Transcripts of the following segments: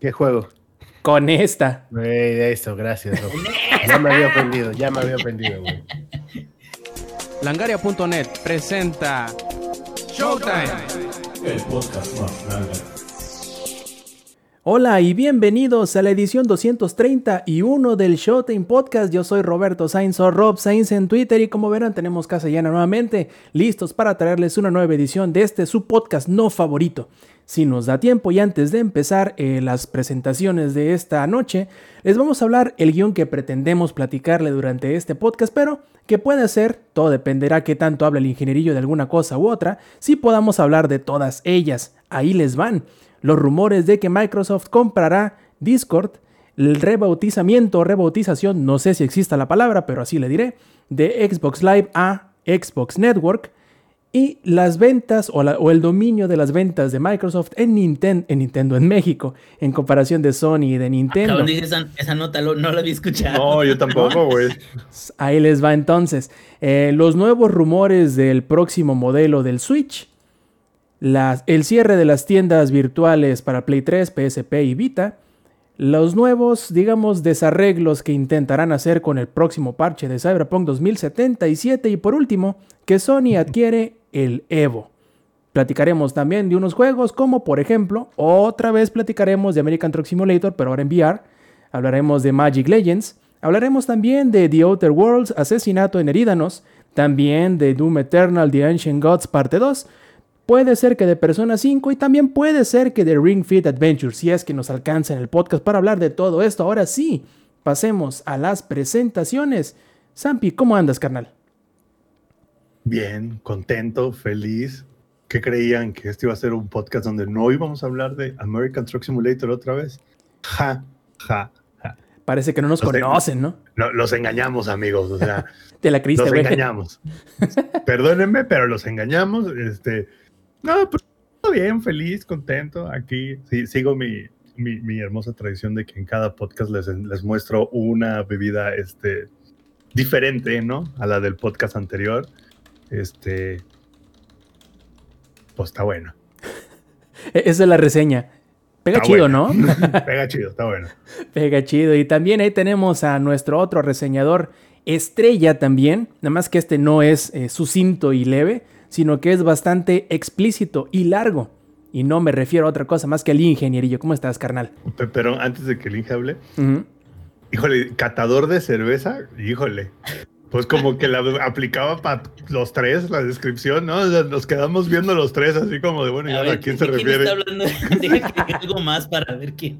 ¿Qué juego? Con esta. Güey, eso, gracias. ya me había aprendido, ya me había aprendido, güey. Langaria.net presenta Showtime. El podcast más grande. Hola y bienvenidos a la edición 231 del Showtime Podcast. Yo soy Roberto Sainz o Rob Sainz en Twitter y como verán tenemos casa llena nuevamente, listos para traerles una nueva edición de este su podcast no favorito. Si nos da tiempo y antes de empezar eh, las presentaciones de esta noche, les vamos a hablar el guion que pretendemos platicarle durante este podcast, pero que puede ser, todo dependerá qué tanto habla el ingenierillo de alguna cosa u otra, si podamos hablar de todas ellas. Ahí les van. Los rumores de que Microsoft comprará Discord, el rebautizamiento o rebautización, no sé si exista la palabra, pero así le diré, de Xbox Live a Xbox Network, y las ventas o, el dominio de las ventas de Microsoft en, Nintendo, en Nintendo en México en comparación de Sony y de Nintendo. esa, esa, nota, no la había escuchado. No, yo tampoco, güey. Ahí les va entonces. Eh, los nuevos rumores del próximo modelo del Switch. el cierre de las tiendas virtuales para Play 3, PSP y Vita. Los nuevos, digamos, desarreglos que intentarán hacer con el próximo parche de Cyberpunk 2077. Y por último, que Sony adquiere el Evo. Platicaremos también de unos juegos como por ejemplo, otra vez platicaremos de American Truck Simulator, pero ahora en VR. Hablaremos de Magic Legends. Hablaremos también de The Outer Worlds, Asesinato en Erídanos. También de Doom Eternal, The Ancient Gods parte 2. Puede ser que de Persona 5 y también puede ser que de Ring Fit Adventure, si es que nos alcanza en el podcast para hablar de todo esto. Ahora sí, pasemos a las presentaciones. Sampi, ¿cómo andas, carnal? Bien, contento, feliz. ¿Qué creían que este iba a ser un podcast donde no íbamos a hablar de American Truck Simulator otra vez? Ja, ja, ja. Parece que no nos conocen, ¿no? Los engañamos, amigos. O sea, Te la Los engañamos. Perdónenme, pero los engañamos. Este, no, pues todo bien, feliz, contento. Aquí sí, sigo mi, mi, hermosa tradición de que en cada podcast les, les muestro una bebida este, diferente, ¿no? A la del podcast anterior. Este. Pues está bueno. Esa es la reseña. Pega chido, ¿no? Pega chido, está bueno. Pega chido. Y también ahí tenemos a nuestro otro reseñador, Estrella también. Nada más que este no es eh, sucinto y leve, sino que es bastante explícito y largo. Y no me refiero a otra cosa más que al ingenierillo. ¿Cómo estás, carnal? Pero antes de que el Inge hable, híjole, catador de cerveza, híjole. Pues como que la aplicaba para los tres, la descripción, ¿no? nos quedamos viendo los tres así como de, bueno, ¿y a, quién se refiere? Está hablando? que algo más para ver quién,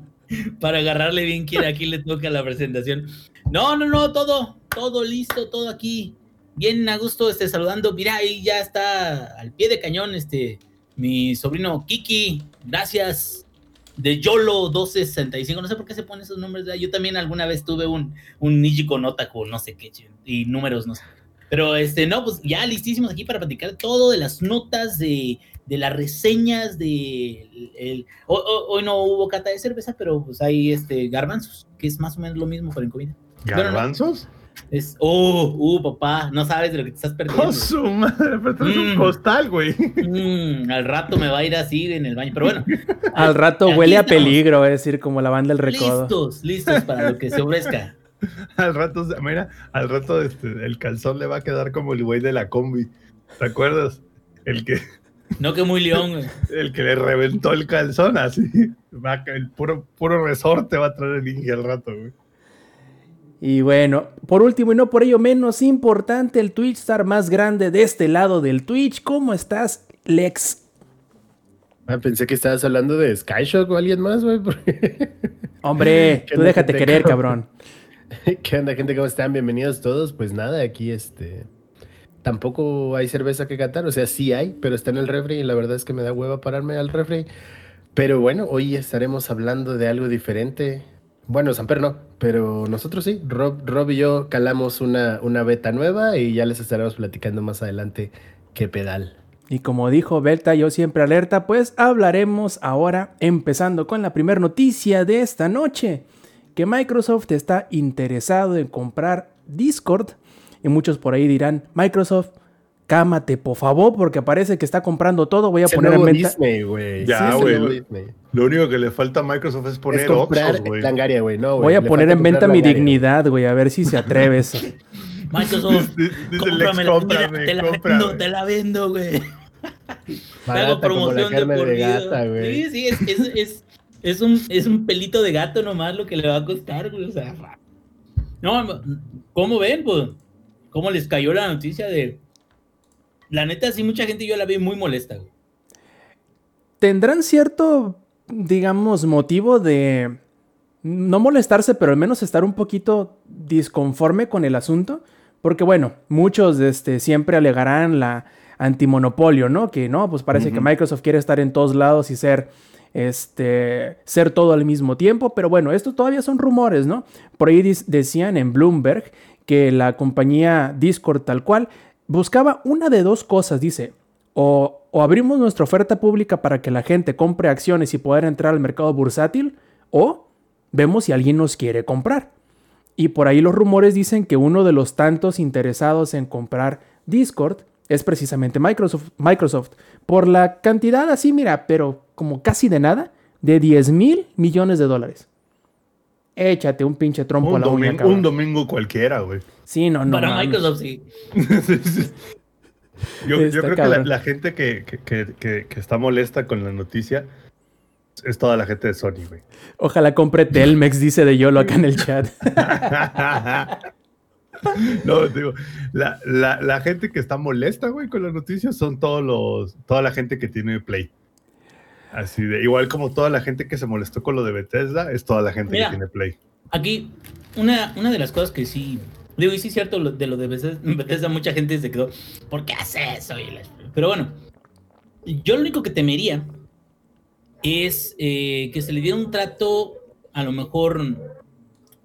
para agarrarle bien quién, a quién le toca la presentación. No, no, no, todo, todo listo, todo aquí. Bien a gusto, este, saludando. Mira, ahí ya está al pie de cañón, este, mi sobrino Kiki. Gracias de YOLO 1265, no sé por qué se ponen esos nombres, yo también alguna vez tuve un, un Nijiko Notaku, no sé qué, y números, no sé. Pero este, no, pues ya listísimos aquí para platicar todo de las notas, de, de las reseñas, de el, hoy, no hubo cata de cerveza, pero pues hay este garbanzos, que es más o menos lo mismo pero en comida. ¿Garbanzos? Es, oh, uh, papá, no sabes de lo que te estás perdiendo. ¡Oh, su madre! Pero es un costal, mm. güey. Mm, al rato me va a ir así en el baño. Pero bueno. al rato huele a peligro, es decir, como la banda del recodo. Listos, listos para lo que se ofrezca. al rato, mira, al rato este, el calzón le va a quedar como el güey de la combi. ¿Te acuerdas? El que. No que muy león, güey. El que le reventó el calzón, así. Va, el puro, puro resorte va a traer el Inge al rato, güey. Y bueno, por último y no por ello menos importante, el Twitch Star más grande de este lado del Twitch. ¿Cómo estás, Lex? Ah, pensé que estabas hablando de Skyshock o alguien más, güey. Hombre, tú déjate querer, cabrón. ¿Qué onda, gente? ¿Cómo están? Bienvenidos todos. Pues nada, aquí este. Tampoco hay cerveza que catar, o sea, sí hay, pero está en el refri y la verdad es que me da hueva pararme al refri. Pero bueno, hoy estaremos hablando de algo diferente. Bueno, Samper no, pero nosotros sí. Rob, Rob y yo calamos una, una beta nueva y ya les estaremos platicando más adelante qué pedal. Y como dijo Belta, yo siempre alerta, pues hablaremos ahora, empezando con la primera noticia de esta noche, que Microsoft está interesado en comprar Discord. Y muchos por ahí dirán, Microsoft, cámate, por favor, porque parece que está comprando todo. Voy a poner en venta. Disney, güey. Ya, Sí, güey. es nuevo lo, Disney. lo único que le falta a Microsoft es poner Es comprar güey. Langaria, güey. No. Voy a le poner en venta mi Langaria, dignidad, güey, a ver si se atreves. Microsoft, cómprame, te la cómprame. vendo, te la vendo, güey. hago promoción de por vida. Sí, sí, es, es, es, es un, es un pelito de gato nomás lo que le va a costar, güey. O sea, no, ¿cómo ven, pues? ¿Cómo les cayó la noticia de... La neta, sí, mucha gente yo la vi muy molesta, güey. ¿Tendrán cierto, digamos, motivo de no molestarse, pero al menos estar un poquito disconforme con el asunto? Porque bueno, muchos este, siempre alegarán la antimonopolio, ¿no? Que no, pues parece que. Microsoft quiere estar en todos lados y ser, este, ser todo al mismo tiempo, pero bueno, esto todavía son rumores, ¿no? Por ahí decían en Bloomberg que la compañía Discord tal cual buscaba una de dos cosas, dice, o, abrimos nuestra oferta pública para que la gente compre acciones y poder entrar al mercado bursátil, o vemos si alguien nos quiere comprar. Y por ahí los rumores dicen que uno de los tantos interesados en comprar Discord es precisamente Microsoft, Microsoft por la cantidad así, mira, pero como casi de nada, de 10 mil millones de dólares. Échate un pinche trompo a la uña, domingo, cabrón. un domingo cualquiera, güey. Sí, no, no. Para mames. Microsoft, sí. yo, creo que la, la gente que, que- que- que- que está molesta con la noticia es toda la gente de Sony, güey. Ojalá compre Telmex, dice de Yolo acá en el chat. no, digo, la, la- la gente que está molesta, güey, con las noticias son todos los, toda la gente que tiene Play. Así de, igual como toda la gente que se molestó con lo de Bethesda, es toda la gente Mira. que tiene Play. Aquí, una, una de las cosas que sí, digo, y sí es cierto lo- de lo de Bethesda, mucha gente se quedó, ¿por qué hace eso? Pero bueno, yo lo único que temería es eh, que se le diera un trato, a lo mejor,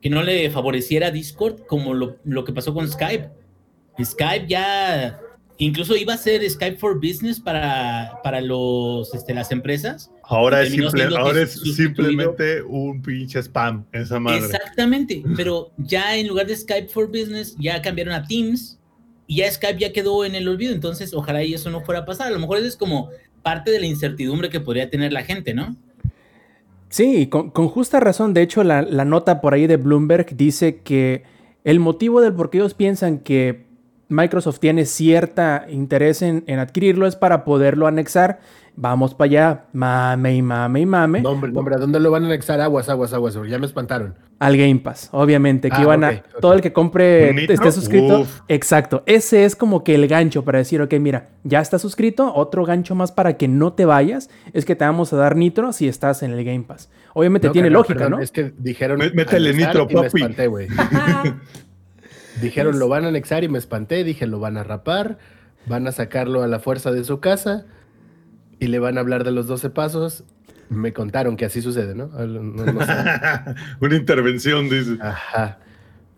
que no le favoreciera a Discord, como lo, lo que pasó con Skype. Skype ya, incluso iba a ser Skype for Business para, para los, este, las empresas. Ahora es, simple- ahora simplemente un pinche spam, esa madre. Exactamente, pero ya en lugar de Skype for Business, ya cambiaron a Teams y ya Skype ya quedó en el olvido, entonces ojalá y eso no fuera a pasar. A lo mejor eso es como parte de la incertidumbre que podría tener la gente, ¿no? Sí, con justa razón. De hecho, la, la nota por ahí de Bloomberg dice que el motivo del por qué ellos piensan que Microsoft tiene cierta interés en, en adquirirlo es para poderlo anexar. Vamos para allá, mame y mame y mame. No, hombre, no, hombre, ¿a dónde lo van a anexar? Aguas, aguas, aguas, ya me espantaron. Al Game Pass, obviamente, que Ah, iban a. Todo el que compre ¿Nitro? esté suscrito. Uf. Exacto. Ese es como que el gancho para decir, ok, mira, ya estás suscrito. Otro gancho más para que no te vayas es que te vamos a dar nitro si estás en el Game Pass. Obviamente No, tiene lógica, perdón, ¿no? Es que dijeron. Mé- métele nitro, y me papi. espanté, güey. dijeron lo van a anexar y me espanté. Dije lo van a rapar, van a sacarlo a la fuerza de su casa y le van a hablar de los 12 pasos. Me contaron que así sucede, ¿no? No- no sé. Una intervención, dice. Ajá.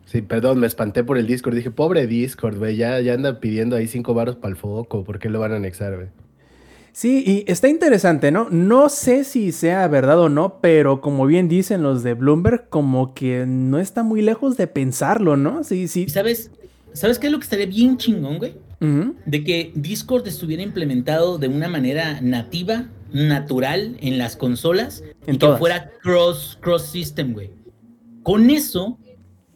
Sí, perdón, me espanté por el Discord. Dije, pobre Discord, güey, ya, ya anda pidiendo ahí cinco varos para el foco. ¿Por qué lo van a anexar, güey? Sí, y está interesante, ¿no? No sé si sea verdad o no, pero como bien dicen los de Bloomberg, como que no está muy lejos de pensarlo, ¿no? Sí, sí. ¿Y ¿Sabes? ¿Sabes qué es lo que estaría bien chingón, güey? De que Discord estuviera implementado de una manera nativa, natural en las consolas En y todas. que fuera cross, cross system, güey. Con eso,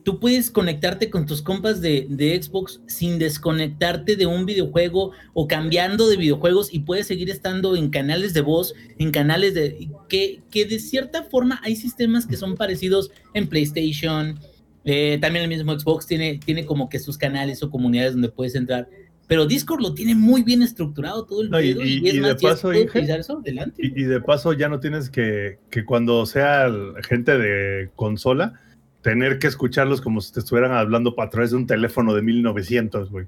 tú puedes conectarte con tus compas de, de Xbox sin desconectarte de un videojuego o cambiando de videojuegos y puedes seguir estando en canales de voz, en canales de... Que, que de cierta forma hay sistemas que son parecidos en PlayStation, eh, también el mismo Xbox tiene, tiene como que sus canales o comunidades donde puedes entrar. Pero Discord lo tiene muy bien estructurado todo el No, y- es y de más, es- paso, Inge, eso, adelante. Y, de paso ya no tienes que, que cuando sea gente de consola, tener que escucharlos como si te estuvieran hablando a través de un teléfono de 1900, güey.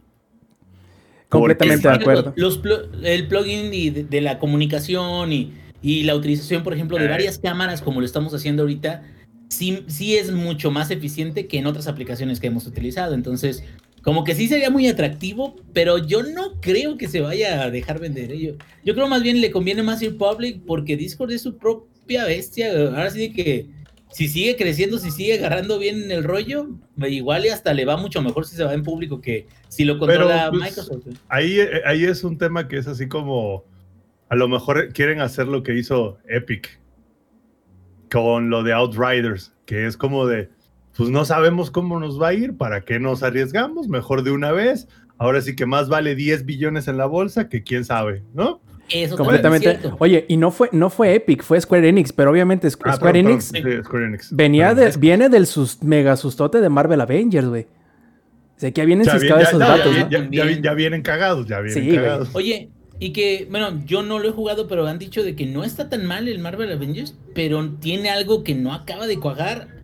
Completamente de acuerdo. Los, plu- el plugin y de, de la comunicación y, y la utilización, por ejemplo, de Eh. varias cámaras, como lo estamos haciendo ahorita, sí, sí es mucho más eficiente que en otras aplicaciones que hemos utilizado. Entonces, como que sí sería muy atractivo, pero yo no creo que se vaya a dejar vender. ¿eh? Yo, yo creo más bien le conviene más ir public porque Discord es su propia bestia. Ahora sí que si sigue creciendo, si sigue agarrando bien el rollo, igual y hasta le va mucho mejor si se va en público que si lo controla Pero, pues, Microsoft. güey. Ahí, eh, ahí es un tema que es así como. A lo mejor quieren hacer lo que hizo Epic con lo de Outriders, que es como de. Pues no sabemos cómo nos va a ir, ¿para qué nos arriesgamos? Mejor de una vez. Ahora sí que más vale 10 billones en la bolsa que quién sabe, ¿no? Eso es Completamente. cierto. Oye, y no fue, no fue Epic, fue Square Enix, pero obviamente Ah, Square Enix perdón, sí, Square Enix. venía de, es- viene del sus, mega sustote de Marvel Avengers, güey. O sea, que ya vienen ya, ciscados ya- esos ya- vatos, ya- ¿no? ya- vienen cagados, ya vienen Sí, güey. cagados. Oye, y que, bueno, yo no lo he jugado, pero han dicho de que no está tan mal el Marvel Avengers, pero tiene algo que no acaba de cuajar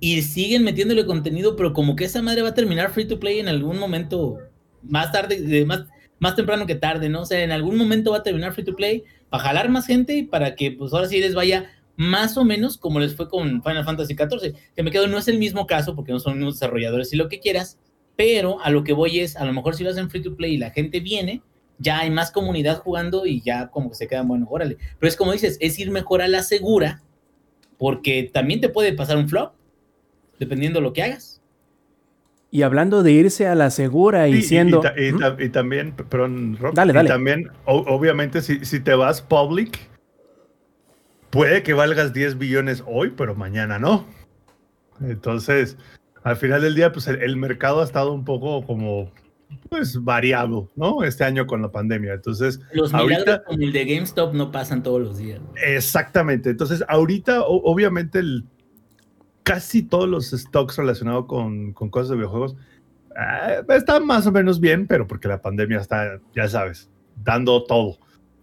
y siguen metiéndole contenido, pero como que esa madre va a terminar free to play en algún momento, más tarde, de- más, más temprano que tarde, ¿no? O sea, en algún momento va a terminar free to play para jalar más gente y para que pues ahora sí les vaya más o menos como les fue con Final Fantasy XIV, que me quedo, no es el mismo caso porque no son unos desarrolladores y lo que quieras, pero a lo que voy es, a lo mejor si lo hacen free to play y la gente viene, ya hay más comunidad jugando y ya como que se quedan, bueno, órale. Pero es como dices, es ir mejor a la segura, porque también te puede pasar un flop, dependiendo lo que hagas. Y hablando de irse a la segura y Sí, siendo... y ¿Mm? y también, perdón, Rob, Dale, y dale. también, o- obviamente, si, si te vas public, puede que valgas 10 billones hoy, pero mañana no. Entonces, al final del día, pues el, el mercado ha estado un poco como, pues, variado, ¿no? Este año con la pandemia. Entonces, Los Ahorita- milagros como el de GameStop no pasan todos los días. Exactamente. Entonces, ahorita, o- obviamente, el, casi todos los stocks relacionados con, cosas de videojuegos eh, están más o menos bien, pero porque la pandemia está, ya sabes, dando todo.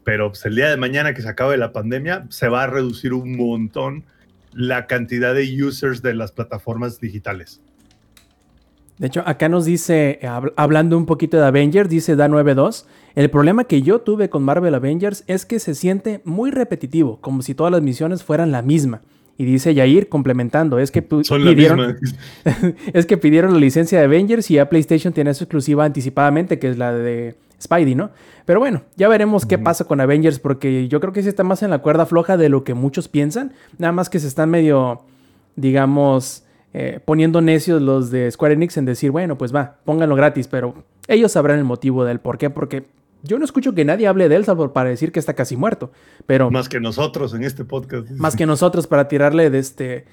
Pero pues, el día de mañana que se acabe la pandemia, se va a reducir un montón la cantidad de users de las plataformas digitales. De hecho, acá nos dice, hab- hablando un poquito de Avengers, dice Da92, el problema que yo tuve con Marvel Avengers es que se siente muy repetitivo, como si todas las misiones fueran la misma. Y dice Yair, complementando, es que pidieron, misma. es que pidieron la licencia de Avengers y ya PlayStation tiene su exclusiva anticipadamente, que es la de Spidey, ¿no? Pero bueno, ya veremos qué pasa con Avengers, porque yo creo que sí está más en la cuerda floja de lo que muchos piensan. Nada más que se están medio, digamos, eh, poniendo necios los de Square Enix en decir, bueno, pues va, pónganlo gratis, pero ellos sabrán el motivo del por qué, porque yo no escucho que nadie hable de él, salvo para decir que está casi muerto. Pero Más que nosotros en este podcast. más que nosotros para tirarle de este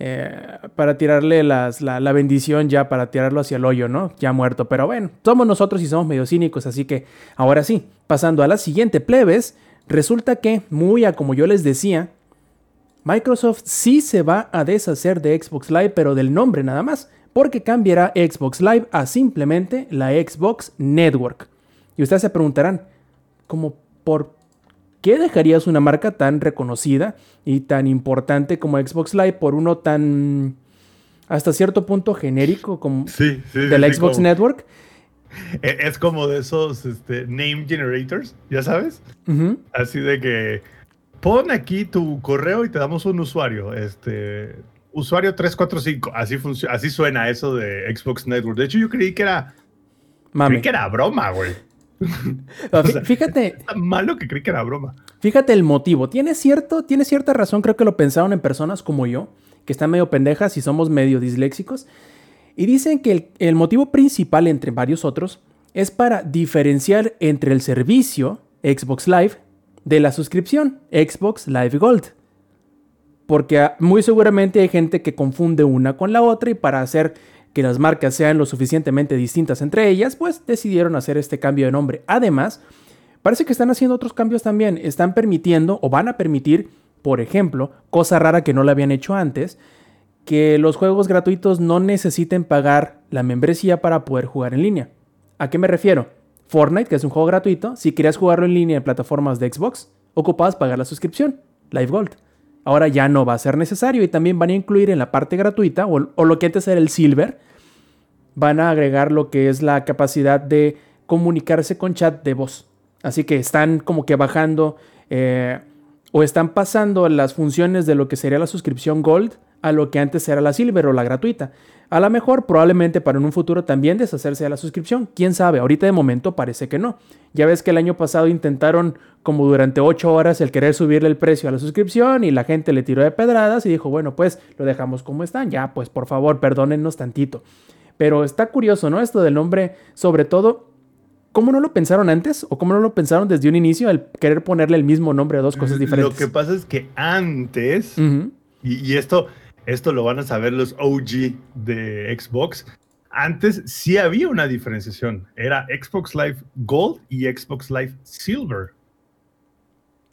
eh, para tirarle las, la, la bendición ya para tirarlo hacia el hoyo, ¿no? Ya muerto. Pero bueno, somos nosotros y somos medio cínicos, así que ahora sí, pasando a la siguiente plebes, resulta que, muy a como yo les decía, Microsoft sí se va a deshacer de Xbox Live, pero del nombre nada más, porque cambiará Xbox Live a simplemente la Xbox Network. Y ustedes se preguntarán, ¿cómo por qué dejarías una marca tan reconocida y tan importante como Xbox Live por uno tan hasta cierto punto genérico como Sí, sí, de la sí, Xbox como- Network? e- Es como de esos este, name generators, ¿ya sabes? Así de que pon aquí tu correo y te damos un usuario. Este usuario 345. Así funciona, así suena eso de Xbox Network. De hecho, yo creí que era, Mami. creí que era broma, güey. O sea- fíjate, Tan malo que creí que era broma. Fíjate el motivo. Tiene cierto, tiene cierta razón. Creo que lo pensaron en personas como yo, que están medio pendejas y somos medio disléxicos. Y dicen que el, el motivo principal, entre varios otros, es para diferenciar entre el servicio Xbox Live de la suscripción Xbox Live Gold. Porque ah, muy seguramente hay gente que confunde una con la otra y para hacer que las marcas sean lo suficientemente distintas entre ellas, pues decidieron hacer este cambio de nombre. Además, Parece que están haciendo otros cambios también. Están permitiendo o van a permitir, por ejemplo, cosa rara que no la habían hecho antes, que los juegos gratuitos no necesiten pagar la membresía para poder jugar en línea. ¿A qué me refiero? Fortnite, que es un juego gratuito, si querías jugarlo en línea en plataformas de Xbox, ocupabas pagar la suscripción, Live Gold. Ahora ya no va a ser necesario y también van a incluir en la parte gratuita, o, lo que antes era el Silver, van a agregar lo que es la capacidad de comunicarse con chat de voz. Así que están como que bajando eh, o están pasando las funciones de lo que sería la suscripción Gold a lo que antes era la Silver o la gratuita. A lo mejor, probablemente para en un futuro también deshacerse de la suscripción. Quién sabe, ahorita de momento parece que no. Ya ves que el año pasado intentaron, como durante 8 horas, el querer subirle el precio a la suscripción y la gente le tiró de pedradas y dijo, bueno, pues lo dejamos como están. Ya, pues por favor, perdónennos tantito. Pero está curioso, ¿no? Esto del nombre, sobre todo, ¿cómo no lo pensaron antes? ¿O cómo no lo pensaron desde un inicio al querer ponerle el mismo nombre a dos cosas diferentes? Lo que pasa es que antes, y, y esto esto lo van a saber los OG de Xbox. Antes sí había una diferenciación. Era Xbox Live Gold y Xbox Live Silver.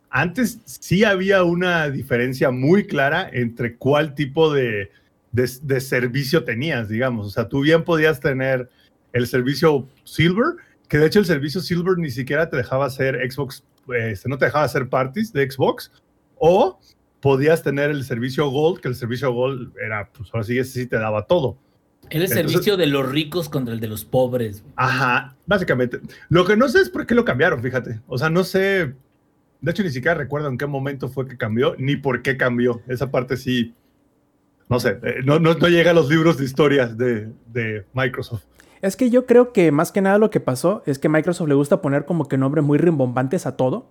Antes sí había una diferencia muy clara entre cuál tipo de, de, servicio tenías, digamos. O sea, tú bien podías tener el servicio Silver, que de hecho el servicio Silver ni siquiera te dejaba hacer Xbox, este, no te dejaba hacer parties de Xbox, o podías tener el servicio Gold, que el servicio Gold era, pues ahora sí, ese sí te daba todo. Era el servicio de los ricos contra el de los pobres. Ajá, básicamente. Lo que no sé es por qué lo cambiaron, fíjate. O sea, no sé. De hecho, ni siquiera recuerdo en qué momento fue que cambió, ni por qué cambió. Esa parte sí. No sé, eh, no, no, llega a los libros de historias de, de Microsoft. Es que yo creo que más que nada lo que pasó es que Microsoft le gusta poner como que nombres muy rimbombantes a todo.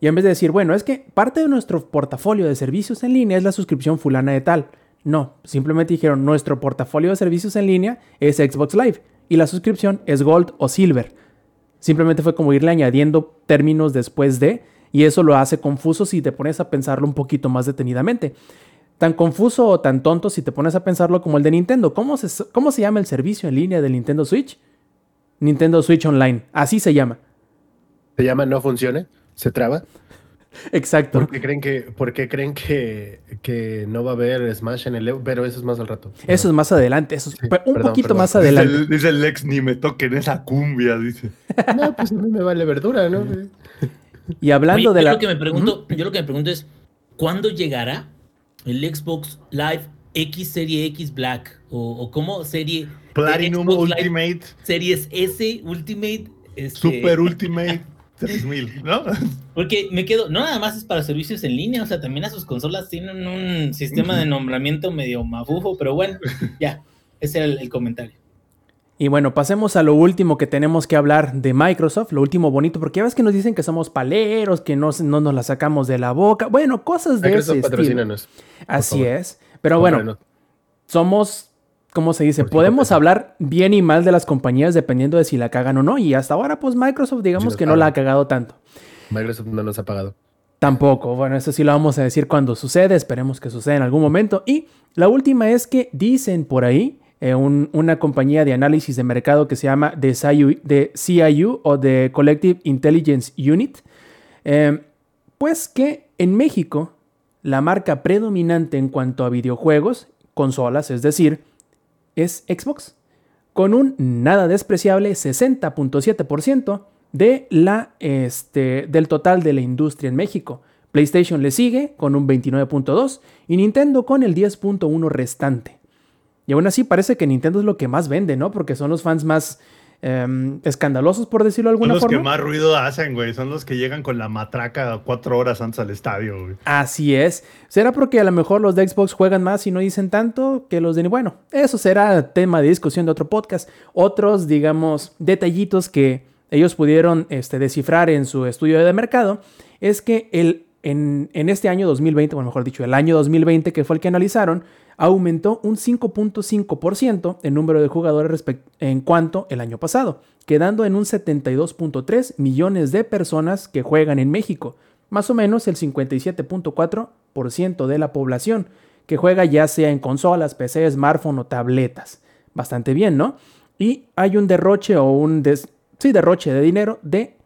Y en vez de decir, bueno, es que parte de nuestro portafolio de servicios en línea es la suscripción fulana de tal. No, simplemente dijeron, nuestro portafolio de servicios en línea es Xbox Live y la suscripción es Gold o Silver. Simplemente fue como irle añadiendo términos después de, y eso lo hace confuso si te pones a pensarlo un poquito más detenidamente. Tan confuso o tan tonto si te pones a pensarlo como el de Nintendo. ¿Cómo se, cómo se llama el servicio en línea del Nintendo Switch? Nintendo Switch Online, así se llama. ¿Se llama No Funcione? ¿Se traba? Exacto. ¿Por qué creen que, por creen que, que, no va a haber Smash en el Pero eso es más al rato. Eso es más adelante. Eso es un poquito más adelante. Dice el, Lex, ni me toquen esa cumbia, dice. No, pues a mí me vale verdura, ¿no? Y hablando de yo la. Lo que me pregunto, Yo lo que me pregunto es: ¿cuándo llegará el Xbox Live X Serie X Black? ¿O, cómo serie. Platinum Ultimate. series S Ultimate. Este... Super Ultimate. 3000, ¿no? Porque me quedo, no nada más es para servicios en línea, o sea, también a sus consolas tienen un sistema de nombramiento medio mafufo, pero bueno, ya, ese era el, comentario. Y bueno, pasemos a lo último que tenemos que hablar de Microsoft, lo último bonito, porque ya ves que nos dicen que somos paleros, que no, no nos la sacamos de la boca, bueno, cosas de ese estilo. Así es, pero bueno, somos ¿cómo se dice? Podemos hablar bien y mal de las compañías dependiendo de si la cagan o no. Y hasta ahora, pues Microsoft, digamos que no la ha cagado tanto. Microsoft no nos ha pagado. Tampoco. Bueno, eso sí lo vamos a decir cuando sucede. Esperemos que suceda en algún momento. Y la última es que dicen por ahí eh, una compañía de análisis de mercado que se llama The CIU, o The Collective Intelligence Unit, eh, pues que en México la marca predominante en cuanto a videojuegos, consolas, es decir, es Xbox, con un nada despreciable 60.7% de este, del total de la industria en México. PlayStation le sigue con un 29.2 y Nintendo con el 10.1 restante. Y aún así parece que Nintendo es lo que más vende, ¿no? Porque son los fans más Em, escandalosos, por decirlo de alguna forma. Son los que más ruido hacen, güey. Son los que llegan con la matraca cuatro horas antes al estadio, güey. Así es. ¿Será porque a lo mejor los de Xbox juegan más y no dicen tanto que los de... Bueno, eso será tema de discusión de otro podcast. Otros, digamos, detallitos que ellos pudieron este, descifrar en su estudio de mercado es que el, en, en este año 2020, o mejor dicho, el año 2020 que fue el que analizaron, aumentó un 5.5% el número de jugadores en cuanto el año pasado, quedando en un 72.3 millones de personas que juegan en México, más o menos el 57.4% de la población que juega ya sea en consolas, PC, smartphone o tabletas. Bastante bien, ¿no? Y hay un derroche o un sí, derroche de dinero de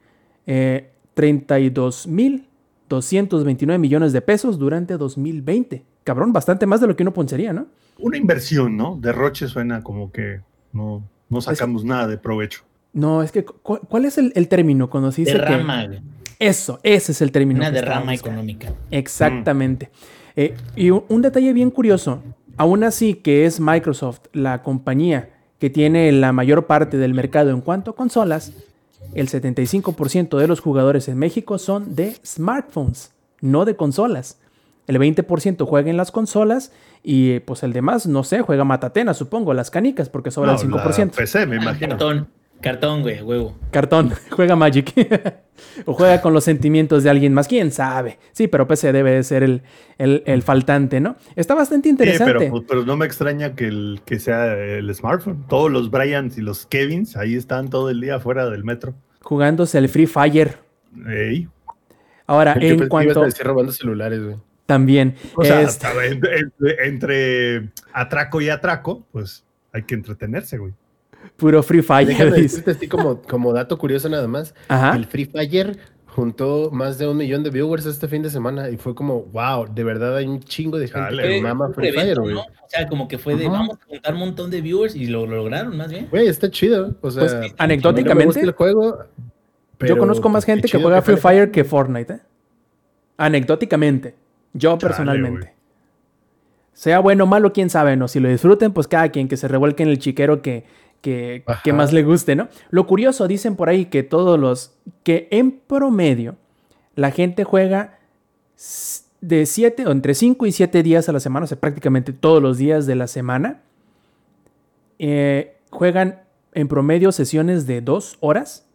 eh, 32.229 millones de pesos durante 2020 cabrón, bastante más de lo que uno pensaría, ¿no? Una inversión, ¿no? Derroche suena como que no, no sacamos nada de provecho. No, es que, ¿cuál, es el, término cuando se dice derrama, Eso, ese es el término. Una derrama económica. Exactamente. Eh, y un, detalle bien curioso, aún así que es Microsoft la compañía que tiene la mayor parte del mercado en cuanto a consolas, el 75% de los jugadores en México son de smartphones. no de consolas. El 20% juega en las consolas y pues el demás, no sé, juega Matatena, supongo, las canicas, porque sobra el 5%. PC, me imagino. Cartón, cartón, güey, huevo. Cartón, juega Magic. o juega con los sentimientos de alguien más, quién sabe. Sí, pero PC debe de ser el, el- el faltante, ¿no? Está bastante Sí, interesante. pero, pues, pero no me extraña que, el, que sea el smartphone. Todos los Bryans y los Kevins ahí están todo el día fuera del metro. Jugándose el Free Fire. Ey. Ahora, Yo en ibas cuanto a decir robando celulares, güey. También. O sea, este, hasta entre, entre- entre atraco y atraco, pues hay que entretenerse, güey. puro Free Fire. Déjame dice. decirte así como, como dato curioso nada más. Ajá. El Free Fire juntó más de un millón de viewers este fin de semana y fue como, wow, de verdad hay un chingo de gente Dale, que mama Free evento, Fire, güey. ¿no? O sea, como que fue de Ajá. vamos a juntar un montón de viewers y lo, lo lograron más bien. Güey, está chido. O sea, Pues, anecdóticamente, el juego, yo conozco más gente que juega Free. Fire que Fortnite, ¿eh? Anecdóticamente. Yo Chale, personalmente. Sea bueno o malo, quién sabe, ¿no? Si lo disfruten, pues cada quien que se revuelque en el chiquero que, que, más le guste, ¿no? Lo curioso, dicen por ahí que todos los. que en promedio la gente juega de 7 o entre 5 y 7 días a la semana, o sea, prácticamente todos los días de la semana. Eh, juegan en promedio sesiones de 2 horas.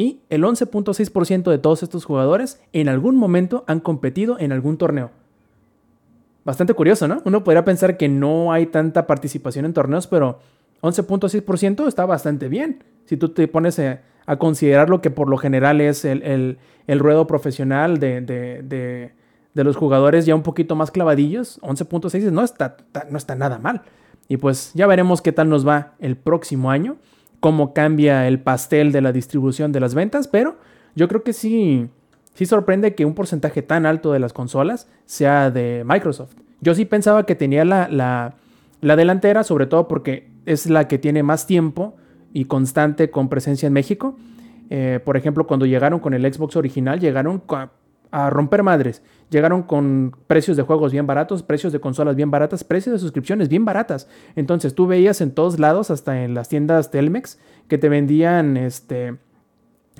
Y el 11.6% de todos estos jugadores en algún momento han competido en algún torneo. Bastante curioso, ¿no? Uno podría pensar que no hay tanta participación en torneos, pero 11.6% está bastante bien. Si tú te pones a, a considerar lo que por lo general es el, el- el ruedo profesional de, de- de- de los jugadores ya un poquito más clavadillos, 11.6 no está, no está nada mal. Y pues ya veremos qué tal nos va el próximo año, cómo cambia el pastel de la distribución de las ventas, pero yo creo que sí, sí sorprende que un porcentaje tan alto de las consolas sea de Microsoft. Yo sí pensaba que tenía la, la- la delantera, sobre todo porque es la que tiene más tiempo y constante con presencia en México. Eh, por ejemplo, cuando llegaron con el Xbox original, llegaron a, romper madres. Llegaron con precios de juegos bien baratos, precios de consolas bien baratas, precios de suscripciones bien baratas. Entonces tú veías en todos lados, hasta en las tiendas Telmex, que te vendían este,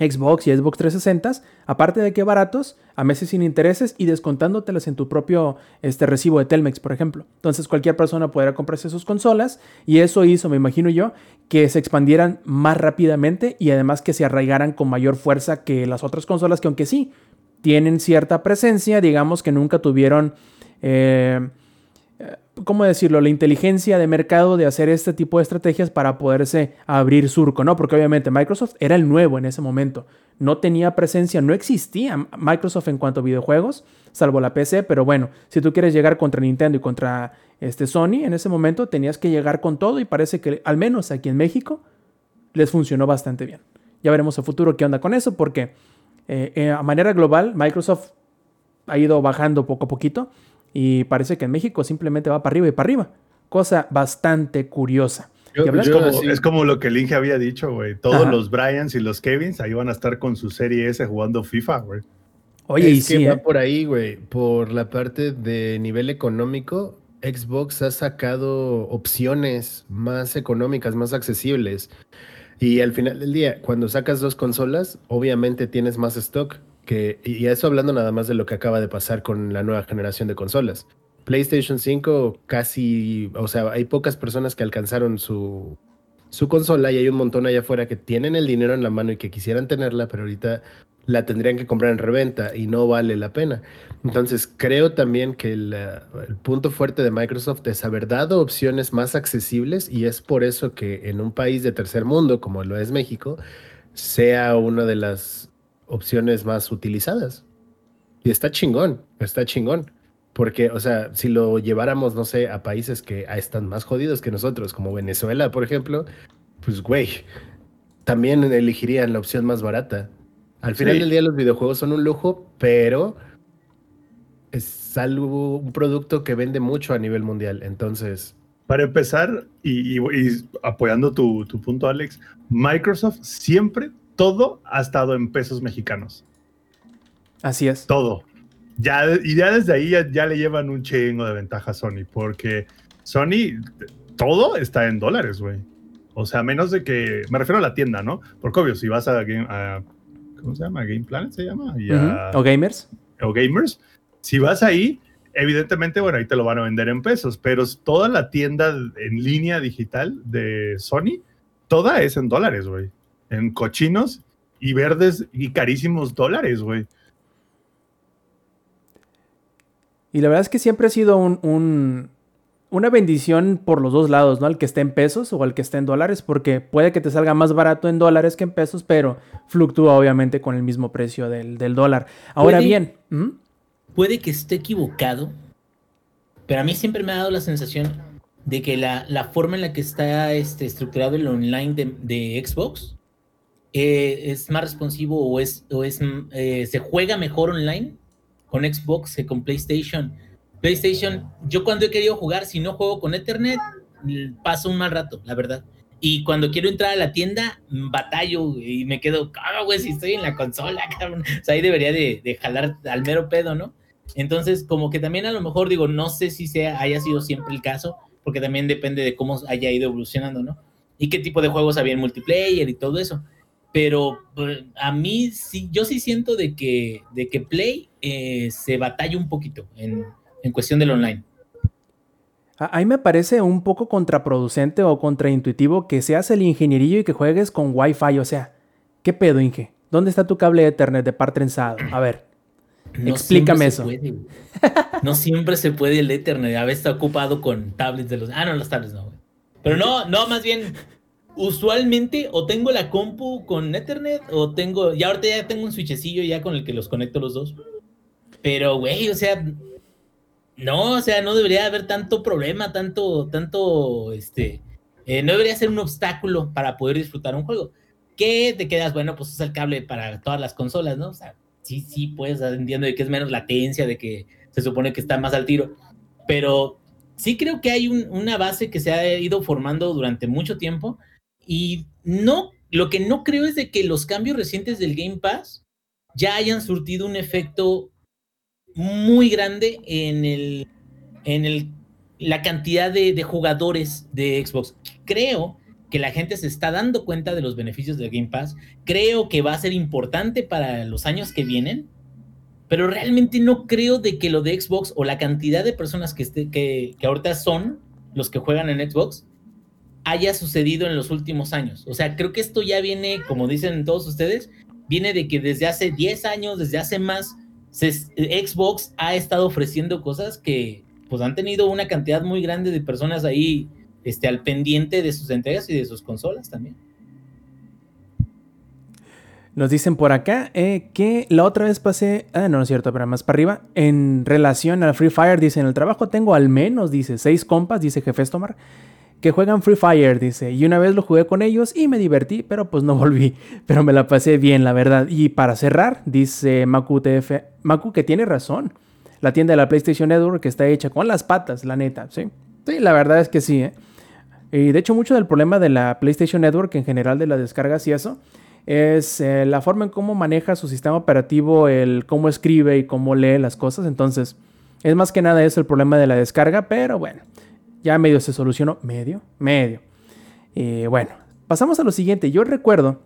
Xbox y Xbox 360, aparte de que baratos, a meses sin intereses y descontándotelas en tu propio este, recibo de Telmex, por ejemplo. Entonces cualquier persona podrá comprarse sus consolas y eso hizo, me imagino yo, que se expandieran más rápidamente y además que se arraigaran con mayor fuerza que las otras consolas que aunque sí tienen cierta presencia, digamos que nunca tuvieron... eh, ¿cómo decirlo? La inteligencia de mercado de hacer este tipo de estrategias para poderse abrir surco, ¿no? Porque obviamente Microsoft era el nuevo en ese momento. No tenía presencia, no existía Microsoft en cuanto a videojuegos, salvo la PC, pero bueno, si tú quieres llegar contra Nintendo y contra este Sony, en ese momento tenías que llegar con todo y parece que al menos aquí en México les funcionó bastante bien. Ya veremos a futuro qué onda con eso, porque eh, eh, a manera global Microsoft ha ido bajando poco a poquito y parece que en México simplemente va para arriba y para arriba. Cosa bastante curiosa. Yo- yo como, así- es como lo que el Inge había dicho, güey. Todos Ajá. los Bryans y los Kevins ahí van a estar con su serie S jugando FIFA, güey. Oye, es y que sí, va ¿eh? por ahí, güey. Por la parte de nivel económico, Xbox ha sacado opciones más económicas, más accesibles. Y al final del día, cuando sacas dos consolas, obviamente tienes más stock. Que, y eso hablando nada más de lo que acaba de pasar con la nueva generación de consolas. PlayStation 5 casi, o sea, hay pocas personas que alcanzaron su, su consola y hay un montón allá afuera que tienen el dinero en la mano y que quisieran tenerla, pero ahorita la tendrían que comprar en reventa y no vale la pena. Entonces, creo también que el, eh, el punto fuerte de Microsoft es haber dado opciones más accesibles y es por eso que en un país de tercer mundo, como lo es México, sea una de las opciones más utilizadas. Y está chingón, está chingón. Porque, o sea, si lo lleváramos, no sé, a países que están más jodidos que nosotros, como Venezuela, por ejemplo, pues, güey, también elegirían la opción más barata. Al final Sí. del día los videojuegos son un lujo, pero es algo, un producto que vende mucho a nivel mundial. Entonces, Para empezar, y, y- y apoyando tu, tu punto, Alex, Microsoft siempre, todo ha estado en pesos mexicanos. Así es. Todo. Ya, y ya desde ahí ya, ya le llevan un chingo de ventaja a Sony, porque Sony, todo está en dólares, güey. O sea, menos de que, me refiero a la tienda, ¿no? Porque obvio, si vas a ¿cómo se llama? Game Planet se llama. Y O gamers. o Gamers. Si vas ahí, evidentemente, bueno, ahí te lo van a vender en pesos, pero toda la tienda en línea digital de Sony, toda es en dólares, güey. En cochinos y verdes y carísimos dólares, güey. Y la verdad es que siempre ha sido un, un- una bendición por los dos lados, ¿no? El que esté en pesos o el que esté en dólares, porque puede que te salga más barato en dólares que en pesos, pero fluctúa obviamente con el mismo precio del, del dólar. Ahora Puede- bien. Puede que esté equivocado, pero a mí siempre me ha dado la sensación de que la, la forma en la que está este, estructurado el online de, de Xbox eh, es más responsivo o es, o es eh, se juega mejor online con Xbox que con PlayStation. PlayStation, yo cuando he querido jugar, si no juego con Ethernet, paso un mal rato, la verdad. Y cuando quiero entrar a la tienda, batallo y me quedo, cabrón, güey, si estoy en la consola, cabrón. O sea, ahí debería de, de jalar al mero pedo, ¿no? Entonces, como que también a lo mejor digo, no sé si sea, haya sido siempre el caso, porque también depende de cómo haya ido evolucionando, ¿no? Y qué tipo de juegos había en multiplayer y todo eso. Pero pues, a mí sí, yo sí siento de que, de que Play eh, se batalla un poquito en, en cuestión del online. A, mí me parece un poco contraproducente o contraintuitivo que seas el ingenierillo y que juegues con Wi-Fi. O sea, ¿qué pedo, Inge? ¿Dónde está tu cable Ethernet de par trenzado? A ver. No Explícame eso. puede, no siempre se puede el Ethernet. A veces está ocupado con tablets de los. Ah, no, las tablets no, güey. Pero no, no, más bien. Usualmente o tengo la compu con Ethernet o tengo. Ya ahorita ya tengo un switchecillo ya con el que los conecto los dos. Pero, güey, o sea. No, o sea, no debería haber tanto problema, tanto, tanto, este. eh, no debería ser un obstáculo para poder disfrutar un juego. Que te quedas, bueno, pues usa el cable para todas las consolas, ¿no? O sea, sí, sí, pues entiendo de que es menos latencia, de que se supone que está más al tiro, pero sí creo que hay un- una base que se ha ido formando durante mucho tiempo y no, lo que no creo es de que los cambios recientes del Game Pass ya hayan surtido un efecto muy grande en el, en el, la cantidad de, jugadores de Xbox. Creo que la gente se está dando cuenta de los beneficios del Game Pass. Creo que va a ser importante para los años que vienen, pero realmente no creo de que lo de Xbox o la cantidad de personas que, esté, que, que ahorita son los que juegan en Xbox haya sucedido en los últimos años. O sea, creo que esto ya viene, como dicen todos ustedes, viene de que desde hace 10 años, desde hace más, se- Xbox ha estado ofreciendo cosas que pues han tenido una cantidad muy grande de personas ahí este, al pendiente de sus entregas y de sus consolas también. Nos dicen por acá eh, que la otra vez pasé, ah, no, no es cierto, pero más para arriba, en relación al Free Fire, dice, en el trabajo tengo al menos, dice, seis compas, dice Jefe Tomar, que juegan Free Fire, dice, y una vez lo jugué con ellos y me divertí, pero pues no volví, pero me la pasé bien, la verdad. Y para cerrar, dice Maku TF, Maku que tiene razón, la tienda de la PlayStation Network está hecha con las patas, la neta, sí. Sí, la verdad es que sí, ¿eh? Y de hecho mucho del problema de la PlayStation Network en general de las descargas y eso es eh, la forma en cómo maneja su sistema operativo, el cómo escribe y cómo lee las cosas. Entonces, es más que nada eso el problema de la descarga, pero bueno, ya medio se solucionó. Medio, medio. Y bueno, pasamos a lo siguiente. Yo recuerdo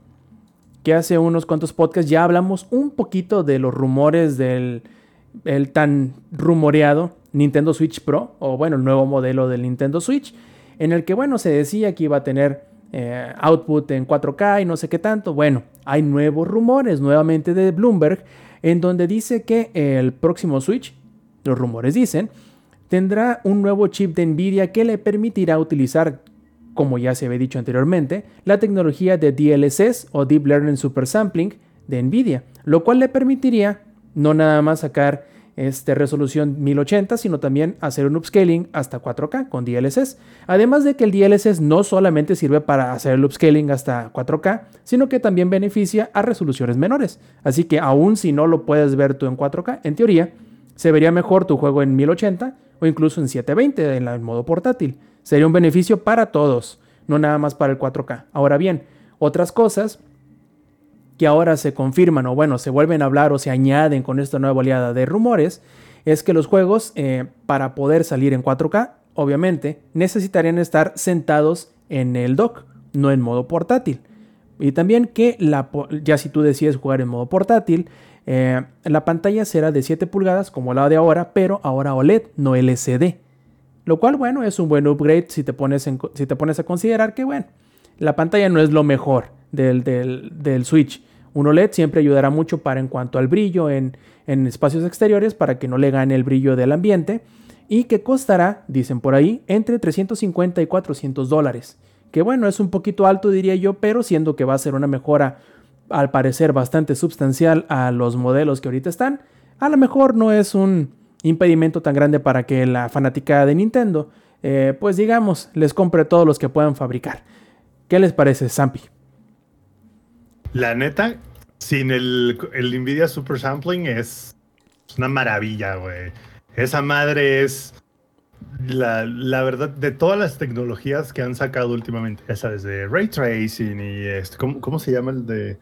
que hace unos cuantos podcasts ya hablamos un poquito de los rumores del el tan rumoreado Nintendo Switch Pro, o bueno, el nuevo modelo del Nintendo Switch, en el que, bueno, se decía que iba a tener eh, output en 4K y no sé qué tanto. Bueno, hay nuevos rumores nuevamente de Bloomberg en donde dice que el próximo Switch, los rumores dicen, tendrá un nuevo chip de Nvidia que le permitirá utilizar, como ya se había dicho anteriormente, la tecnología de DLSS o Deep Learning Super Sampling de Nvidia, lo cual le permitiría no nada más sacar este, resolución 1080, sino también hacer un upscaling hasta 4K con DLSS. Además de que el DLSS no solamente sirve para hacer el upscaling hasta 4K, sino que también beneficia a resoluciones menores. Así que aun si no lo puedes ver tú en 4K, en teoría, se vería mejor tu juego en 1080 o incluso en 720 en el modo portátil. Sería un beneficio para todos, no nada más para el 4K. Ahora bien, otras cosas que ahora se confirman o bueno, se vuelven a hablar o se añaden con esta nueva oleada de rumores, es que los juegos eh, para poder salir en 4K, obviamente, necesitarían estar sentados en el dock, no en modo portátil. Y también que la, ya si tú decides jugar en modo portátil, eh, la pantalla será de 7 pulgadas como la de ahora, pero ahora OLED, no LCD. Lo cual, bueno, es un buen upgrade si te pones, a considerar que, bueno, la pantalla no es lo mejor del, del, Switch. Un OLED siempre ayudará mucho para en cuanto al brillo en, en espacios exteriores para que no le gane el brillo del ambiente y que costará, dicen por ahí, entre 350 y 400 dólares. Que bueno, es un poquito alto diría yo, pero siendo que va a ser una mejora al parecer bastante sustancial a los modelos que ahorita están, a lo mejor no es un impedimento tan grande para que la fanática de Nintendo, eh, pues digamos, les compre todos los que puedan fabricar. ¿Qué les parece, Zampi? La neta, sin el, el Nvidia Super Sampling es una maravilla, güey. Esa madre es la, la, verdad de todas las tecnologías que han sacado últimamente. Esa desde Ray Tracing y este, ¿cómo, cómo se llama el de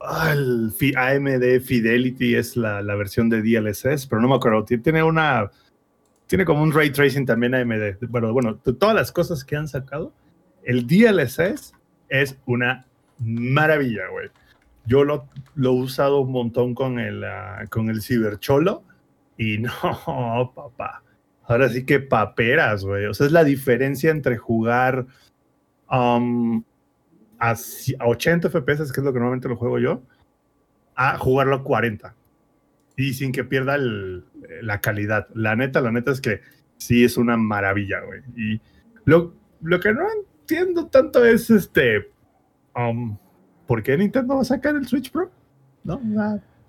el AMD Fidelity es la, la, versión de DLSS, pero no me acuerdo. Tiene una. Tiene como un ray tracing también AMD. Bueno, bueno, de todas las cosas que han sacado, el DLSS es una maravilla, güey. Yo lo, lo, he usado un montón con el, uh, con el Cybercholo y no, papá. Ahora sí que paperas, güey. O sea, es la diferencia entre jugar um, a, 80 FPS, que es lo que normalmente lo juego yo, a jugarlo a 40. Y sin que pierda la calidad. La neta, la neta es que sí es una maravilla, güey. Y lo, lo que no entiendo tanto es este. Um, ¿Por qué Nintendo va a sacar el Switch Pro? No,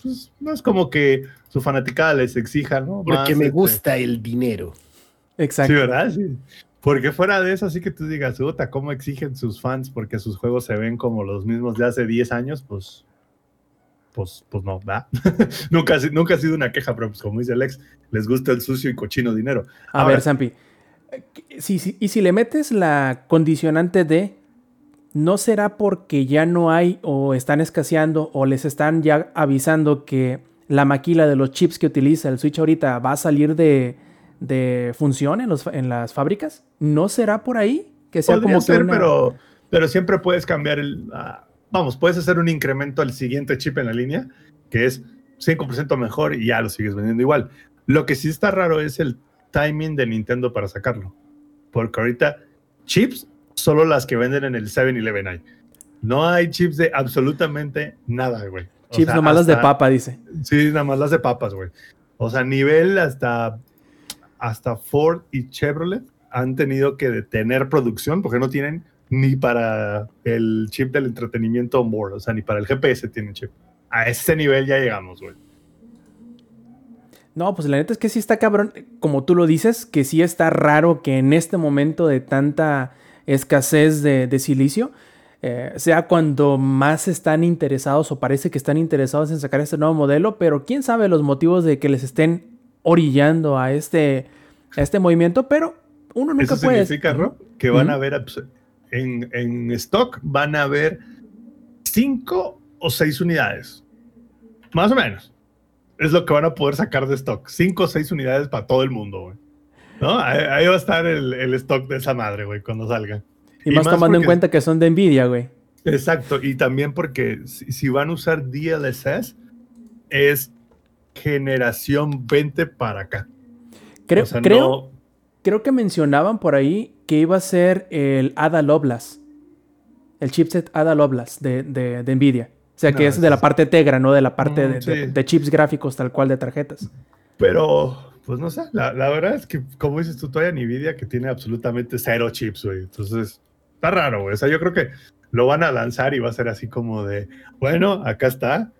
pues, no es como que su fanaticada les exija, ¿no? Porque me este gusta el dinero. Exacto. Sí, ¿verdad? Sí. Porque fuera de eso, así que tú digas, puta, ¿cómo exigen sus fans porque sus juegos se ven como los mismos de hace 10 años? Pues, pues, pues no, ¿verdad? nunca, nunca ha sido una queja, pero pues como dice Alex, les gusta el sucio y cochino dinero. A ver, Zampi, sí, sí, y si le metes la condicionante de, ¿no será porque ya no hay o están escaseando o les están ya avisando que la maquila de los chips que utiliza el Switch ahorita va a salir de de función en, los, en las fábricas? ¿No será por ahí? Que sea como ser, pero, pero siempre puedes cambiar el... Ah, vamos, puedes hacer un incremento al siguiente chip en la línea, que es 5% mejor y ya lo sigues vendiendo igual. Lo que sí está raro es el timing de Nintendo para sacarlo. Porque ahorita chips, solo las que venden en el 7-Eleven hay. No hay chips de absolutamente nada, güey. chips nomás las de papa, dice. Sí, nada más las de papas, güey. O sea, nivel hasta hasta Ford y Chevrolet han tenido que detener producción porque no tienen ni para el chip del entretenimiento onboard, o sea, ni para el GPS tienen chip. A ese nivel ya llegamos, güey. No, pues la neta es que sí está cabrón, como tú lo dices, que sí está raro que en este momento de tanta escasez de, silicio, eh, sea cuando más están interesados o parece que están interesados en sacar este nuevo modelo, pero quién sabe los motivos de que les estén orillando a este, este movimiento, pero uno nunca Eso puede. significa, ¿no? Que van a haber en, en, stock, van a haber cinco o seis unidades. Más o menos. Es lo que van a poder sacar de stock. Cinco o seis unidades para todo el mundo, güey. ¿No? Ahí, va a estar el, el, stock de esa madre, güey, cuando salga. Y, más, tomando en cuenta que son de Nvidia, güey. Exacto. Y también porque si, si van a usar DLSS, es generación 20 para acá. Creo, creo, creo que mencionaban por ahí que iba a ser el Ada Lovelace. El chipset Ada Lovelace de, de, Nvidia. O sea, que es de la parte Tegra, no de la parte mm, de, chips gráficos tal cual de tarjetas. Pero, pues no sé, la, verdad es que, como dices tú, todavía Nvidia que tiene absolutamente cero chips, güey. Entonces, está raro, güey. O sea, yo creo que lo van a lanzar y va a ser así como de, bueno, acá está,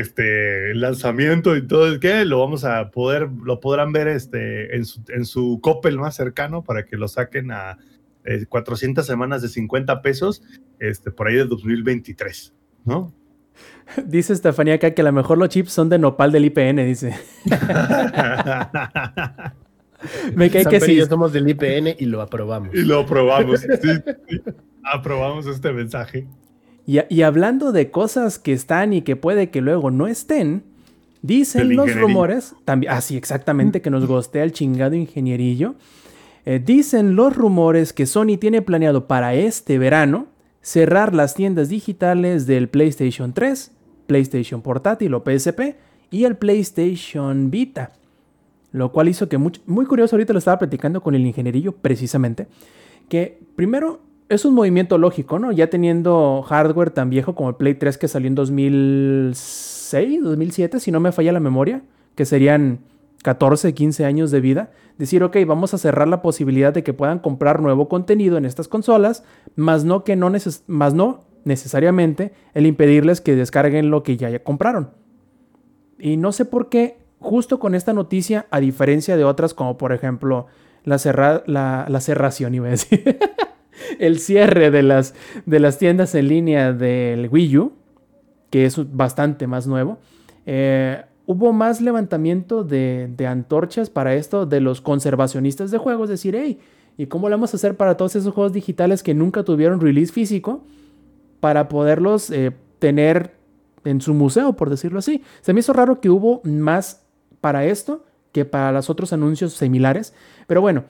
este el lanzamiento y todo es que lo vamos a poder, lo podrán ver este, en, su, en su Coppel más cercano para que lo saquen a 400 eh, semanas de 50 pesos este, por ahí de 2023, ¿no? Dice Estefanía acá que a lo mejor los chips son de nopal del IPN, dice. Me cae que sí. somos del IPN y lo aprobamos. Y lo aprobamos. sí, aprobamos este mensaje. Y, hablando de cosas que están y que puede que luego no estén, dicen los rumores, también, así exactamente, que nos gostea el chingado ingenierillo. Eh, dicen los rumores que Sony tiene planeado para este verano cerrar las tiendas digitales del PlayStation 3, PlayStation Portátil o PSP y el PlayStation Vita. Lo cual hizo que muy, muy curioso, ahorita lo estaba platicando con el ingenierillo precisamente, que primero es un movimiento lógico, ¿no? Ya teniendo hardware tan viejo como el Play 3 que salió en 2006, 2007, si no me falla la memoria, que serían 14, 15 años de vida, decir, ok, vamos a cerrar la posibilidad de que puedan comprar nuevo contenido en estas consolas, más no que no, más no necesariamente el impedirles que descarguen lo que ya, ya compraron. Y no sé por qué, justo con esta noticia, a diferencia de otras como por ejemplo la, la, la cerración, iba a decir. el cierre de las, de las tiendas en línea del Wii U, que es bastante más nuevo, eh, hubo más levantamiento de, antorchas para esto de los conservacionistas de juegos, decir, hey, ¿y cómo lo vamos a hacer para todos esos juegos digitales que nunca tuvieron release físico para poderlos eh, tener en su museo, por decirlo así? Se me hizo raro que hubo más para esto que para los otros anuncios similares, pero bueno,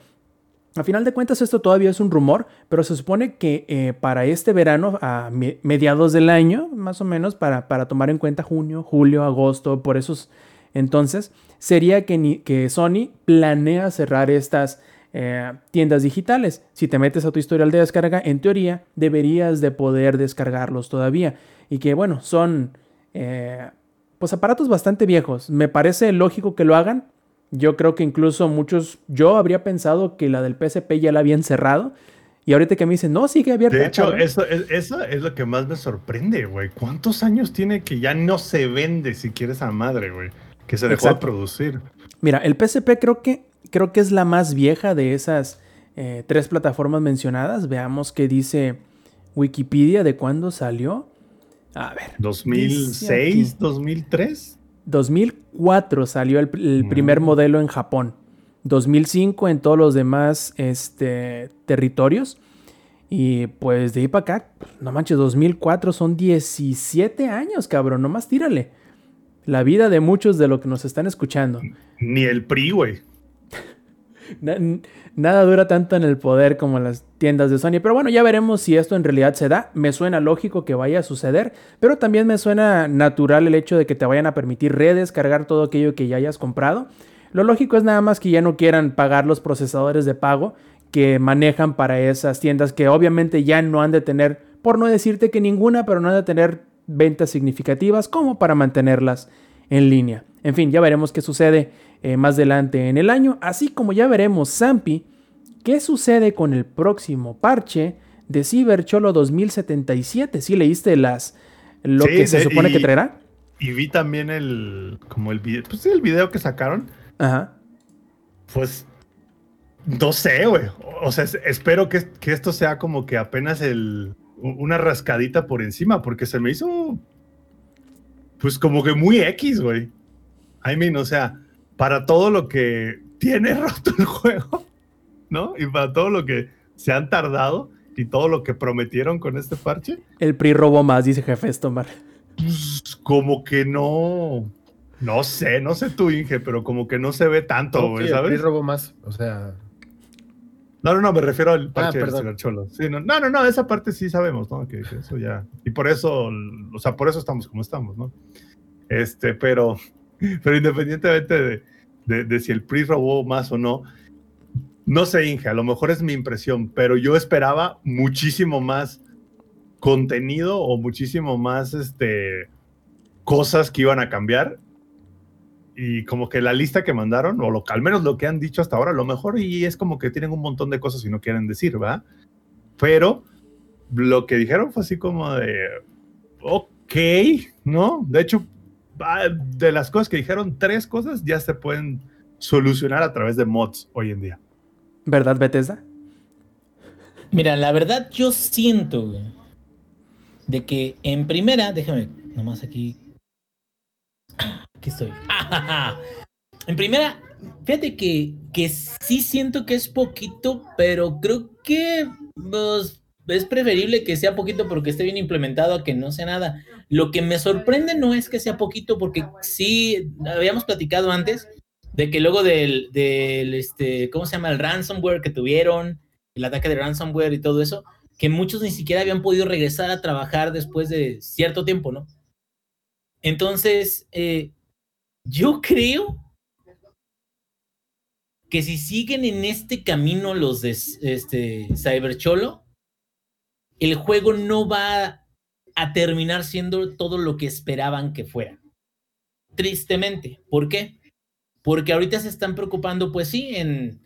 a final de cuentas, esto todavía es un rumor, pero se supone que eh, para este verano, a mediados del año, más o menos, para, para, tomar en cuenta junio, julio, agosto, por esos entonces, sería que, que Sony planea cerrar estas eh, tiendas digitales. Si te metes a tu historial de descarga, en teoría, deberías de poder descargarlos todavía. Y que, bueno, son eh, pues aparatos bastante viejos. Me parece lógico que lo hagan, yo creo que incluso muchos, yo habría pensado que la del PSP ya la habían cerrado. Y ahorita que me dicen, no, sigue abierta. De hecho, eso es, eso es lo que más me sorprende, güey. ¿Cuántos años tiene que ya no se vende si quieres a madre, güey? Que se dejó de producir. Mira, el PSP creo que, creo que es la más vieja de esas eh, tres plataformas mencionadas. Veamos qué dice Wikipedia de cuándo salió. A ver. ¿2006? ¿2003? 2004 salió el, primer modelo en Japón. 2005 en todos los demás este, territorios. Y pues de ahí para acá, no manches, 2004 son 17 años, cabrón, nomás tírale. La vida de muchos de los que nos están escuchando. Ni el PRI, güey nada dura tanto en el poder como las tiendas de Sony. Pero bueno, ya veremos si esto en realidad se da. Me suena lógico que vaya a suceder, pero también me suena natural el hecho de que te vayan a permitir redescargar todo aquello que ya hayas comprado. Lo lógico es nada más que ya no quieran pagar los procesadores de pago que manejan para esas tiendas que obviamente ya no han de tener, por no decirte que ninguna, pero no han de tener ventas significativas como para mantenerlas en línea. En fin, ya veremos qué sucede eh, más adelante en el año, así como ya veremos, Zampi, qué sucede con el próximo parche de Cyber Cholo 2077. ¿Sí leíste las lo que se supone que traerá? Y vi también el como el video, pues el video que sacaron. Ajá. Pues no sé, güey. O sea, espero que, que, esto sea como que apenas el una rascadita por encima, porque se me hizo pues como que muy X, güey. I mean, o sea, para todo lo que tiene roto el juego, ¿no? Y para todo lo que se han tardado y todo lo que prometieron con este parche. El PRI robó más, dice jefe Estomar. Pues, como que no. No sé, no sé tú, Inge, pero como que no se ve tanto, güey, ¿sabes? El PRI robó más, o sea. No, no, no, me refiero al ah, parche del señor Cholo. no, no, no, esa parte sí sabemos, ¿no? Que, que, eso ya. Y por eso, o sea, por eso estamos como estamos, ¿no? Este, pero pero independientemente de, si el PRI robó más o no, no sé, Inge, a lo mejor es mi impresión, pero yo esperaba muchísimo más contenido o muchísimo más este, cosas que iban a cambiar. Y como que la lista que mandaron, o lo, al menos lo que han dicho hasta ahora, lo mejor, y es como que tienen un montón de cosas y no quieren decir, ¿va? Pero lo que dijeron fue así como de, ok, ¿no? De hecho, de las cosas que dijeron, tres cosas ya se pueden solucionar a través de mods hoy en día. ¿Verdad, Bethesda? Mira, la verdad yo siento de que en primera, déjame nomás aquí. Aquí estoy. en primera, fíjate que, que sí siento que es poquito, pero creo que pues, es preferible que sea poquito porque esté bien implementado a que no sea nada. Lo que me sorprende no es que sea poquito, porque sí, habíamos platicado antes de que luego del, del este, ¿cómo se llama? El ransomware que tuvieron, el ataque de ransomware y todo eso, que muchos ni siquiera habían podido regresar a trabajar después de cierto tiempo, ¿no? Entonces, eh, yo creo que si siguen en este camino los de este, Cybercholo, el juego no va a terminar siendo todo lo que esperaban que fuera. Tristemente. ¿Por qué? Porque ahorita se están preocupando, pues sí, en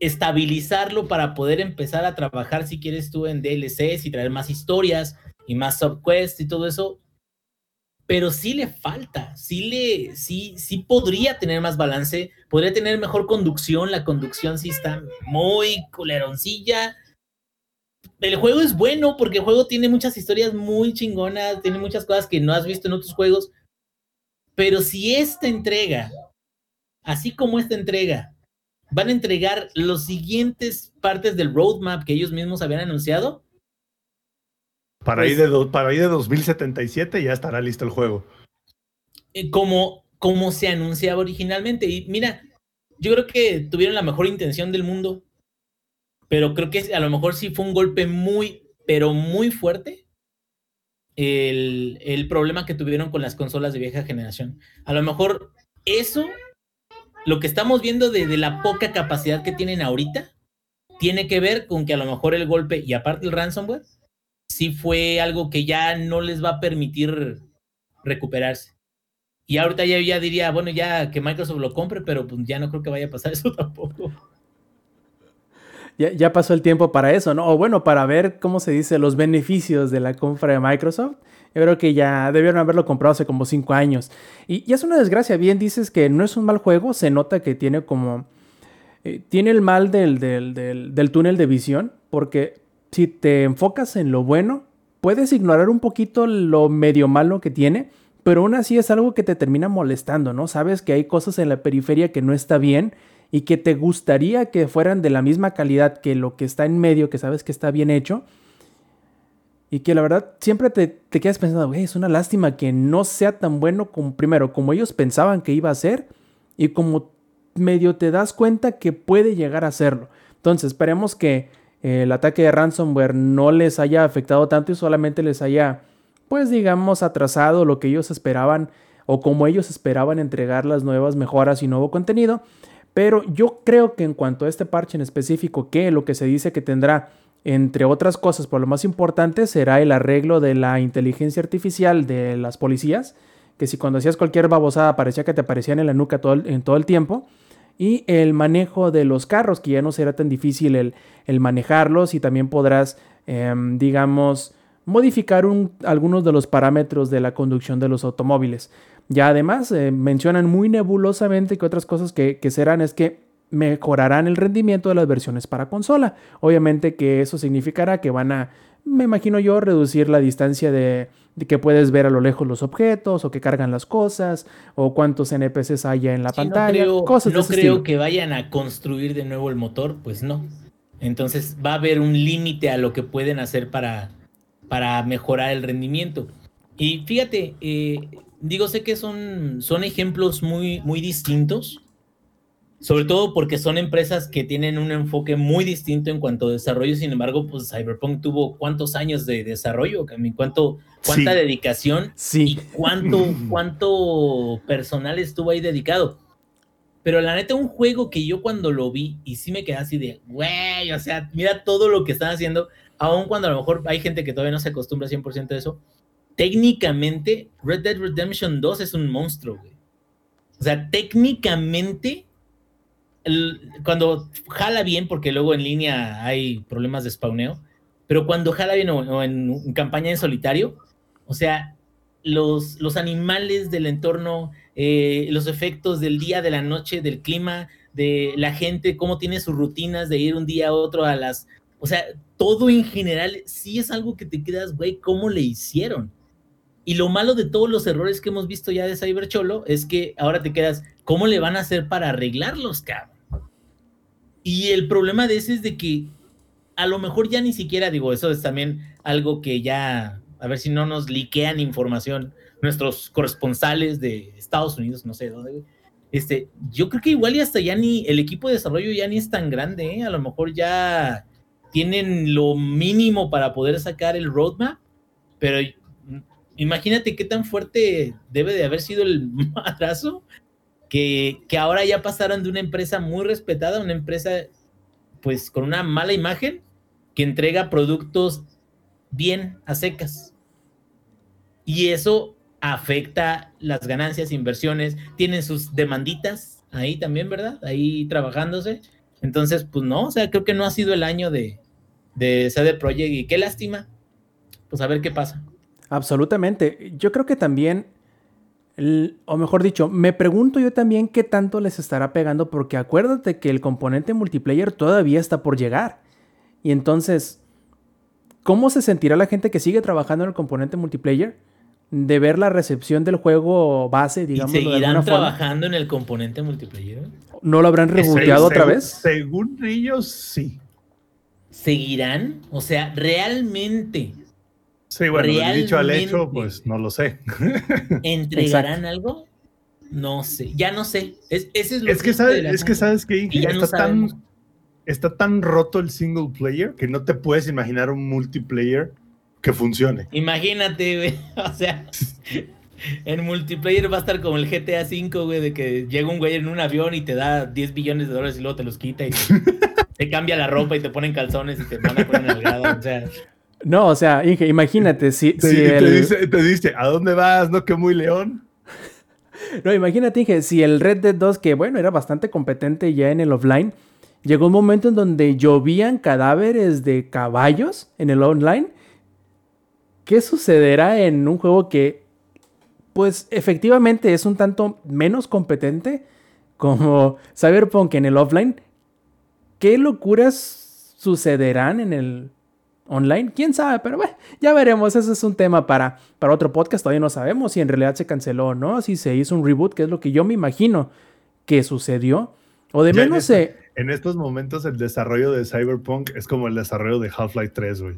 estabilizarlo para poder empezar a trabajar, si quieres tú, en DLCs y traer más historias y más subquests y todo eso. Pero sí le falta, sí le, sí, sí podría tener más balance, podría tener mejor conducción. La conducción sí está muy culeroncilla. El juego es bueno porque el juego tiene muchas historias muy chingonas, tiene muchas cosas que no has visto en otros juegos. Pero si esta entrega, así como esta entrega, van a entregar los siguientes partes del roadmap que ellos mismos habían anunciado. Para, ahí, pues de para ahí de 2077 ya estará listo el juego. Eh, como, como se anunciaba originalmente. Y mira, yo creo que tuvieron la mejor intención del mundo, pero creo que a lo mejor sí fue un golpe muy, pero muy fuerte el, el problema que tuvieron con las consolas de vieja generación. A lo mejor eso lo que estamos viendo de, la poca capacidad que tienen ahorita tiene que ver con que a lo mejor el golpe y aparte el ransomware sí fue algo que ya no les va a permitir recuperarse. Y ahorita ya, ya diría, bueno, ya que Microsoft lo compre, pero pues ya no creo que vaya a pasar eso tampoco. Ya, pasó el tiempo para eso, ¿no? O bueno, para ver cómo se dice los beneficios de la compra de Microsoft. Yo creo que ya debieron haberlo comprado hace como 5 años. Y, es una desgracia. Bien dices que no es un mal juego. Se nota que tiene como... Eh, tiene el mal del, del, túnel de visión. Porque si te enfocas en lo bueno, puedes ignorar un poquito lo medio malo que tiene. Pero aún así es algo que te termina molestando, ¿no? Sabes que hay cosas en la periferia que no está bien y que te gustaría que fueran de la misma calidad que lo que está en medio, que sabes que está bien hecho y que la verdad siempre te, te quedas pensando, güey, es una lástima que no sea tan bueno como, primero, como ellos pensaban que iba a ser y como medio te das cuenta que puede llegar a serlo. Entonces, esperemos que eh, el ataque de ransomware no les haya afectado tanto y solamente les haya, pues digamos, atrasado lo que ellos esperaban o como ellos esperaban entregar las nuevas mejoras y nuevo contenido. Pero yo creo que en cuanto a este parche en específico, que lo que se dice que tendrá entre otras cosas, por lo más importante será el arreglo de la inteligencia artificial de las policías, que si cuando hacías cualquier babosada parecía que te aparecían en la nuca todo en todo el tiempo, y el manejo de los carros, que ya no será tan difícil el, manejarlos y también podrás, em, digamos, modificar algunos de los parámetros de la conducción de los automóviles. Ya además eh, mencionan muy nebulosamente que otras cosas que serán es que mejorarán el rendimiento de las versiones para consola. Obviamente que eso significará que van a, me imagino yo, reducir la distancia de, que puedes ver a lo lejos los objetos o que cargan las cosas o cuántos NPCs haya en la pantalla. No creo, no creo que vayan a construir de nuevo el motor, pues no. Entonces va a haber un límite a lo que pueden hacer para, para mejorar el rendimiento. Y fíjate, eh, digo, sé que son, son ejemplos muy, muy distintos, sobre todo porque son empresas que tienen un enfoque muy distinto en cuanto a desarrollo, sin embargo, pues Cyberpunk tuvo cuántos años de desarrollo, ¿Cuánto, cuánta dedicación y cuánto, cuánto personal estuvo ahí dedicado. Pero la neta, un juego que yo cuando lo vi y sí me quedé así de, güey, o sea, mira todo lo que están haciendo, aun cuando a lo mejor hay gente que todavía no se acostumbra 100% a eso, técnicamente Red Dead Redemption 2 es un monstruo, güey. O sea, técnicamente cuando jala bien, porque luego en línea hay problemas de spawneo, pero cuando jala bien o, en, campaña en solitario, o sea, los, los animales del entorno, eh, los efectos del día, de la noche, del clima, de la gente, cómo tiene sus rutinas de ir un día a otro a las... O sea, todo en general sí es algo que te quedas, güey, ¿cómo le hicieron? Y lo malo de todos los errores que hemos visto ya de Cybercholo es que ahora te quedas, ¿cómo le van a hacer para arreglarlos, cabrón? Y el problema de ese es de que a lo mejor ya ni siquiera, digo, eso es también algo que ya, a ver si no nos liquean información nuestros corresponsales de Estados Unidos, no sé dónde. Este, yo creo que igual y hasta ya ni el equipo de desarrollo ya ni es tan grande, ¿eh? a lo mejor ya tienen lo mínimo para poder sacar el roadmap, pero imagínate qué tan fuerte debe de haber sido el madrazo que, que ahora ya pasaron de una empresa muy respetada una empresa pues con una mala imagen que entrega productos bien a secas. Y eso afecta las ganancias, inversiones, tienen sus demanditas ahí también, ¿verdad? Ahí trabajándose. Entonces, pues no, o sea, creo que no ha sido el año de, de CD Projekt y qué lástima. Pues a ver qué pasa. Absolutamente. Yo creo que también, o mejor dicho, me pregunto yo también qué tanto les estará pegando porque acuérdate que el componente multiplayer todavía está por llegar. Y entonces, ¿cómo se sentirá la gente que sigue trabajando en el componente multiplayer? De ver la recepción del juego base, digamos. ¿Y seguirán trabajando en el componente multiplayer? ¿No lo habrán reboteado otra vez? Según ellos, sí. ¿Seguirán? O sea, realmente. Sí, bueno, dicho al hecho, pues no lo sé. ¿Entregarán algo? No sé, ya no sé. Es, ese es, lo es que, sabes, es que sabes que está tan está tan roto el single player que no te puedes imaginar un multiplayer que funcione. Imagínate, güey. O sea, en multiplayer va a estar como el GTA V, güey, de que llega un güey en un avión y te da 10 billones de dólares y luego te los quita y te, cambia la ropa y te ponen calzones y te manda con nalgada. O sea. No, o sea, Inge, imagínate si, te, dice, te dice, ¿a dónde vas? ¿No que muy león? No, imagínate, Inge, si el Red Dead 2, que bueno, era bastante competente ya en el offline, Llegó un momento en donde llovían cadáveres de caballos en el online. ¿Qué sucederá en un juego que, pues efectivamente es un tanto menos competente como Cyberpunk en el offline? ¿Qué locuras sucederán en el online? ¿Quién sabe? Pero bueno, ya veremos. Ese es un tema para, para otro podcast. Todavía no sabemos si en realidad se canceló o no, si se hizo un reboot, que es lo que yo me imagino que sucedió. O de menos se en estos momentos el desarrollo de Cyberpunk es como el desarrollo de Half-Life 3, güey.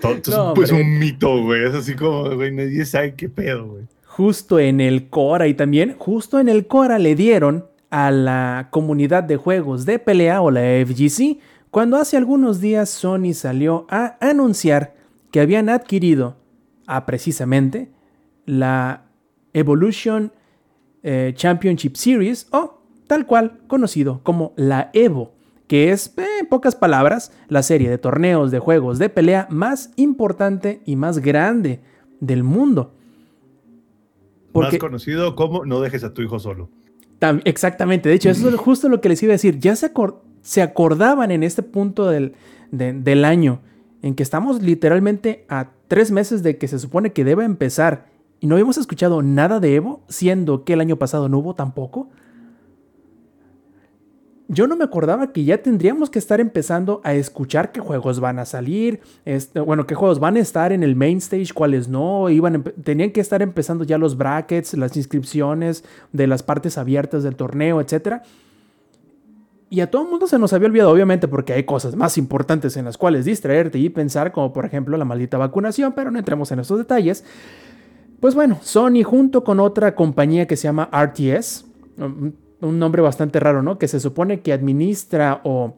Todo, pues un mito, güey. Es así como, güey, nadie sabe qué pedo, güey. Justo en el Cora y también, justo en el Cora le dieron a la comunidad de juegos de pelea o la FGC cuando hace algunos días Sony salió a anunciar que habían adquirido a precisamente la Evolution eh, Championship Series o tal cual conocido como la Evo, que es, eh, en pocas palabras, la serie de torneos de juegos de pelea más importante y más grande del mundo. más conocido como no dejes a tu hijo solo. exactamente, de hecho, eso es justo lo que les iba a decir. Ya se, se acordaban en este punto del, del año en que estamos literalmente a tres meses de que se supone que debe empezar y no habíamos escuchado nada de Evo, siendo que el año pasado no hubo tampoco yo no me acordaba que ya tendríamos que estar empezando a escuchar qué juegos van a salir, este, bueno, qué juegos van a estar en el main stage, cuáles no, iban tenían que estar empezando ya los brackets, las inscripciones de las partes abiertas del torneo, etc. Y a todo el mundo se nos había olvidado, obviamente, porque hay cosas más importantes en las cuales distraerte y pensar, como por ejemplo la maldita vacunación, pero no entremos en esos detalles. Pues bueno, Sony junto con otra compañía que se llama RTS, un nombre bastante raro, ¿no? Que se supone que administra o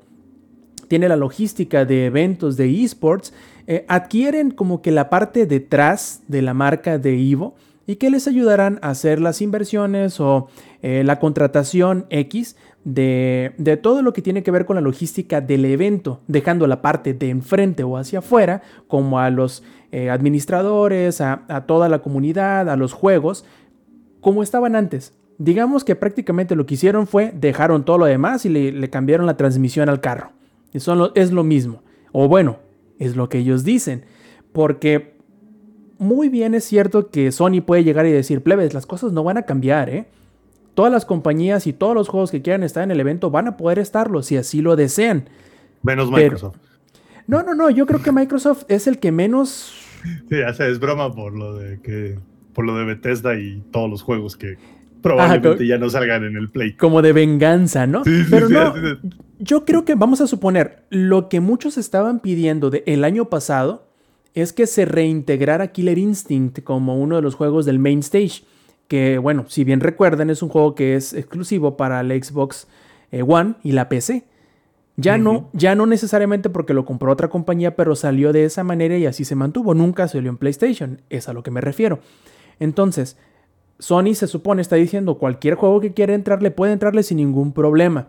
tiene la logística de eventos de esports, eh, adquieren como que la parte detrás de la marca de Ivo y que les ayudarán a hacer las inversiones o eh, la contratación X de, de, todo lo que tiene que ver con la logística del evento, dejando la parte de enfrente o hacia afuera, como a los eh, administradores, a, toda la comunidad, a los juegos, como estaban antes. Digamos que prácticamente lo que hicieron fue dejaron todo lo demás y le, cambiaron la transmisión al carro. Eso es lo mismo. O bueno, es lo que ellos dicen. Porque muy bien es cierto que Sony puede llegar y decir, plebes, las cosas no van a cambiar, ¿eh? Todas las compañías y todos los juegos que quieran estar en el evento van a poder estarlo si así lo desean. Menos Microsoft. no, no, no, yo creo que Microsoft es el que menos... Sí, ya es broma por lo de que por lo de Bethesda y todos los juegos que probablemente ya no salgan en el Play. Como de venganza, ¿no? Sí, Pero no, yo creo que vamos a suponer, lo que muchos estaban pidiendo de el año pasado es que se reintegrara Killer Instinct como uno de los juegos del main stage. Que bueno, si bien recuerdan, es un juego que es exclusivo para la Xbox eh, One y la PC. Ya no, ya no necesariamente porque lo compró otra compañía, pero salió de esa manera y así se mantuvo. Nunca salió en PlayStation. Es a lo que me refiero. Entonces, Sony se supone está diciendo cualquier juego que quiera entrarle puede entrarle sin ningún problema.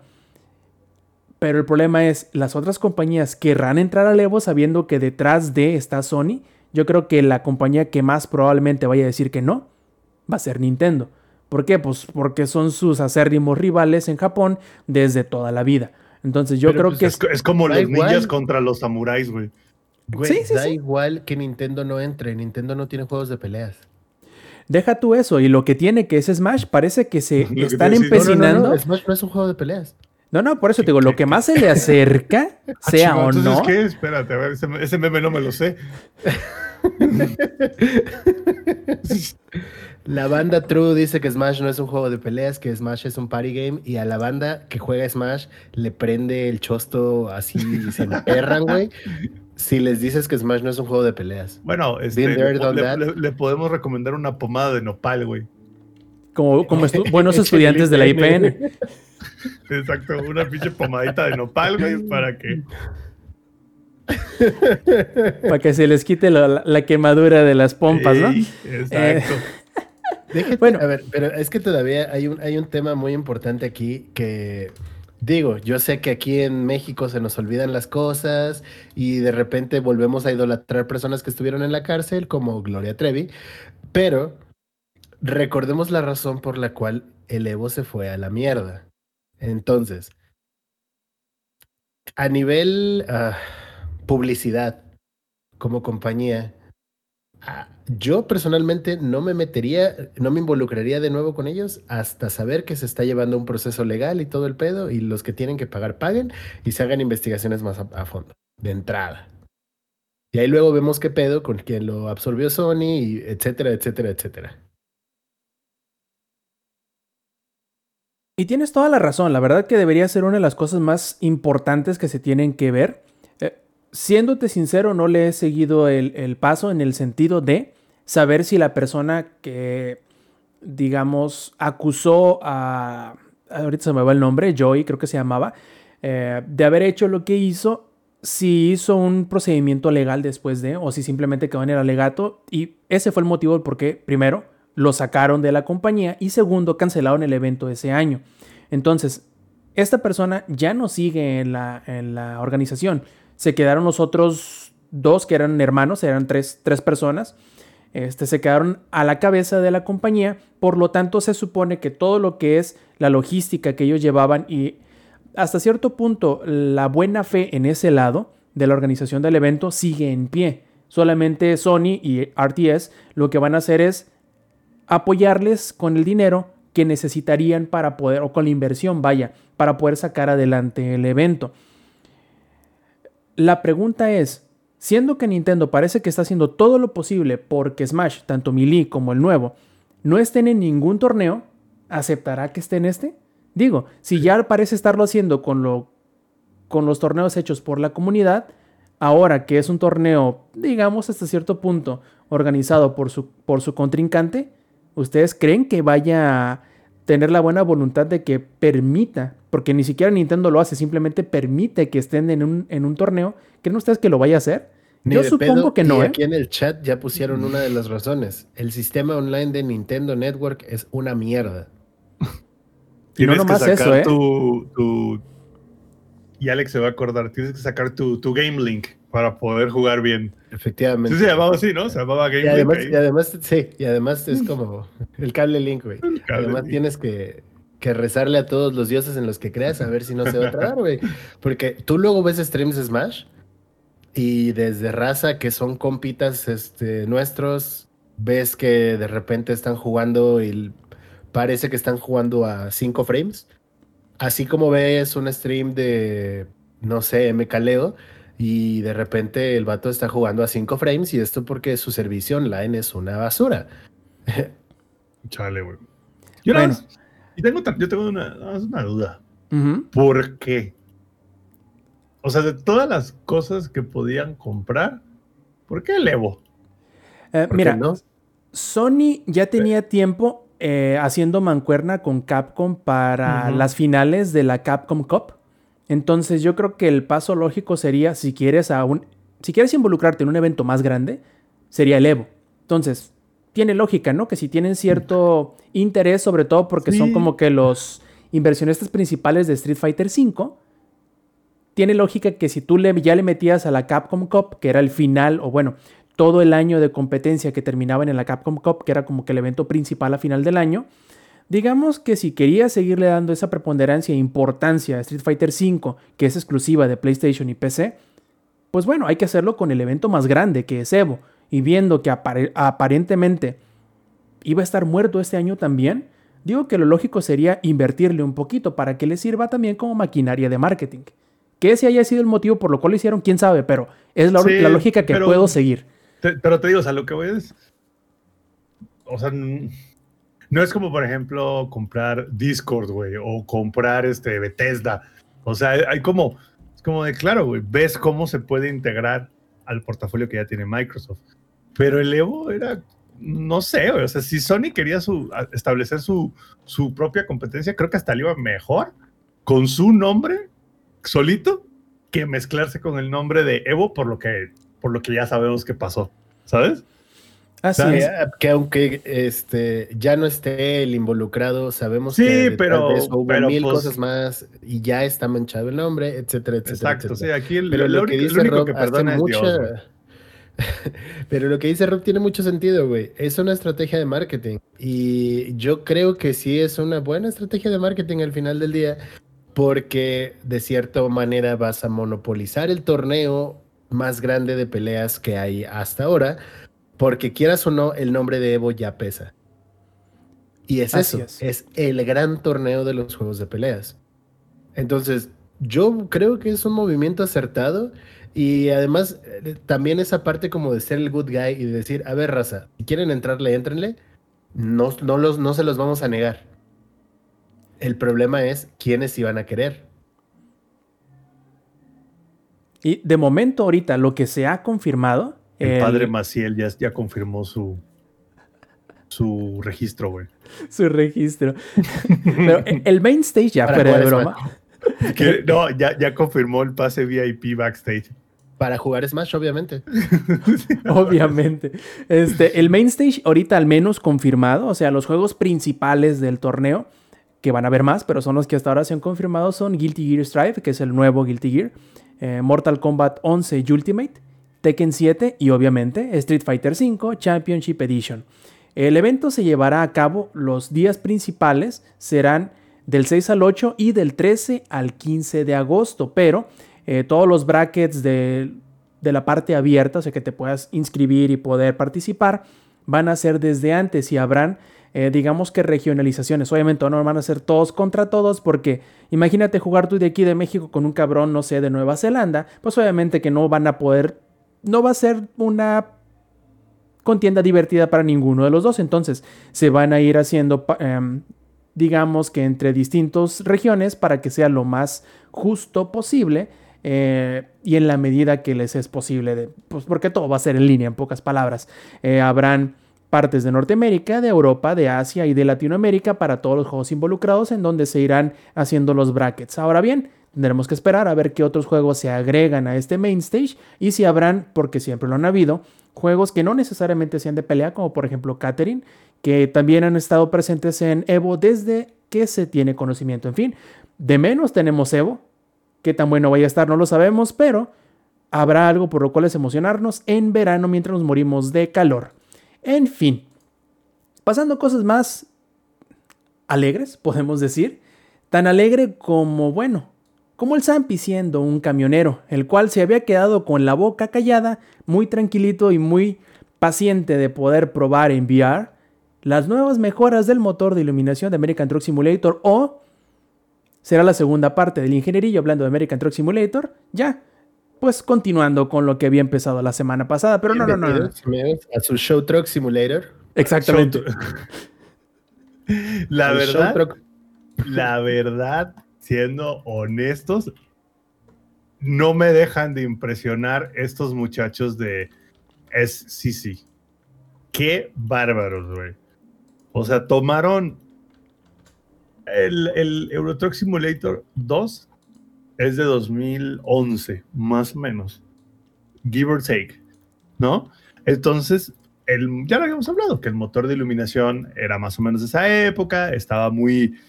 Pero el problema es, las otras compañías querrán entrar al Evo sabiendo que detrás de está Sony. Yo creo que la compañía que más probablemente vaya a decir que no va a ser Nintendo. ¿Por qué? Pues porque son sus acérrimos rivales en Japón desde toda la vida. Entonces yo creo pues que es, es como los ninjas contra los samuráis, güey. Güey, sí, sí, da igual que Nintendo no entre. Nintendo no tiene juegos de peleas. Deja tú eso. Y lo que tiene que es Smash, parece que se están empecinando. No, Smash no es un juego de peleas. No, no, por eso te digo, lo que más se le acerca, ah, sea o no. ¿qué? Espérate, a ver, ese, ese meme no me lo sé. La banda True dice que Smash no es un juego de peleas, que Smash es un party game y a la banda que juega Smash le prende el chosto así y se perran, güey. Si les dices que Smash no es un juego de peleas. Bueno, este, le, podemos recomendar una pomada de nopal, güey. Como, como buenos estudiantes de la IPN. Exacto, una pinche pomadita de nopal, güey, para que para que se les quite la, quemadura de las pompas, ¿no? Exacto. Eh, bueno, a ver, pero es que todavía hay un, hay un tema muy importante aquí que Digo, yo sé que aquí en México se nos olvidan las cosas y de repente volvemos a idolatrar personas que estuvieron en la cárcel, como Gloria Trevi, pero recordemos la razón por la cual el Evo se fue a la mierda. Entonces, a nivel... Ah, publicidad como compañía, yo personalmente no me metería, no me involucraría de nuevo con ellos hasta saber que se está llevando un proceso legal y todo el pedo y los que tienen que pagar paguen y se hagan investigaciones más a, fondo, de entrada. Y ahí luego vemos qué pedo con quien lo absorbió Sony, y etcétera, etcétera, etcétera. Y tienes toda la razón, la verdad que debería ser una de las cosas más importantes que se tienen que ver siéndote sincero, no le he seguido el, paso en el sentido de saber si la persona que, digamos, acusó a, ahorita se me va el nombre, Joy creo que se llamaba, eh, de haber hecho lo que hizo, si hizo un procedimiento legal después de, o si simplemente quedó en el alegato, y ese fue el motivo por qué, primero, lo sacaron de la compañía y segundo, cancelaron el evento ese año. Entonces, esta persona ya no sigue en la, en la organización se quedaron los otros dos que eran hermanos, eran tres, tres personas. Este, se quedaron a la cabeza de la compañía, por lo tanto se supone que todo lo que es la logística que ellos llevaban y hasta cierto punto la buena fe en ese lado de la organización del evento sigue en pie. Solamente Sony y RTS lo que van a hacer es apoyarles con el dinero que necesitarían para poder, o con la inversión, vaya, para poder sacar adelante el evento. La pregunta es, siendo que Nintendo parece que está haciendo todo lo posible porque Smash, tanto Melee como el nuevo, no estén en ningún torneo, ¿aceptará que esté en este? Digo, si ya parece estarlo haciendo con, lo, con los torneos hechos por la comunidad, ahora que es un torneo, digamos hasta cierto punto, organizado por su, por su contrincante, ¿ustedes creen que vaya a tener la buena voluntad de que permita porque ni siquiera Nintendo lo hace, simplemente permite que estén en un, en un torneo. ¿Creen ustedes que lo vaya a hacer? Yo supongo que no. ¿eh? Aquí en el chat ya pusieron una de las razones. El sistema online de Nintendo Network es una mierda. y no nomás eso, ¿eh? Y Alex se va a acordar, tienes que sacar tu, tu Game Link para poder jugar bien. Efectivamente. Sí, se llamaba así, ¿no? Se llamaba Game y además, Link. Y además, sí, y además es como el cable Link, güey. Además tienes que que rezarle a todos los dioses en los que creas a ver si no se va a tragar, güey. Porque tú luego ves streams de Smash y desde raza que son compitas este, nuestros, ves que de repente están jugando y parece que están jugando a 5 frames. Así como ves un stream de, no sé, Caleo y de repente el vato está jugando a 5 frames y esto porque su servicio online es una basura. Chale, güey. bueno. Y tengo, yo tengo una, una duda. ¿Por qué? O sea, de todas las cosas que podían comprar, ¿por qué el Evo? Eh, mira, Sony ya tenía tiempo eh, haciendo mancuerna con Capcom para las finales de la Capcom Cup. Entonces yo creo que el paso lógico sería, si quieres, a un, si quieres involucrarte en un evento más grande, sería el Evo. Entonces, tiene lógica, ¿no? Que si tienen cierto interés, sobre todo porque son como que los inversionistas principales de Street Fighter V, tiene lógica que si tú le, ya le metías a la Capcom Cup, que era el final, o bueno, todo el año de competencia que terminaban en la Capcom Cup, que era como que el evento principal a final del año, digamos que si querías seguirle dando esa preponderancia e importancia a Street Fighter V, que es exclusiva de PlayStation y PC, pues bueno, hay que hacerlo con el evento más grande, que es Evo, y viendo que apare- aparentemente iba a estar muerto este año también, digo que lo lógico sería invertirle un poquito para que le sirva también como maquinaria de marketing. Que ese haya sido el motivo por lo cual lo hicieron, quién sabe, pero es la, Sí, la lógica que pero- puedo seguir. Te- pero te digo, o sea, lo que voy es. O sea, no es como, por ejemplo, comprar Discord, güey, o comprar este Bethesda. O sea, hay como. Es como de, claro, güey, ves cómo se puede integrar al portafolio que ya tiene Microsoft. Pero el Evo era. No sé, güey, o sea, si Sony quería su, establecer su, su propia competencia, creo que hasta le iba mejor con su nombre solito que mezclarse con el nombre de Evo por lo que, por lo que ya sabemos que pasó, ¿sabes? Así es. que aunque este ya no esté el involucrado, sabemos Sí, que detrás pero- de eso hubo pero, mil pues- cosas más y ya está manchado el nombre, etcétera, etcétera. Exacto, sí, aquí el, Pero lo, lo que lo dice único Rob que hace perdona es mucha... Dios, güey. Pero lo que dice Rob tiene mucho sentido, güey. Es una estrategia de marketing. Y yo creo que sí es una buena estrategia de marketing al final del día. Porque de cierta manera vas a monopolizar el torneo más grande de peleas que hay hasta ahora. Porque quieras o no, el nombre de Evo ya pesa. Y es Así eso, es. es el gran torneo de los juegos de peleas. Entonces, yo creo que es un movimiento acertado y además eh, también esa parte como de ser el good guy y de decir, a ver, raza, si quieren entrarle, éntrenle, no, no, los, no se los vamos a negar. El problema es quiénes iban a querer. Y de momento ahorita lo que se ha confirmado... El el- padre Maciel ya, ya confirmó su, su registro, güey. su registro. Pero el main stage ya, fuera de broma. No, ya, ya confirmó el pase VIP backstage. Para jugar Smash, obviamente. Obviamente. Este, el main stage ahorita al menos confirmado, o sea, los juegos principales del torneo, que van a haber más, pero son los que hasta ahora se han confirmado, son Guilty Gear Strive, que es el nuevo Guilty Gear, eh, Mortal Kombat 11 Ultimate, Tekken 7 y obviamente Street Fighter V Championship Edition. El evento se llevará a cabo los días principales, serán del 6 al 8 y del 13 al 15 de agosto, pero eh, todos los brackets de, de la parte abierta, o sea que te puedas inscribir y poder participar, van a ser desde antes y habrán, eh, digamos que regionalizaciones. Obviamente no van a ser todos contra todos, porque imagínate jugar tú de aquí de México con un cabrón, no sé, de Nueva Zelanda, pues obviamente que no van a poder, no va a ser una contienda divertida para ninguno de los dos. Entonces se van a ir haciendo, em, digamos que entre distintas regiones para que sea lo más justo posible eh, y en la medida que les es posible, pues porque todo va a ser en línea, en pocas palabras. Eh, habrán partes de Norteamérica, de Europa, de Asia y de Latinoamérica para todos los juegos involucrados en donde se irán haciendo los brackets. Ahora bien, tendremos que esperar a ver qué otros juegos se agregan a este main stage y si habrán, porque siempre lo han habido, juegos que no necesariamente sean de pelea, como por ejemplo Catherine, que también han estado presentes en Evo desde que se tiene conocimiento. En fin, de menos tenemos Evo. Qué tan bueno vaya a estar no lo sabemos, pero habrá algo por lo cual es emocionarnos en verano mientras nos morimos de calor. En fin, pasando cosas más alegres, podemos decir, tan alegre como bueno, como el Zampi siendo un camionero, el cual se había quedado con la boca callada, muy tranquilito y muy paciente de poder probar en VR las nuevas mejoras del motor de iluminación de American Truck Simulator o será la segunda parte del ingenierillo hablando de American Truck Simulator, ya, pues continuando con lo que había empezado la semana pasada, pero no, no, no, no. A su Show Truck Simulator. Exactamente. La verdad, Truck- la verdad, siendo honestos, no me dejan de impresionar estos muchachos de SCC. Qué bárbaros, güey. O sea, tomaron el, el Euro Truck Simulator 2 es de 2011, más o menos. Give or take, ¿no? Entonces, el, ya lo habíamos hablado, que el motor de iluminación era más o menos de esa época, estaba muy,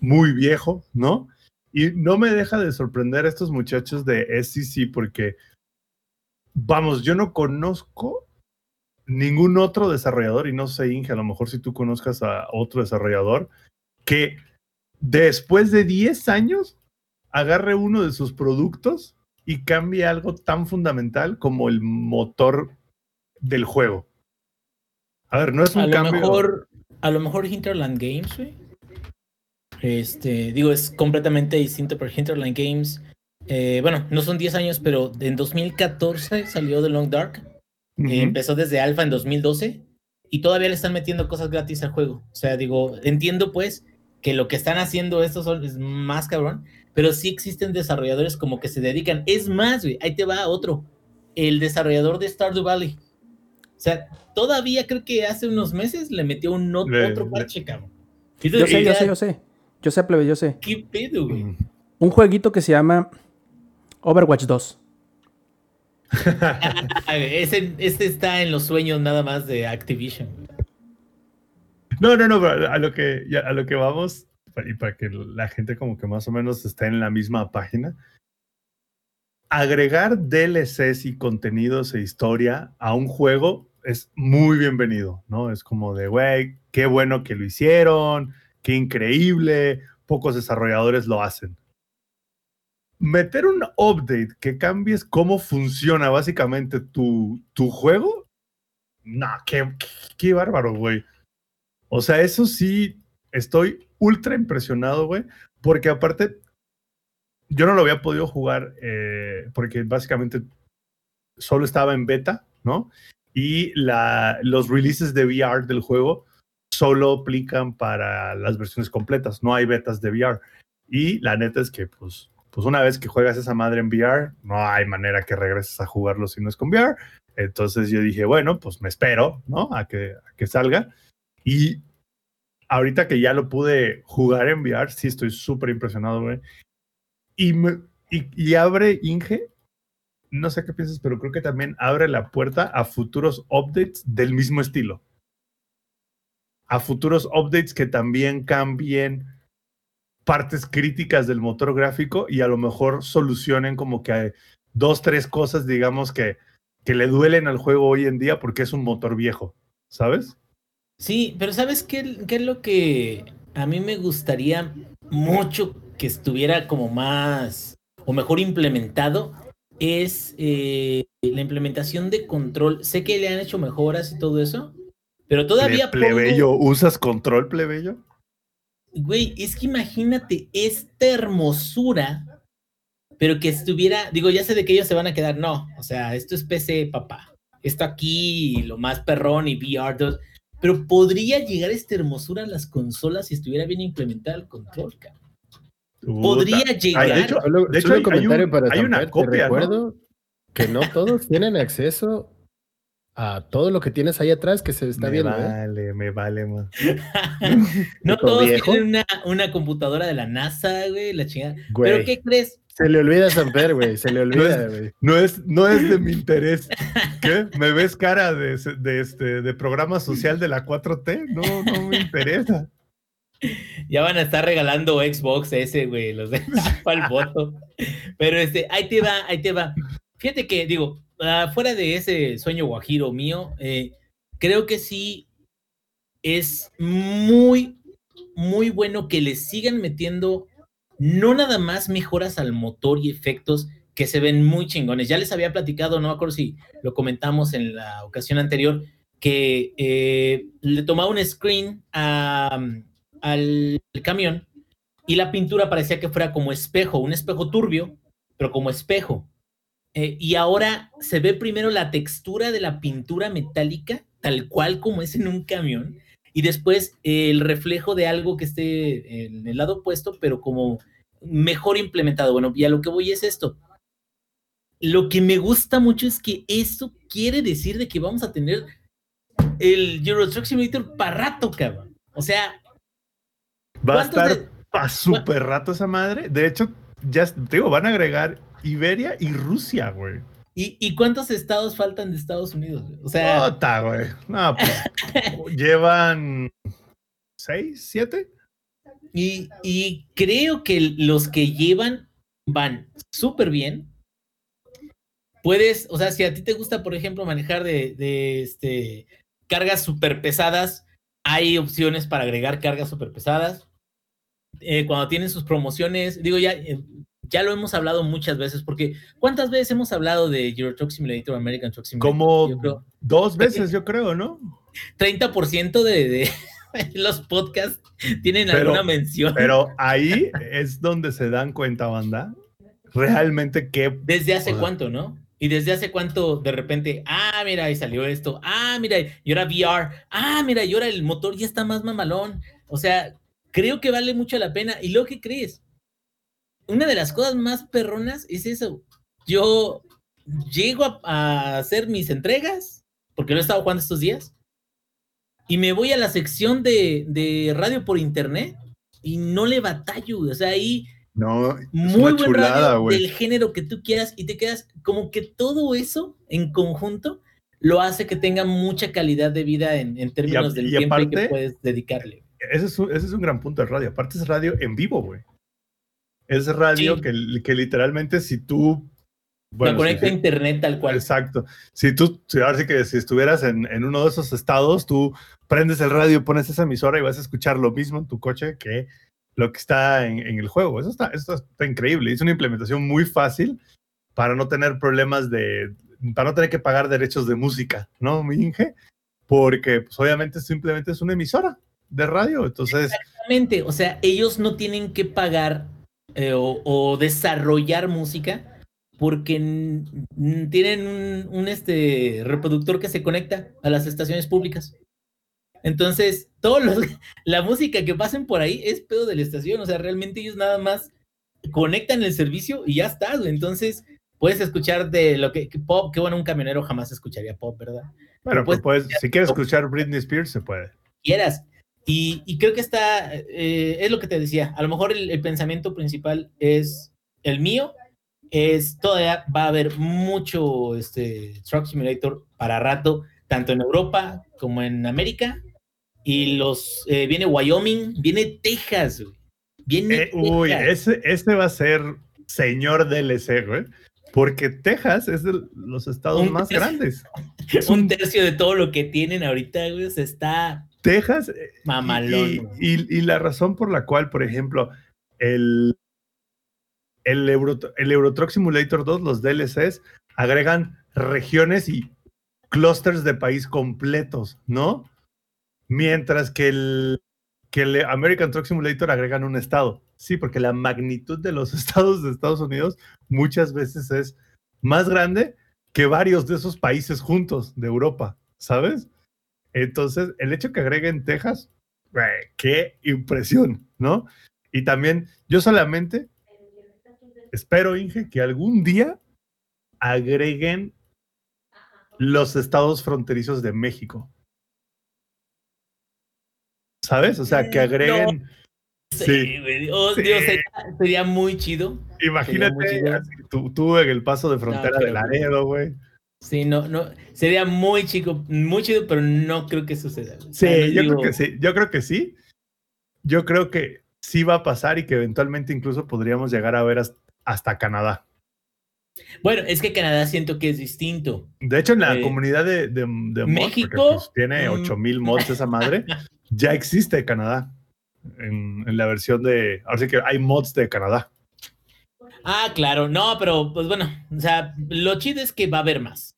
muy viejo, ¿no? Y no me deja de sorprender a estos muchachos de SCC porque, vamos, yo no conozco ningún otro desarrollador, y no sé, Inge, a lo mejor si tú conozcas a otro desarrollador, que después de 10 años agarre uno de sus productos y cambie algo tan fundamental como el motor del juego. A ver, no es un a lo cambio. Mejor, a lo mejor Hinterland Games, güey. Este, digo, es completamente distinto, pero Hinterland Games, eh, bueno, no son 10 años, pero en 2014 salió The Long Dark. Eh, empezó desde Alpha en 2012 y todavía le están metiendo cosas gratis al juego. O sea, digo, entiendo pues que lo que están haciendo estos son, es más cabrón, pero sí existen desarrolladores como que se dedican. Es más, güey, ahí te va otro. El desarrollador de Stardew Valley. O sea, todavía creo que hace unos meses le metió un Le- otro parche, cabrón. Yo sé, yo sé, yo sé. Yo sé, plebe, yo sé. ¿Qué pedo, güey? Un jueguito que se llama Overwatch 2. Ah, ese, ese está en los sueños nada más de Activision. No, no, no, a lo que, a lo que vamos, y para que la gente como que más o menos esté en la misma página, agregar DLCs y contenidos e historia a un juego es muy bienvenido, ¿no? Es como de, güey, qué bueno que lo hicieron, qué increíble, pocos desarrolladores lo hacen. Meter un update que cambies cómo funciona básicamente tu, tu juego, no, qué bárbaro, güey. O sea, eso sí, estoy ultra impresionado, güey, porque aparte, yo no lo había podido jugar eh, porque básicamente solo estaba en beta, ¿no? Y los releases de VR del juego solo aplican para las versiones completas, no hay betas de VR. Y la neta es que, pues, pues una vez que juegas esa madre en VR, no hay manera que regreses a jugarlo si no es con VR. Entonces yo dije, bueno, pues me espero, ¿no? A que, a que salga. Y ahorita que ya lo pude jugar en VR, sí estoy súper impresionado, güey. Y, me- y, y abre Inge, no sé qué piensas, pero creo que también abre la puerta a futuros updates del mismo estilo. A futuros updates que también cambien partes críticas del motor gráfico y a lo mejor solucionen como que dos, tres cosas, digamos, que, que le duelen al juego hoy en día porque es un motor viejo, ¿sabes? Sí, pero ¿sabes qué, qué es lo que a mí me gustaría mucho que estuviera como más o mejor implementado? Es eh, la implementación de control. Sé que le han hecho mejoras y todo eso, pero todavía Ple- plebeyo, pongo- ¿usas control plebeyo? Güey, es que imagínate esta hermosura, pero que estuviera, digo, ya sé de que ellos se van a quedar, no, o sea, esto es PC, papá. Esto aquí, lo más perrón y VR 2, pero podría llegar esta hermosura a las consolas si estuviera bien implementado el control, cabrón. Podría llegar. Ay, de hecho, Solo, de hecho, solo hay- un comentario hay un- para hay una te recuerdo que no todos tienen acceso a todo lo que tienes ahí atrás que se está me viendo. ¿eh? vale, me vale más. no todos viejo. tienen una, una computadora de la NASA, güey, la chingada. Güey, Pero ¿qué crees? Se le olvida Samper, güey. Se le olvida, güey. No es, no es de mi interés. ¿Qué? ¿Me ves cara de, de este, de programa social de la 4T? No, no me interesa. Ya van a estar regalando Xbox ese, güey, los de el voto. Pero este, ahí te va, ahí te va. Fíjate que, digo, ah, fuera de ese sueño guajiro mío, eh, creo que sí es muy, muy bueno que le sigan metiendo no nada más mejoras al motor y efectos que se ven muy chingones. Ya les había platicado, no me acuerdo si lo comentamos en la ocasión anterior, que eh, le tomaba un screen a, al camión y la pintura parecía que fuera como espejo, un espejo turbio, pero como espejo. Eh, y ahora se ve primero la textura de la pintura metálica, tal cual como es en un camión, y después eh, el reflejo de algo que esté en el lado opuesto, pero como mejor implementado. Bueno, y a lo que voy es esto. Lo que me gusta mucho es que eso quiere decir de que vamos a tener el Euro Truck Simulator para rato, cabrón. O sea, Va a ¿cuántos estar de- pa' súper rato esa madre. De hecho, ya te digo, van a agregar Iberia y Rusia, güey. ¿Y, y cuántos estados faltan de Estados Unidos? O sea, güey. No, pues, llevan seis, siete. y, y creo que los que llevan van súper bien. Puedes, o sea, si a ti te gusta, por ejemplo, manejar de, de, este, cargas súper pesadas, hay opciones para agregar cargas súper pesadas. Eh, cuando tienen sus promociones, digo, ya, eh, ya lo hemos hablado muchas veces, porque ¿cuántas veces hemos hablado de Euro Truck Simulator, American Truck Simulator? Como Yo creo dos veces, yo creo, ¿no? 30% de, de los podcasts tienen Pero- alguna mención. Pero ahí es donde se dan cuenta, banda, realmente que ¿Desde hace Hola. cuánto, no? Y desde hace cuánto de repente, ah, mira, ahí salió esto, ah, mira, y ahora VR, ah, mira, y ahora el motor ya está más mamalón. O sea, creo que vale mucho la pena. ¿Y lo que crees? Una de las cosas más perronas es eso. Yo llego a, a hacer mis entregas, porque lo he estado jugando estos días, y me voy a la sección de, de radio por internet y no le batallo. O sea, ahí no, es muy una buen chulada, radio del género que tú quieras y te quedas como que todo eso en conjunto lo hace que tenga mucha calidad de vida en, en términos del tiempo que puedes dedicarle. Ese es, un, ese es un gran punto de radio. Aparte es radio en vivo, güey. Es radio Sí. que, que literalmente si tú... Lo si- conecta a internet tal cual. Exacto. Si tú, si ahora sí que si estuvieras en, en uno de esos estados, tú prendes el radio, pones esa emisora y vas a escuchar lo mismo en tu coche que lo que está en, en el juego. Eso está, eso está increíble. Es una implementación muy fácil para no tener problemas de, para no tener que pagar derechos de música, ¿no, mi Inge? Porque pues, obviamente simplemente es una emisora de radio. Entonces, Exactamente, o sea, ellos no tienen que pagar eh, o, o desarrollar música porque tienen un, un, este reproductor que se conecta a las estaciones públicas. Entonces, todos los, la música que pasen por ahí es pedo de la estación, o sea, realmente ellos nada más conectan el servicio y ya está. Entonces, puedes escuchar de lo que, que pop, que bueno, un camionero jamás escucharía pop, ¿verdad? bueno, pues, pues, puedes- si quieres escuchar Britney Spears, se puede. quieras. Y, y creo que está, eh, es lo que te decía, a lo mejor el, el pensamiento principal es el mío, es todavía va a haber mucho este, Truck Simulator para rato, tanto en Europa como en América, y los, eh, viene Wyoming, viene Texas, güey. Viene Eh, uy, Texas. ese, ese va a ser señor DLC, güey. Porque Texas es de los estados Un más tercio. grandes. un tercio de todo lo que tienen ahorita, güey, se está Texas. eh, mamalón. Y, güey. y- y la razón por la cual, por ejemplo, el, el, Euro, el Euro Truck Simulator 2, los DLCs, agregan regiones y clusters de país completos, ¿no? Mientras que el, que el American Truck Simulator agregan un estado. Sí, porque la magnitud de los estados de Estados Unidos muchas veces es más grande que varios de esos países juntos de Europa, ¿sabes? Entonces, el hecho que agreguen Texas, güey, qué impresión, ¿no? Y también, yo solamente espero, Inge, que algún día agreguen los estados fronterizos de México. ¿Sabes? O sea, que Eh, agreguen, Sí, sí. güey. Oh, Sí. Dios, sería, sería muy chido. imagínate, muy chido. así, tú, tú en el paso de frontera de pero- Laredo, güey. Sí, no, no, sería muy chico, muy chido, pero no creo que suceda. O Sí, sea, no yo digo- creo que sí, yo creo que sí. Yo creo que sí va a pasar y que eventualmente incluso podríamos llegar a ver hasta, hasta Canadá. Bueno, es que Canadá siento que es distinto. De hecho, en la Eh, comunidad de, de, de mods, porque, México, pues, tiene mm. 8000 mods esa madre, ya existe Canadá. En, en la versión de. Ahora sí que hay mods de Canadá. Ah, claro, no, pero pues bueno, o sea, lo chido es que va a haber más.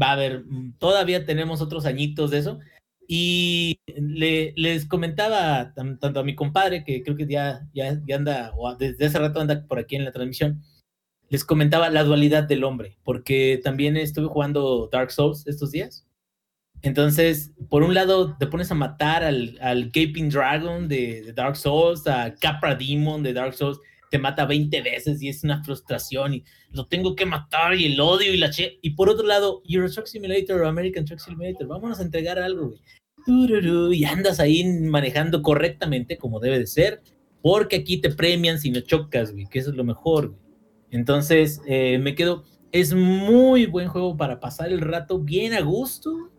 Va a haber, mm, todavía tenemos otros añitos de eso. Y le- les comentaba tan- tanto a mi compadre, que creo que ya, ya, ya anda, o desde hace rato anda por aquí en la transmisión, les comentaba la dualidad del hombre, porque también estuve jugando Dark Souls estos días. Entonces, por un lado, te pones a matar al, al Gaping Dragon de, de Dark Souls, a Capra Demon de Dark Souls, te mata 20 veces y es una frustración y lo tengo que matar y el odio y la che. Y por otro lado, Euro Truck Simulator o American Truck Simulator, vámonos a entregar algo, güey. Y andas ahí manejando correctamente como debe de ser. porque aquí te premian si no chocas, güey, que eso es lo mejor, güey. Entonces, eh, me quedo, es muy buen juego para pasar el rato bien a gusto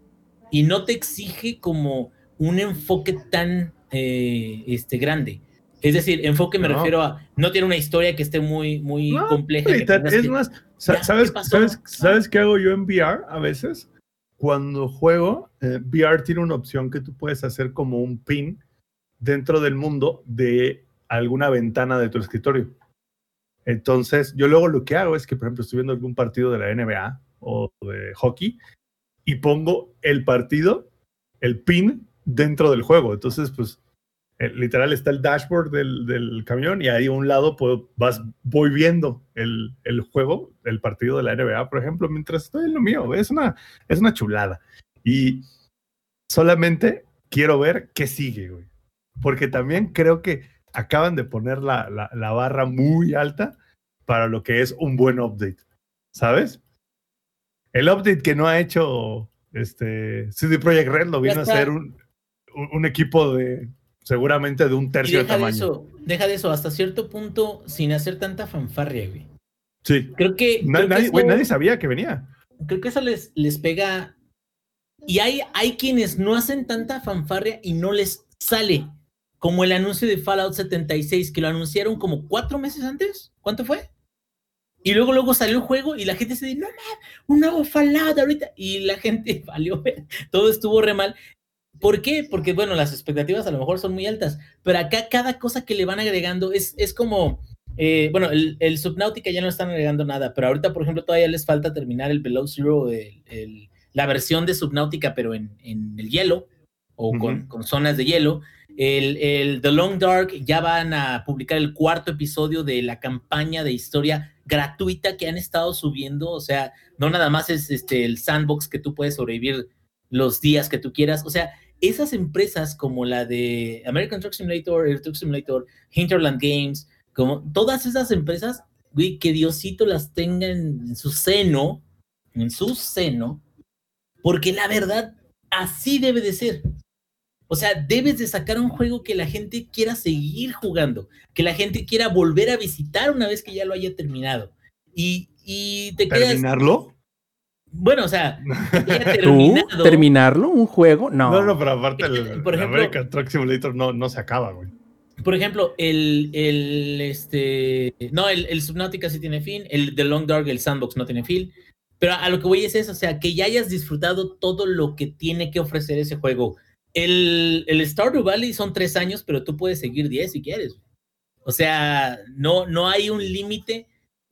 y no te exige como un enfoque tan eh, este, grande. Es decir, enfoque me No. refiero a, no tiene una historia que esté muy, muy No, compleja. es que- más, sa- Ya, ¿sabes, ¿qué pasó? ¿sabes, Ah. ¿sabes qué hago yo en VR a veces? Cuando juego, eh, VR tiene una opción que tú puedes hacer como un pin dentro del mundo de alguna ventana de tu escritorio. Entonces, yo luego lo que hago es que, por ejemplo, estoy viendo algún partido de la NBA o de hockey y pongo el partido, el pin dentro del juego. Entonces, pues, literal está el dashboard del, del camión y ahí a un lado puedo, vas, voy viendo el, el juego, el partido de la NBA, por ejemplo, mientras estoy en lo mío. Es una, es una chulada. Y solamente quiero ver qué sigue, güey. Porque también creo que acaban de poner la, la, la barra muy alta para lo que es un buen update, ¿sabes? El update que no ha hecho este CD Projekt Red lo vino a un, un, un equipo de seguramente de un tercio de deja de tamaño. eso, deja de eso, hasta cierto punto, sin hacer tanta fanfarria, güey. Sí. Creo que, Na- creo que nadie, eso- güey, nadie sabía que venía. creo que eso les, les pega. Y hay, hay quienes no hacen tanta fanfarria y no les sale. Como el anuncio de Fallout 76, que lo anunciaron como cuatro meses antes. ¿Cuánto fue? Y luego, luego salió el juego y la gente se dice, no, man, un nuevo Fallout ahorita. Y la gente valió, todo estuvo re mal. ¿Por qué? Porque, bueno, las expectativas a lo mejor son muy altas, pero acá cada cosa que le van agregando es, es como, eh, bueno, el, el Subnautica ya no están agregando nada, pero ahorita, por ejemplo, todavía les falta terminar el Below Zero, el- el- la versión de Subnautica, pero en, en el hielo, o con, Ujú. con zonas de hielo. El, el The Long Dark ya van a publicar el cuarto episodio de la campaña de historia gratuita que han estado subiendo, o sea, no nada más es este el sandbox que tú puedes sobrevivir los días que tú quieras, o sea, esas empresas como la de American Truck Simulator, Air Truck Simulator, Hinterland Games, como todas esas empresas, güey, que Diosito las tenga en, su seno, en su seno, porque la verdad, así debe de ser. O sea, debes de sacar un juego que la gente quiera seguir jugando, que la gente quiera volver a visitar una vez que ya lo haya terminado. Y, y te quedas, ¿Terminarlo? Bueno, o sea, ¿Tú? ¿Terminarlo? ¿Un juego? No. No, no, pero aparte el, Por el ejemplo- American Truck Simulator no, no se acaba, güey. Por ejemplo, el, el este, no, el, el Subnautica sí tiene fin, el The Long Dark, el Sandbox no tiene fin, pero a lo que voy es eso, o sea, que ya hayas disfrutado todo lo que tiene que ofrecer ese juego. El, el Stardew Valley son tres años, pero tú puedes seguir diez si quieres. O sea, no, no hay un límite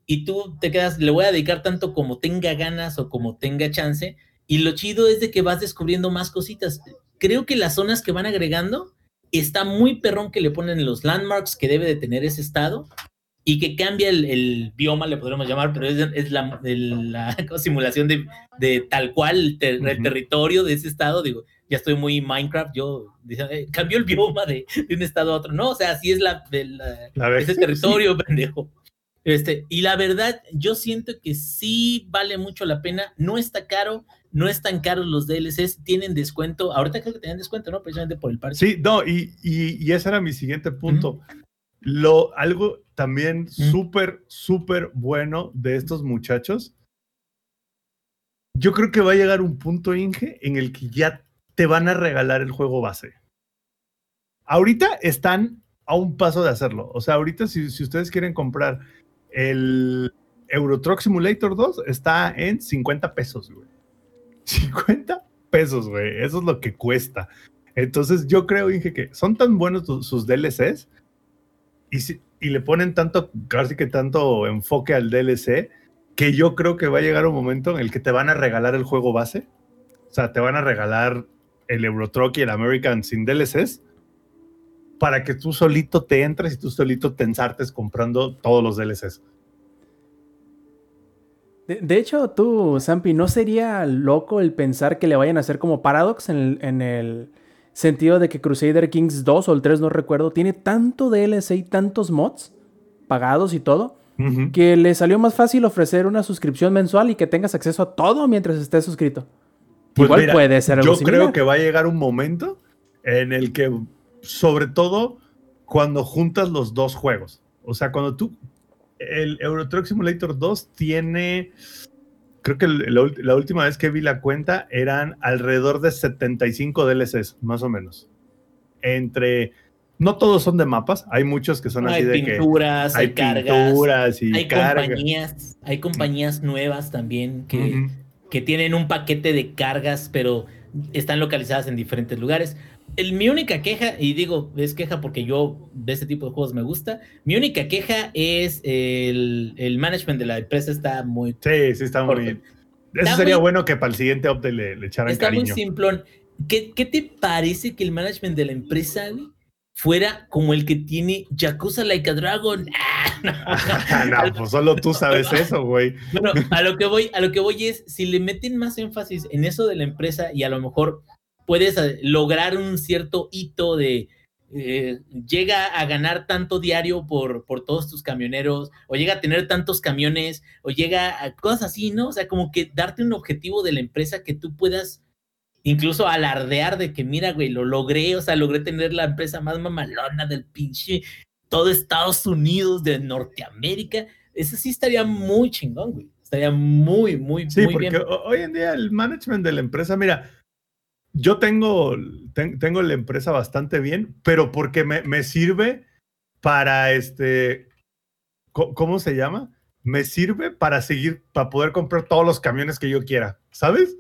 y tú te quedas, le voy a dedicar tanto como tenga ganas o como tenga chance. Y lo chido es de que vas descubriendo más cositas. Creo que las zonas que van agregando está muy perrón que le ponen los landmarks que debe de tener ese estado y que cambia el, el bioma, le podremos llamar, pero es, es la, el- la simulación de, de tal cual el, ter- el Ujú. territorio de ese estado. Digo, ya estoy muy Minecraft, yo eh, cambió el bioma de, de un estado a otro. No, o sea, así es la, de la- ese territorio, pendejo. Este, y la verdad, yo siento que sí vale mucho la pena. No está caro, no están caros los DLCs, tienen descuento. Ahorita creo que tienen descuento, ¿no? Precisamente por el parche. Sí, no, y, y, y ese era mi siguiente punto. Lo, algo también súper, súper bueno de estos muchachos. Yo creo que va a llegar un punto, Inge, en el que ya te van a regalar el juego base. Ahorita están a un paso de hacerlo. O sea, ahorita si, si ustedes quieren comprar el Euro Truck Simulator 2, está en 50 pesos, güey. 50 pesos, güey. Eso es lo que cuesta. Entonces yo creo, Inge, que son tan buenos sus DLCs y, si- y le ponen tanto, casi que tanto enfoque al DLC, que yo creo que va a llegar un momento en el que te van a regalar el juego base. O sea, te van a regalar el Euro Truck y el American sin DLCs para que tú solito te entres y tú solito te ensartes comprando todos los DLCs. De, de hecho, tú, Zampi, ¿no sería loco el pensar que le vayan a hacer como Paradox en el, en el sentido de que Crusader Kings 2 o el 3, no recuerdo, tiene tanto DLC y tantos mods pagados y todo, que le salió más fácil ofrecer una suscripción mensual y que tengas acceso a todo mientras estés suscrito? Pues Igual mira, puede ser algo Yo similar. creo que va a llegar un momento en el que, sobre todo cuando juntas los dos juegos. O sea, cuando tú. El Euro Truck Simulator 2 tiene. Creo que la, última vez que vi la cuenta eran alrededor de 75 DLCs, más o menos. Entre. No todos son de mapas, hay muchos que son así de que. pinturas, hay, Hay cargas, pinturas y hay cargas. compañías, hay compañías nuevas también que, que tienen un paquete de cargas, pero están localizadas en diferentes lugares. El, mi única queja, y digo, es queja porque yo de este tipo de juegos me gusta, mi única queja es el, el management de la empresa está muy... Sí, sí, está muy. Eso está sería muy- bueno que para el siguiente update le, le echaran Está muy cariño. simplón. ¿Qué, qué te parece que el management de la empresa, güey, fuera como el que tiene Yakuza Like a Dragon? Ah, no. no, pues solo tú sabes eso, güey. Bueno, a lo que voy, a lo que voy es, si le meten más énfasis en eso de la empresa y a lo mejor puedes eh, lograr un cierto hito de eh, llega a ganar tanto diario por, por todos tus camioneros, o llega a tener tantos camiones, o llega a cosas así, ¿no? O sea, como que darte un objetivo de la empresa que tú puedas incluso alardear de que, mira, güey, lo logré, o sea, logré tener la empresa más mamalona del pinche todo Estados Unidos, de Norteamérica. Eso sí estaría muy chingón, güey. Estaría muy, muy, Sí, muy porque bien. ho- hoy en día el management de la empresa, mira, yo tengo, ten- tengo la empresa bastante bien, pero porque me, me sirve para este, ¿cómo se llama? Me sirve para seguir, para poder comprar todos los camiones que yo quiera, ¿sabes?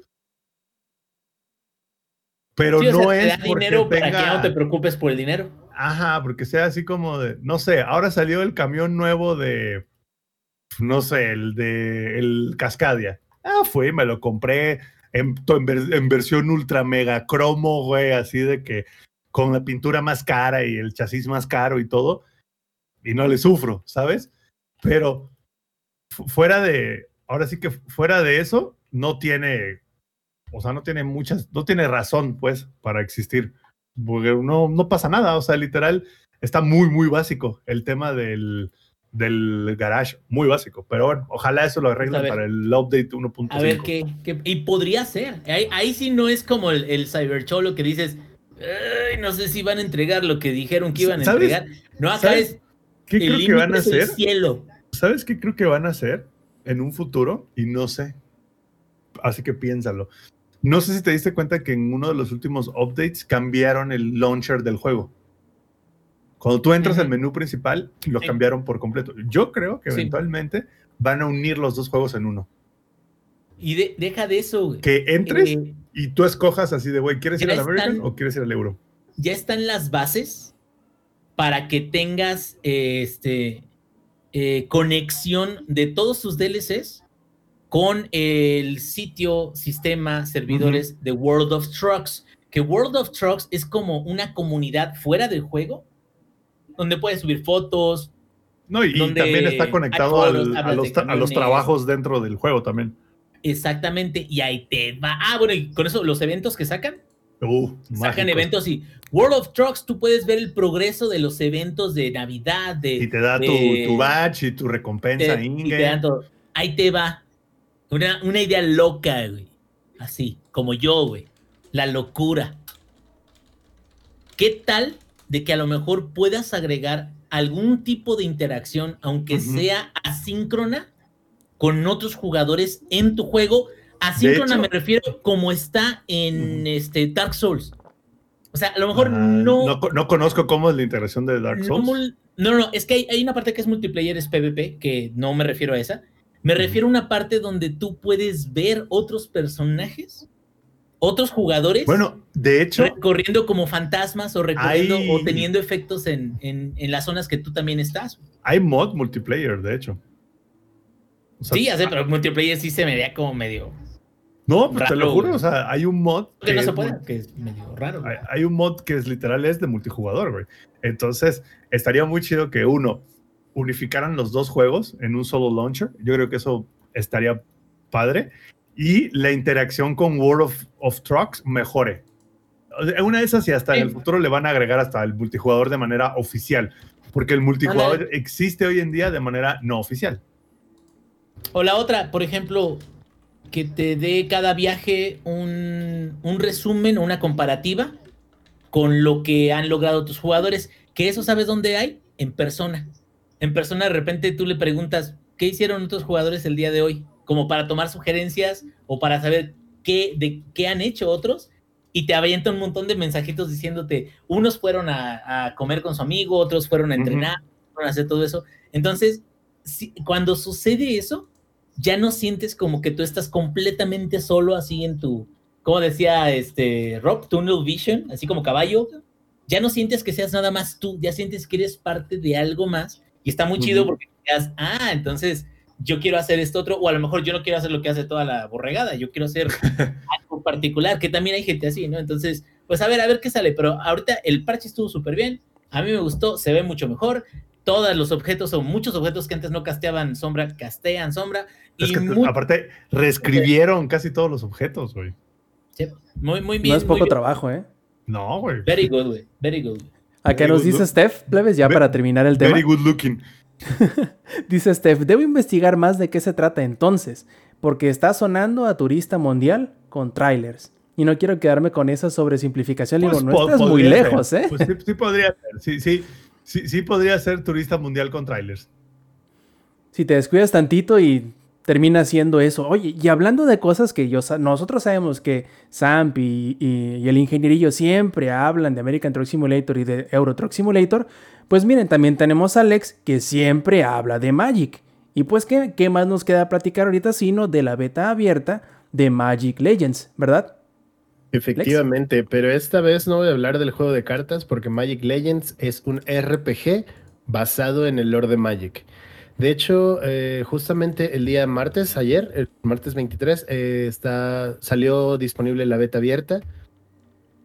Pero Sí, o sea, no te es da porque dinero para que no te preocupes por el dinero. Ajá, porque sea así como de, no sé, ahora salió el camión nuevo de, no sé, el de el Cascadia. Ah, fui, me lo compré en, en ver- en versión ultra mega cromo, güey, así de que con la pintura más cara y el chasis más caro y todo, y no le sufro, ¿sabes? Pero fu- fuera de, ahora sí que fuera de eso, no tiene, o sea, no tiene muchas, no tiene razón, pues, para existir porque no, no pasa nada, o sea, literal, está muy, muy básico el tema del, del garage, muy básico, pero bueno, ojalá eso lo arreglen para el update 1.5. A ver qué, Y podría ser. Ahí, ahí sí no es como el, el Cybercholo que dices, "Ay, no sé si van a entregar lo que dijeron que iban a ¿Sabes? entregar. No, acá ¿Sabes es ¿Qué el creo que van a hacer? cielo. ¿Sabes qué creo que van a hacer en un futuro? Y no sé. Así que piénsalo. No sé si te diste cuenta que en uno de los últimos updates cambiaron el launcher del juego. Cuando tú entras al menú principal, lo Sí. cambiaron por completo. Yo creo que Sí. eventualmente van a unir los dos juegos en uno. Y de- deja de eso, güey. Que entres Eh, y tú escojas así de, güey, ¿quieres ir al American están- o quieres ir al Euro? ya están las bases para que tengas este eh, conexión de todos sus DLCs con el sitio, sistema, servidores de World of Trucks. Que World of Trucks es como una comunidad fuera del juego donde puedes subir fotos. No, y, también está conectado foros, al- a, los, a trabajos dentro del juego también. Exactamente, y ahí te va. Ah, bueno, y con eso, los eventos que sacan, Uh, sacan mágicos. eventos y World of Trucks, tú puedes ver el progreso de los eventos de Navidad, de, Y te da tu, de- tu badge y tu recompensa te- y te dan todo. Ahí te va. Una, una idea loca, güey. Así, como yo, güey. La locura. ¿Qué tal de que a lo mejor puedas agregar algún tipo de interacción, aunque sea asíncrona, con otros jugadores en tu juego? Asíncrona hecho- me refiero como está en este Dark Souls. O sea, a lo mejor Ah, no, no. co- no conozco cómo es la integración de Dark Souls. no, no, es que hay, hay una parte que es multiplayer, es PvP, que no me refiero a esa. Me refiero a una parte donde tú puedes ver otros personajes, otros jugadores, Bueno, de hecho, recorriendo como fantasmas o recorriendo Hay- o teniendo efectos en, en- en las zonas que tú también estás. hay mod multiplayer, de hecho. O sea, Sí, ya sé, pero multiplayer sí se me veía como medio... No, pues te lo raro, juro, güey. o sea, hay un mod Que no se puede, que es medio raro. güey. hay, hay un mod que es literal es de multijugador, güey. Entonces, estaría muy chido que uno unificaran los dos juegos en un solo launcher. Yo creo que eso estaría padre. Y la interacción con World of, of Trucks mejore. Una de esas y hasta en el futuro le van a agregar hasta el multijugador de manera oficial. Porque el multijugador existe hoy en día de manera no oficial. O la otra, por ejemplo, que te dé cada viaje un, un resumen o una comparativa con lo que han logrado tus jugadores. Que eso sabes dónde hay? En persona. En persona de repente tú le preguntas, ¿qué hicieron otros jugadores el día de hoy? Como para tomar sugerencias o para saber qué, de qué han hecho otros. Y te avienta un montón de mensajitos diciéndote, unos fueron a, a comer con su amigo, otros fueron a entrenar, fueron a hacer todo eso. Entonces, si, cuando sucede eso, ya no sientes como que tú estás completamente solo así en tu, como decía este Rob, Tunnel Vision, así como caballo, ya no sientes que seas nada más tú, ya sientes que eres parte de algo más y está muy chido porque digas, ah, entonces yo quiero hacer esto otro, o a lo mejor yo no quiero hacer lo que hace toda la borregada, yo quiero hacer algo particular, que también hay gente así, ¿no? Entonces, pues a ver, a ver qué sale, pero ahorita el parche estuvo súper bien, a mí me gustó, se ve mucho mejor, todos los objetos o muchos objetos que antes no casteaban sombra, castean sombra. Es que aparte, reescribieron casi todos los objetos, güey. Sí, muy, muy bien. No es poco trabajo, ¿eh? No, güey. Very good, güey. Very good. ¿A qué nos dice Steph, plebes, ya para terminar el tema? Very good looking. dice Steph, debo investigar más de qué se trata entonces, porque está sonando a turista mundial con trailers. Y no quiero quedarme con esa sobresimplificación. Pues Digo, no estás muy lejos, ¿eh? Pues sí, sí, podría ser. Sí, sí, sí, sí podría ser turista mundial con trailers. Si te descuidas tantito y termina siendo eso. Oye, y hablando de cosas que yo, nosotros sabemos que Samp y, el ingenierillo siempre hablan de American Truck Simulator y de Euro Truck Simulator, pues miren, también tenemos a Alex que siempre habla de Magic. Y pues, ¿qué, qué más nos queda platicar ahorita sino de la beta abierta de Magic Legends, verdad? Efectivamente, pero esta vez no voy a hablar del juego de cartas porque Magic Legends es un RPG basado en el lore de Magic. De hecho, eh, justamente el día martes, ayer, el martes 23, eh, está, salió disponible la beta abierta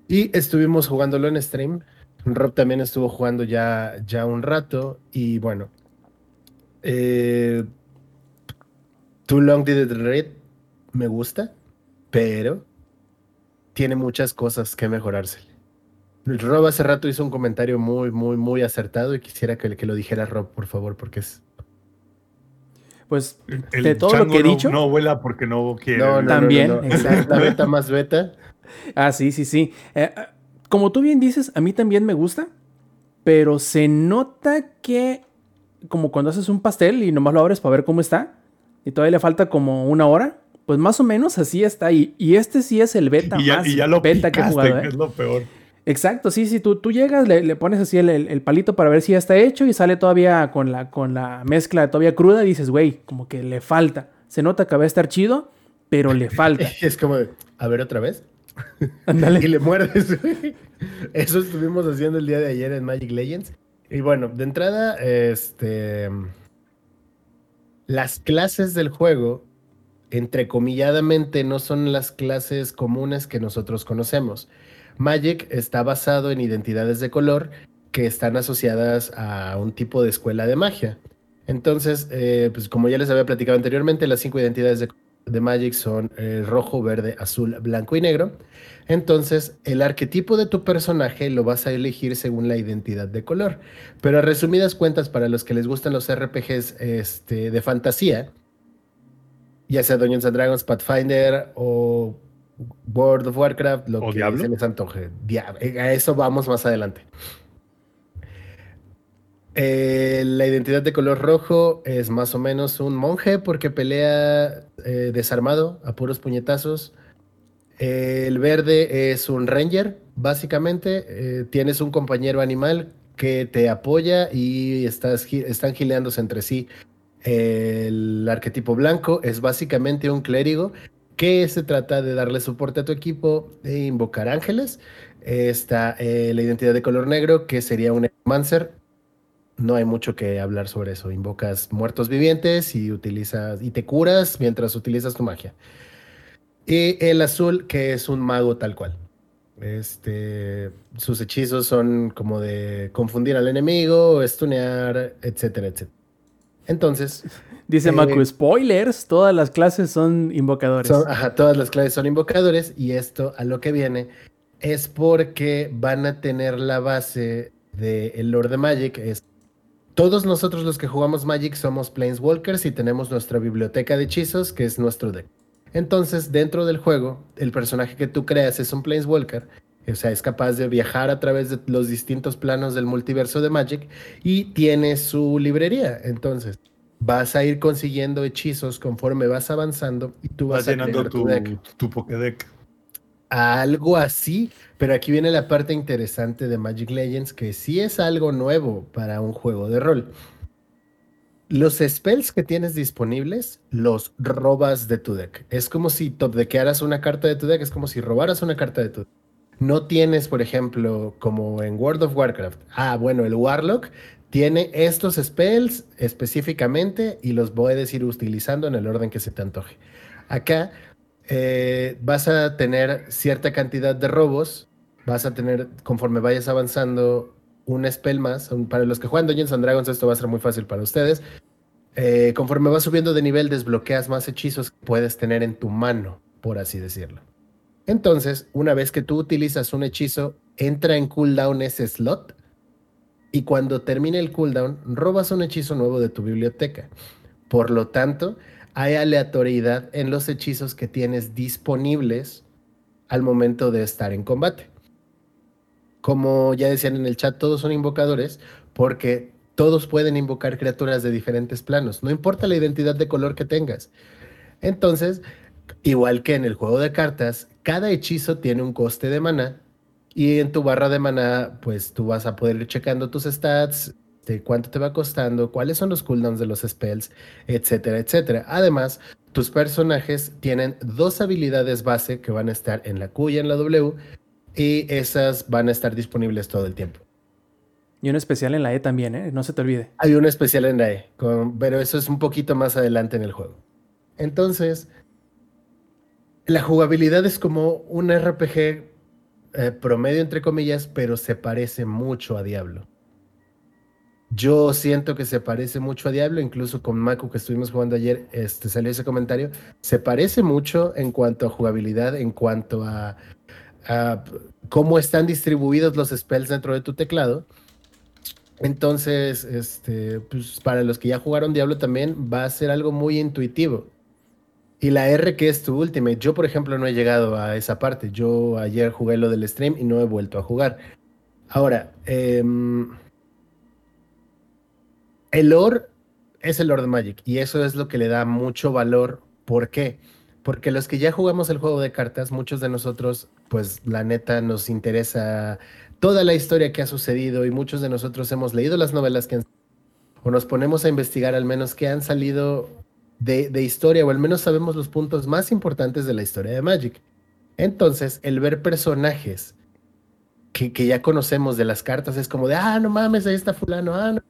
y estuvimos jugándolo en stream. Rob también estuvo jugando ya, ya un rato y bueno, eh, Too Long Did It Read me gusta, pero tiene muchas cosas que mejorarse. Rob hace rato hizo un comentario muy, muy, muy acertado y quisiera que, que lo dijera Rob, por favor, porque es pues de todo lo que he dicho. No, vuela porque no quiere. No, también, La beta más beta. Ah, sí, sí, sí. Eh, como tú bien dices, a mí también me gusta, pero se nota que como cuando haces un pastel y nomás lo abres para ver cómo está, y todavía le falta como una hora, pues más o menos así está. Y, y este sí es el beta más beta que he jugado. ¿eh? es lo peor. Exacto, sí, sí, tú, tú llegas, le, pones así el, palito para ver si ya está hecho y sale todavía con la, con la mezcla todavía cruda y dices, güey, como que le falta. Se nota que va a estar chido, pero le falta. es como, a ver otra vez. Ándale. y le muerdes, Eso estuvimos haciendo el día de ayer en Magic Legends. Y bueno, de entrada, este. Las clases del juego, entrecomilladamente, no son las clases comunes que nosotros conocemos. Magic está basado en identidades de color que están asociadas a un tipo de escuela de magia. Entonces, eh, pues como ya les había platicado anteriormente, las cinco identidades de, Magic son eh, rojo, verde, azul, blanco y negro. Entonces, el arquetipo de tu personaje lo vas a elegir según la identidad de color. Pero a resumidas cuentas, para los que les gustan los RPGs este, de fantasía, ya sea Dungeons and Dragons, Pathfinder o World of Warcraft, lo que se les antoje. Eh, a eso vamos más adelante. Eh, la identidad de color rojo es más o menos un monje porque pelea eh, desarmado a puros puñetazos. el verde es un ranger, básicamente. tienes un compañero animal que te apoya y estás, están gileándose entre sí. El arquetipo blanco es básicamente un clérigo que se trata de darle soporte a tu equipo e invocar ángeles. Está eh, la identidad de color negro, que sería un Mancer. No hay mucho que hablar sobre eso. Invocas muertos vivientes y utilizas y te curas mientras utilizas tu magia. Y el azul, que es un mago tal cual. Este, sus hechizos son como de confundir al enemigo, estunear, etcétera, etcétera. Entonces, Dice eh, spoilers, todas las clases son invocadores. ajá, todas las clases son invocadores y esto a lo que viene es porque van a tener la base del de Lord de Magic. Es, todos nosotros los que jugamos Magic somos Planeswalkers y tenemos nuestra biblioteca de hechizos que es nuestro deck. Entonces, dentro del juego, el personaje que tú creas es un Planeswalker. O sea, es capaz de viajar a través de los distintos planos del multiverso de Magic y tiene su librería. Entonces, vas a ir consiguiendo hechizos conforme vas avanzando y tú vas, vas llenando tu, tu Pokédex. Algo así, pero aquí viene la parte interesante de Magic Legends, que sí es algo nuevo para un juego de rol. Los spells que tienes disponibles los robas de tu deck. Es como si top deckearas una carta de tu deck, es como si robaras una carta de tu deck. No tienes, por ejemplo, como en World of Warcraft. Ah, bueno, el Warlock tiene estos spells específicamente y los puedes ir utilizando en el orden que se te antoje. Acá eh, vas a tener cierta cantidad de robos, vas a tener, conforme vayas avanzando, un spell más. Para los que juegan Dungeons and Dragons, esto va a ser muy fácil para ustedes. Eh, conforme vas subiendo de nivel, desbloqueas más hechizos que puedes tener en tu mano, por así decirlo. Entonces, una vez que tú utilizas un hechizo, entra en cooldown ese slot y cuando termine el cooldown, robas un hechizo nuevo de tu biblioteca. Por lo tanto, hay aleatoriedad en los hechizos que tienes disponibles al momento de estar en combate. Como ya decían en el chat, todos son invocadores porque todos pueden invocar criaturas de diferentes planos, no importa la identidad de color que tengas. Entonces, igual que en el juego de cartas, cada hechizo tiene un coste de mana y en tu barra de mana, pues tú vas a poder ir checando tus stats, este, cuánto te va costando, cuáles son los cooldowns de los spells, etcétera, etcétera. Además, tus personajes tienen dos habilidades base que van a estar en la Q y en la W y esas van a estar disponibles todo el tiempo. Y un especial en la E también, ¿eh? No se te olvide. Hay un especial en la E, pero eso es un poquito más adelante en el juego. Entonces, la jugabilidad es como un RPG eh, promedio, entre comillas, pero se parece mucho a Diablo. Yo siento que se parece mucho a Diablo, incluso con Maku que estuvimos jugando ayer, este, salió ese comentario. Se parece mucho en cuanto a jugabilidad, en cuanto a, cómo están distribuidos los spells dentro de tu teclado. Entonces, este, pues, para los que ya jugaron Diablo también va a ser algo muy intuitivo. Y la R que es tu última. Yo, por ejemplo, no he llegado a esa parte. Yo ayer jugué lo del stream y no he vuelto a jugar. Ahora, eh, el lore es el lore de Magic y eso es lo que le da mucho valor. ¿Por qué? Porque los que ya jugamos el juego de cartas, muchos de nosotros, pues la neta nos interesa toda la historia que ha sucedido y muchos de nosotros hemos leído las novelas que han o nos ponemos a investigar al menos que han salido de, de historia o al menos sabemos los puntos más importantes de la historia de Magic. Entonces, el ver personajes que, que, ya conocemos de las cartas es como de, ah, no mames, ahí está fulano, ah, no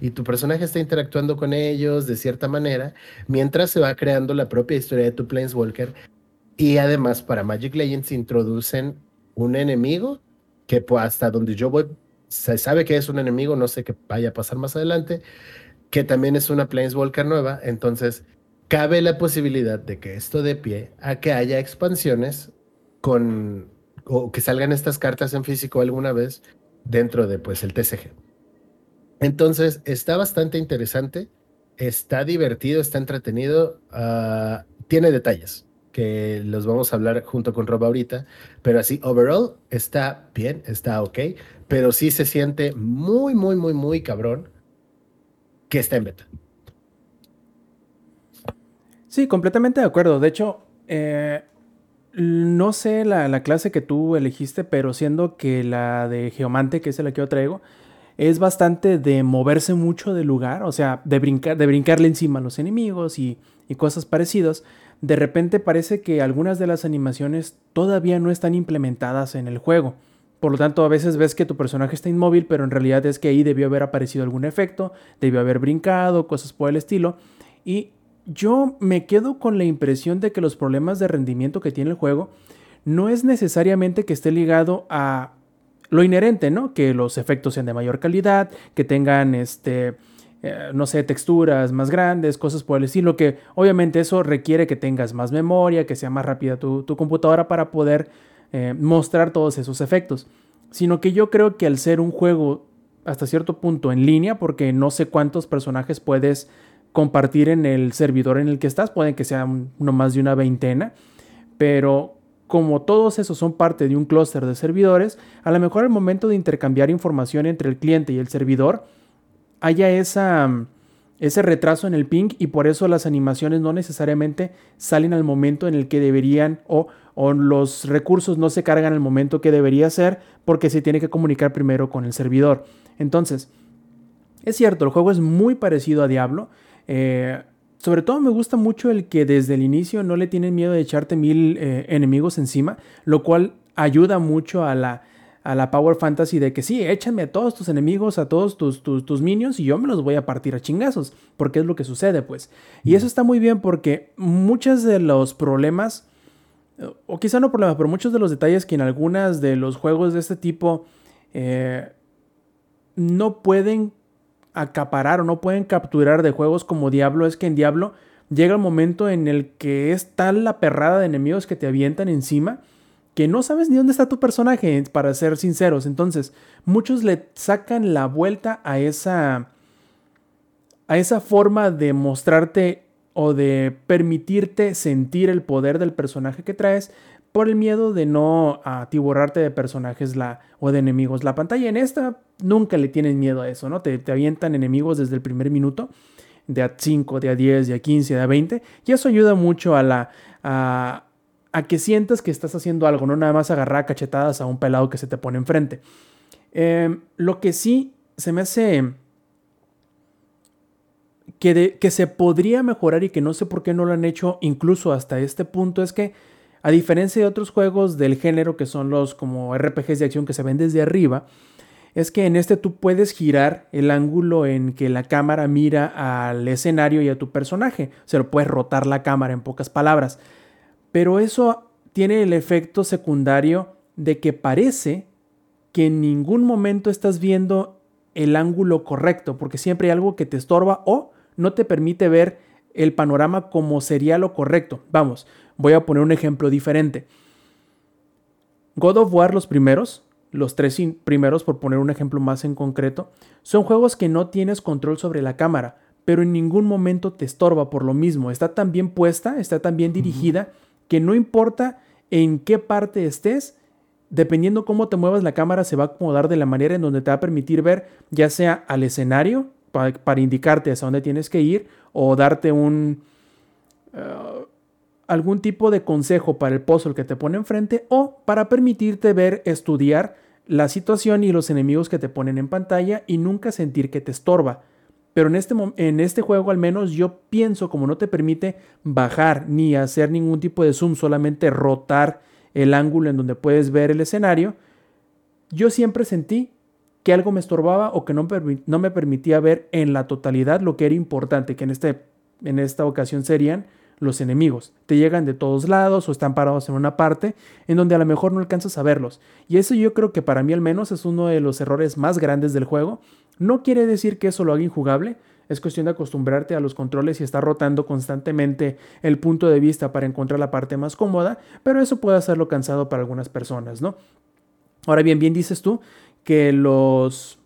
y tu personaje está interactuando con ellos de cierta manera, mientras se va creando la propia historia de tu Planeswalker. Y además para Magic Legends introducen un enemigo que pues, hasta donde yo voy se sabe que es un enemigo, no sé qué vaya a pasar más adelante, que también es una Planeswalker nueva, entonces cabe la posibilidad de que esto dé pie a que haya expansiones con o que salgan estas cartas en físico alguna vez dentro de pues el TCG. Entonces, está bastante interesante, está divertido, está entretenido, uh, tiene detalles que los vamos a hablar junto con Rob ahorita, pero así, overall, está bien, está ok, pero sí se siente muy, muy, muy, muy cabrón que está en beta. Sí, completamente de acuerdo. De hecho, eh, no sé la, la, clase que tú elegiste, pero siendo que la de Geomante, que es la que yo traigo, es bastante de moverse mucho del lugar, o sea, de, brincar, de brincarle encima a los enemigos y, cosas parecidas. De repente parece que algunas de las animaciones todavía no están implementadas en el juego. Por lo tanto, a veces ves que tu personaje está inmóvil, pero en realidad es que ahí debió haber aparecido algún efecto, debió haber brincado, cosas por el estilo. Y yo me quedo con la impresión de que los problemas de rendimiento que tiene el juego no es necesariamente que esté ligado a lo inherente, ¿no? Que los efectos sean de mayor calidad, que tengan, este, eh, no sé, texturas más grandes, cosas por el estilo, que obviamente eso requiere que tengas más memoria, que sea más rápida tu, computadora para poder eh, mostrar todos esos efectos. Sino que yo creo que al ser un juego hasta cierto punto en línea, porque no sé cuántos personajes puedes compartir en el servidor en el que estás, pueden que sea no más de una veintena, pero como todos esos son parte de un clúster de servidores, a lo mejor al momento de intercambiar información entre el cliente y el servidor, haya ese retraso en el ping y por eso las animaciones no necesariamente salen al momento en el que deberían o, o los recursos no se cargan al momento que debería ser porque se tiene que comunicar primero con el servidor. Entonces, es cierto, el juego es muy parecido a Diablo. Eh, sobre todo me gusta mucho el que desde el inicio no le tienen miedo de echarte mil eh, enemigos encima, lo cual ayuda mucho a la, a la Power Fantasy de que sí, échame a todos tus enemigos, a todos tus, tus, tus, minions y yo me los voy a partir a chingazos, porque es lo que sucede, pues. Y eso está muy bien porque muchos de los problemas, o quizá no problemas, pero muchos de los detalles que en algunas de los juegos de este tipo eh, no pueden acaparar o no pueden capturar de juegos como Diablo es que en Diablo llega el momento en el que es tal la perrada de enemigos que te avientan encima que no sabes ni dónde está tu personaje, para ser sinceros. Entonces, muchos le sacan la vuelta a esa a esa forma de mostrarte o de permitirte sentir el poder del personaje que traes por el miedo de no atiborrarte de personajes la, o de enemigos la pantalla. En esta nunca le tienes miedo a eso, ¿no? Te, te avientan enemigos desde el primer minuto, de a 5, de a 10, de a 15, de a 20, y eso ayuda mucho a la... A, a que sientas que estás haciendo algo, no nada más agarrar cachetadas a un pelado que se te pone enfrente. Eh, lo que sí se me hace que, se podría mejorar y que no sé por qué no lo han hecho incluso hasta este punto es que a diferencia de otros juegos del género que son los como RPGs de acción que se ven desde arriba, es que en este tú puedes girar el ángulo en que la cámara mira al escenario y a tu personaje. O sea, lo puedes rotar la cámara en pocas palabras. Pero eso tiene el efecto secundario de que parece que en ningún momento estás viendo el ángulo correcto, porque siempre hay algo que te estorba o no te permite ver el panorama como sería lo correcto. Vamos, Voy a poner un ejemplo diferente. God of War, los primeros, los tres primeros, por poner un ejemplo más en concreto, son juegos que no tienes control sobre la cámara, pero en ningún momento te estorba por lo mismo. Está tan bien puesta, está tan bien dirigida, que no importa en qué parte estés, dependiendo cómo te muevas, la cámara se va a acomodar de la manera en donde te va a permitir ver, ya sea al escenario, para, indicarte hacia dónde tienes que ir, o darte un. Uh, algún tipo de consejo para el puzzle que te pone enfrente o para permitirte ver, estudiar la situación y los enemigos que te ponen en pantalla y nunca sentir que te estorba. Pero en este, en este juego al menos yo pienso como no te permite bajar ni hacer ningún tipo de zoom, solamente rotar el ángulo en donde puedes ver el escenario, yo siempre sentí que algo me estorbaba o que no, me permitía ver en la totalidad lo que era importante, que en, este, en esta ocasión serían los enemigos. Te llegan de todos lados o están parados en una parte en donde a lo mejor no alcanzas a verlos. Y eso yo creo que para mí al menos es uno de los errores más grandes del juego. No quiere decir que eso lo haga injugable. Es cuestión de acostumbrarte a los controles y estar rotando constantemente el punto de vista para encontrar la parte más cómoda, pero eso puede hacerlo cansado para algunas personas, ¿no? Ahora bien, bien dices tú que los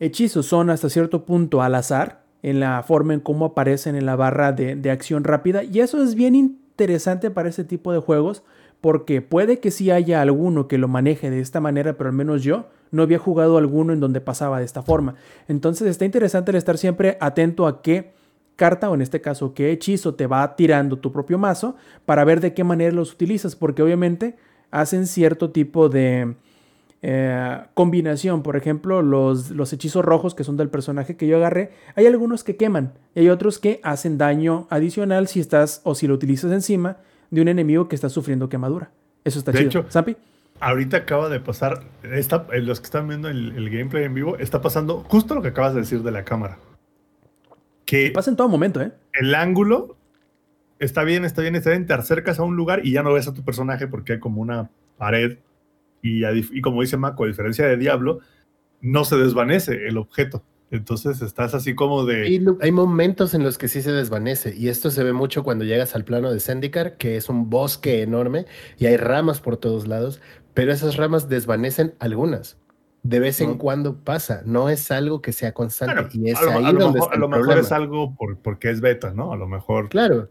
hechizos son hasta cierto punto al azar, en la forma en cómo aparecen en la barra de, acción rápida. Y eso es bien interesante para este tipo de juegos porque puede que sí haya alguno que lo maneje de esta manera, pero al menos yo no había jugado alguno en donde pasaba de esta forma. Entonces está interesante el estar siempre atento a qué carta o en este caso qué hechizo te va tirando tu propio mazo para ver de qué manera los utilizas, porque obviamente hacen cierto tipo de, eh, combinación. Por ejemplo, los, los, hechizos rojos que son del personaje que yo agarré, hay algunos que queman y hay otros que hacen daño adicional si estás o si lo utilizas encima de un enemigo que está sufriendo quemadura. Eso está de chido. Hecho, Ahorita acaba de pasar, está, los que están viendo el, gameplay en vivo, está pasando justo lo que acabas de decir de la cámara. Que pasa en todo momento, ¿eh? El ángulo está bien, está bien, está bien, te acercas a un lugar y ya no ves a tu personaje porque hay como una pared y, como dice Mako, a diferencia de Diablo, no se desvanece el objeto. Entonces estás así como de... hay momentos en los que sí se desvanece y esto se ve mucho cuando llegas al plano de Zendikar, que es un bosque enorme y hay ramas por todos lados, pero esas ramas desvanecen algunas. De vez en cuando pasa, no es algo que sea constante y es a lo, ahí donde mejor, a lo mejor es algo por, porque es beta, ¿no? A lo mejor. Claro,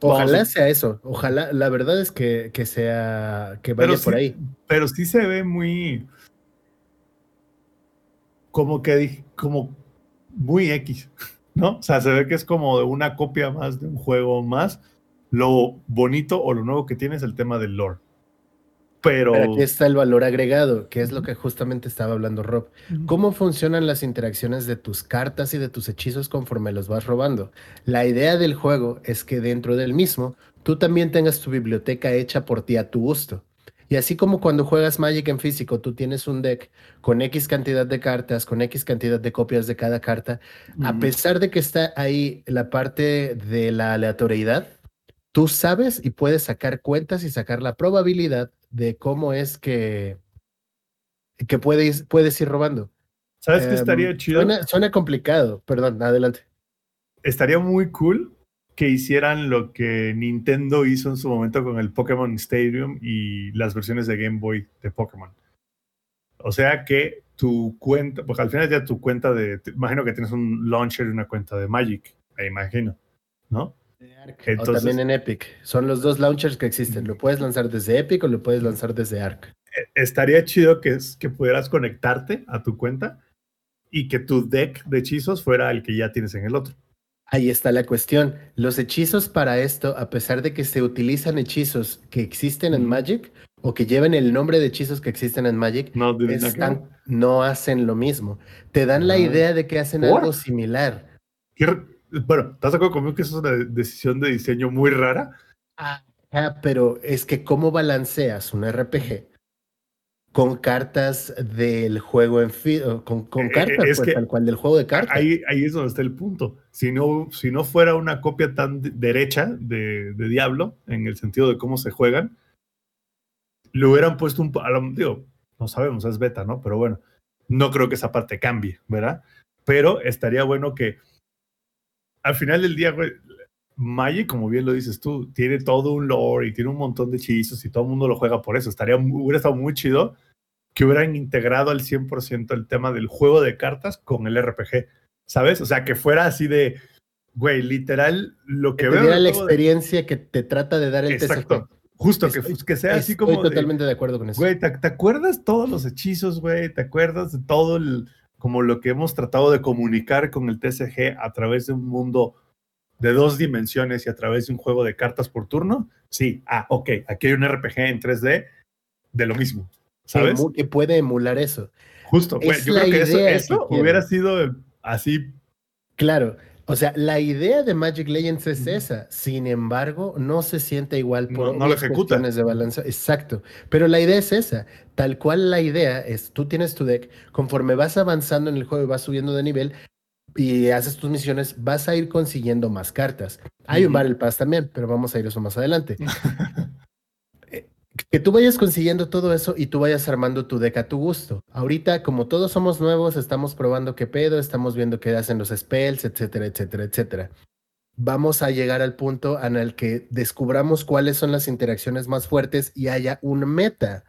Ojalá sea eso. Ojalá, la verdad es que, que sea, que vaya por ahí. Pero sí se ve muy. Como que, como muy X, ¿no? O sea, se ve que es como una copia más de un juego más. Lo bonito o lo nuevo que tiene es el tema del lore. Pero... aquí está el valor agregado, que es lo que justamente estaba hablando Rob. ¿Cómo funcionan las interacciones de tus cartas y de tus hechizos conforme los vas robando? La idea del juego es que dentro del mismo tú también tengas tu biblioteca hecha por ti a tu gusto. Y así como cuando juegas Magic en físico, tú tienes un deck con X cantidad de cartas, con X cantidad de copias de cada carta, a pesar de que está ahí la parte de la aleatoriedad, tú sabes y puedes sacar cuentas y sacar la probabilidad de cómo es que, que puedes, puedes ir robando. ¿Sabes qué estaría Em, chido? Suena, suena complicado, perdón, adelante. Estaría muy cool que hicieran lo que Nintendo hizo en su momento con el Pokémon Stadium y las versiones de Game Boy de Pokémon. O sea que tu cuenta, pues al final ya tu cuenta de, imagino que tienes un launcher y una cuenta de Magic, me imagino, ¿no? O Entonces- también en Epic. Son los dos launchers que existen. Lo puedes lanzar desde Epic o lo puedes lanzar desde Arc. Eh, Estaría chido que, es, que pudieras conectarte a tu cuenta y que tu deck de hechizos fuera el que ya tienes en el otro. Ahí está la cuestión. Los hechizos para esto, a pesar de que se utilizan hechizos que existen en. Magic o que lleven el nombre de hechizos que existen en Magic, No, están- hacen lo mismo. Te dan la Ah. idea de que hacen ¿Por? algo similar. Qué Bueno, ¿estás de acuerdo conmigo que eso es una de- decisión de diseño muy rara? Ah, pero es que cómo balanceas un RPG con cartas del juego en con, con Eh, cartas, es pues, que tal cual del juego de cartas. Ahí, ahí es donde está el punto. Si no, si no fuera una copia tan de- derecha de, de Diablo, en el sentido de cómo se juegan, le hubieran puesto un... Digo, no sabemos, es beta, ¿no? Pero bueno, no creo que esa parte cambie, ¿verdad? Pero estaría bueno que al final del día, güey, Magic, como bien lo dices tú, tiene todo un lore y tiene un montón de hechizos y todo el mundo lo juega por eso. Estaría, muy- hubiera estado muy chido que hubieran integrado al 100% el tema del juego de cartas con el RPG, ¿sabes? O sea, que fuera así de, güey, literal, lo que que te veo... diera en el la de- experiencia que te trata de dar el Exacto. TCG. Justo, que, Estoy- que sea así Estoy como... de, totalmente de acuerdo con eso. Güey, ¿te, te acuerdas todos los hechizos, güey? ¿Te acuerdas de todo el, como lo que hemos tratado de comunicar con el TCG a través de un mundo de dos dimensiones y a través de un juego de cartas por turno? Sí, ah, ok, aquí hay un RPG en 3D de lo mismo, ¿sabes? que puede emular eso. Justo, es yo creo que eso, hubiera sido así, Claro. O sea, la idea de Magic Legends es esa. Sin embargo, no se siente igual por No- no lo ejecuta. de balance. Exacto. Pero la idea es esa. Tal cual la idea es, tú tienes tu deck, conforme vas avanzando en el juego y vas subiendo de nivel y haces tus misiones, vas a ir consiguiendo más cartas. Hay un Ujú. Battle Pass también, pero vamos a ir a eso más adelante. Que tú vayas consiguiendo todo eso y tú vayas armando tu deck a tu gusto. Ahorita, como todos somos nuevos, estamos probando qué pedo, estamos viendo qué hacen los spells, etcétera, etcétera, etcétera. Vamos a llegar al punto en el que descubramos cuáles son las interacciones más fuertes y haya un meta.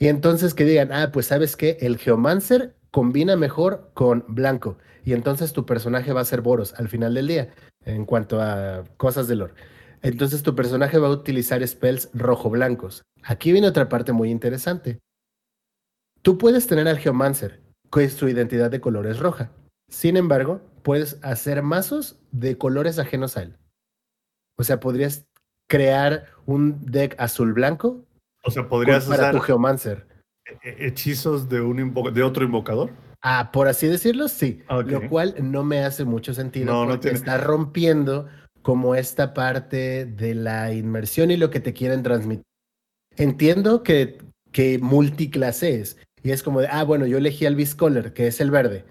Y entonces que digan, ah, pues sabes que el Geomancer combina mejor con blanco. Y entonces tu personaje va a ser Boros al final del día, en cuanto a cosas de lore. Entonces tu personaje va a utilizar spells rojo-blancos. Aquí viene otra parte muy interesante. Tú puedes tener al Geomancer, que su identidad de color es roja. Sin embargo, puedes hacer mazos de colores ajenos a él. O sea, podrías crear un deck azul-blanco o sea, podrías para usar tu Geomancer. he- hechizos de, un de otro invocador. Ah, por así decirlo, sí. Ok. Lo cual no me hace mucho sentido No, no porque tiene- está rompiendo como esta parte de la inmersión y lo que te quieren transmitir. Entiendo que, que multiclases y es como de, ah, bueno, yo elegí al Biscolor, que es el verde.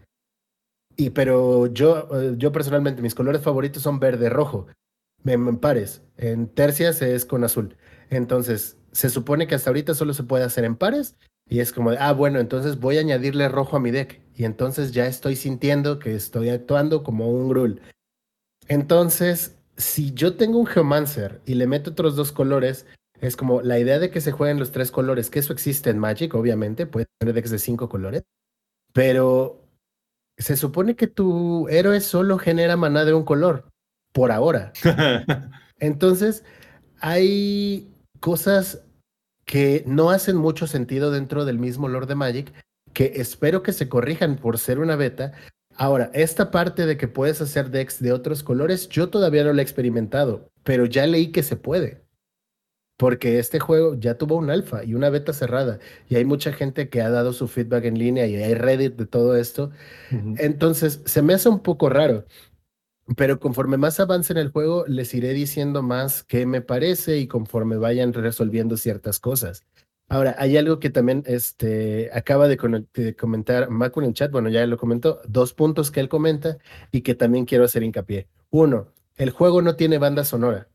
Y pero yo, eh, yo personalmente, mis colores favoritos son verde, rojo. En, en pares. En tercias es con azul. Entonces, se supone que hasta ahorita solo se puede hacer en pares. Y es como de, ah, bueno, entonces voy a añadirle rojo a mi deck. Y entonces ya estoy sintiendo que estoy actuando como un Grul. Entonces, si yo tengo un Geomancer y le meto otros dos colores, es como la idea de que se jueguen los tres colores, que eso existe en Magic, obviamente, puede tener decks de cinco colores, pero se supone que tu héroe solo genera maná de un color, por ahora. Entonces, hay cosas que no hacen mucho sentido dentro del mismo Lord de Magic, que espero que se corrijan por ser una beta. Ahora, esta parte de que puedes hacer decks de otros colores, yo todavía no lo he experimentado, pero ya leí que se puede. Porque este juego ya tuvo un alfa y una beta cerrada. Y hay mucha gente que ha dado su feedback en línea y hay Reddit de todo esto. Entonces, se me hace un poco raro. Pero conforme más avance en el juego, les iré diciendo más qué me parece y conforme vayan resolviendo ciertas cosas. Ahora, hay algo que también este, acaba de, comentar Macu en el chat, bueno, ya lo comentó, dos puntos que él comenta y que también quiero hacer hincapié. Uno, el juego no tiene banda sonora.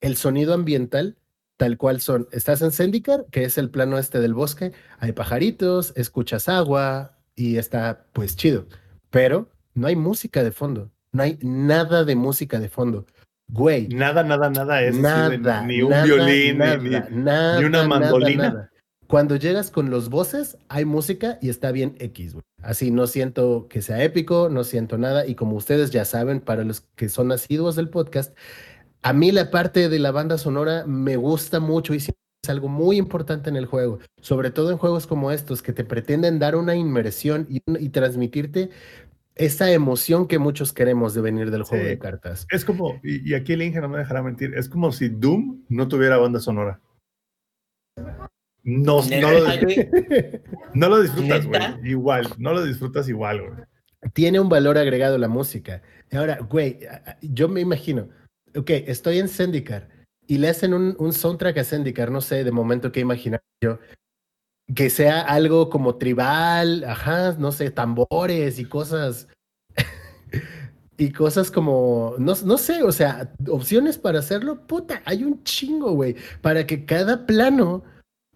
El sonido ambiental, tal cual son, estás en Zendikar, que es el plano este del bosque, hay pajaritos, escuchas agua y está pues chido, pero no hay música de fondo no hay nada de música de fondo. Güey. Nada, nada, nada es. Nada. ni un violín, ni, una mandolina. Cuando llegas con los voces, hay música y está bien X, güey. Así no siento que sea épico, no siento nada. Y como ustedes ya saben, para los que son asiduos del podcast, a mí la parte de la banda sonora me gusta mucho y es algo muy importante en el juego, sobre todo en juegos como estos que te pretenden dar una inmersión y, y transmitirte esa emoción que muchos queremos de venir del juego de cartas. Es como, y, aquí el Inge no me dejará mentir, es como si Doom no tuviera banda sonora. No, no, lo, no lo disfrutas, güey. Igual, no lo disfrutas igual, güey. Tiene un valor agregado la música. Ahora, güey, yo me imagino, ok, estoy en Zendikar y le hacen un, un soundtrack a Zendikar, no sé, de momento qué imaginar yo que sea algo como tribal, ajá, no sé, tambores y cosas. y cosas como, no, no sé, o sea, opciones para hacerlo, puta, hay un chingo, güey, para que cada plano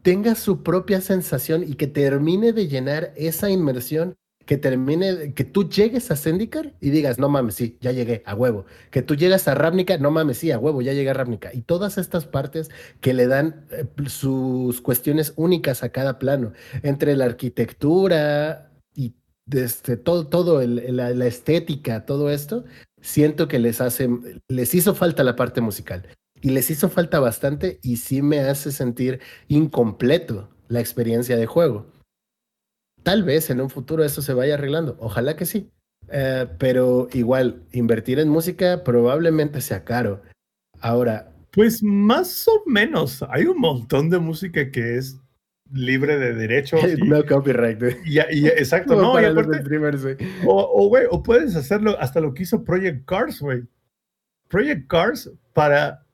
tenga su propia sensación y que termine de llenar esa inmersión que termine, que tú llegues a Zendikar y digas, no mames, sí, ya llegué, a huevo. Que tú llegas a Ravnica, no mames, sí, a huevo, ya llegué a Ravnica. Y todas estas partes que le dan eh, sus cuestiones únicas a cada plano, entre la arquitectura y este, todo, todo la, la, estética, todo esto, siento que les hace, les hizo falta la parte musical. Y les hizo falta bastante y sí me hace sentir incompleto la experiencia de juego. Tal vez en un futuro eso se vaya arreglando, ojalá que sí. Eh, pero igual, invertir en música probablemente sea caro. Ahora. Pues más o menos. Hay un montón de música que es libre de derechos. no copyright. Y, exacto, no. o, güey, o puedes hacerlo hasta lo que hizo Project Cars, güey. Project Cars para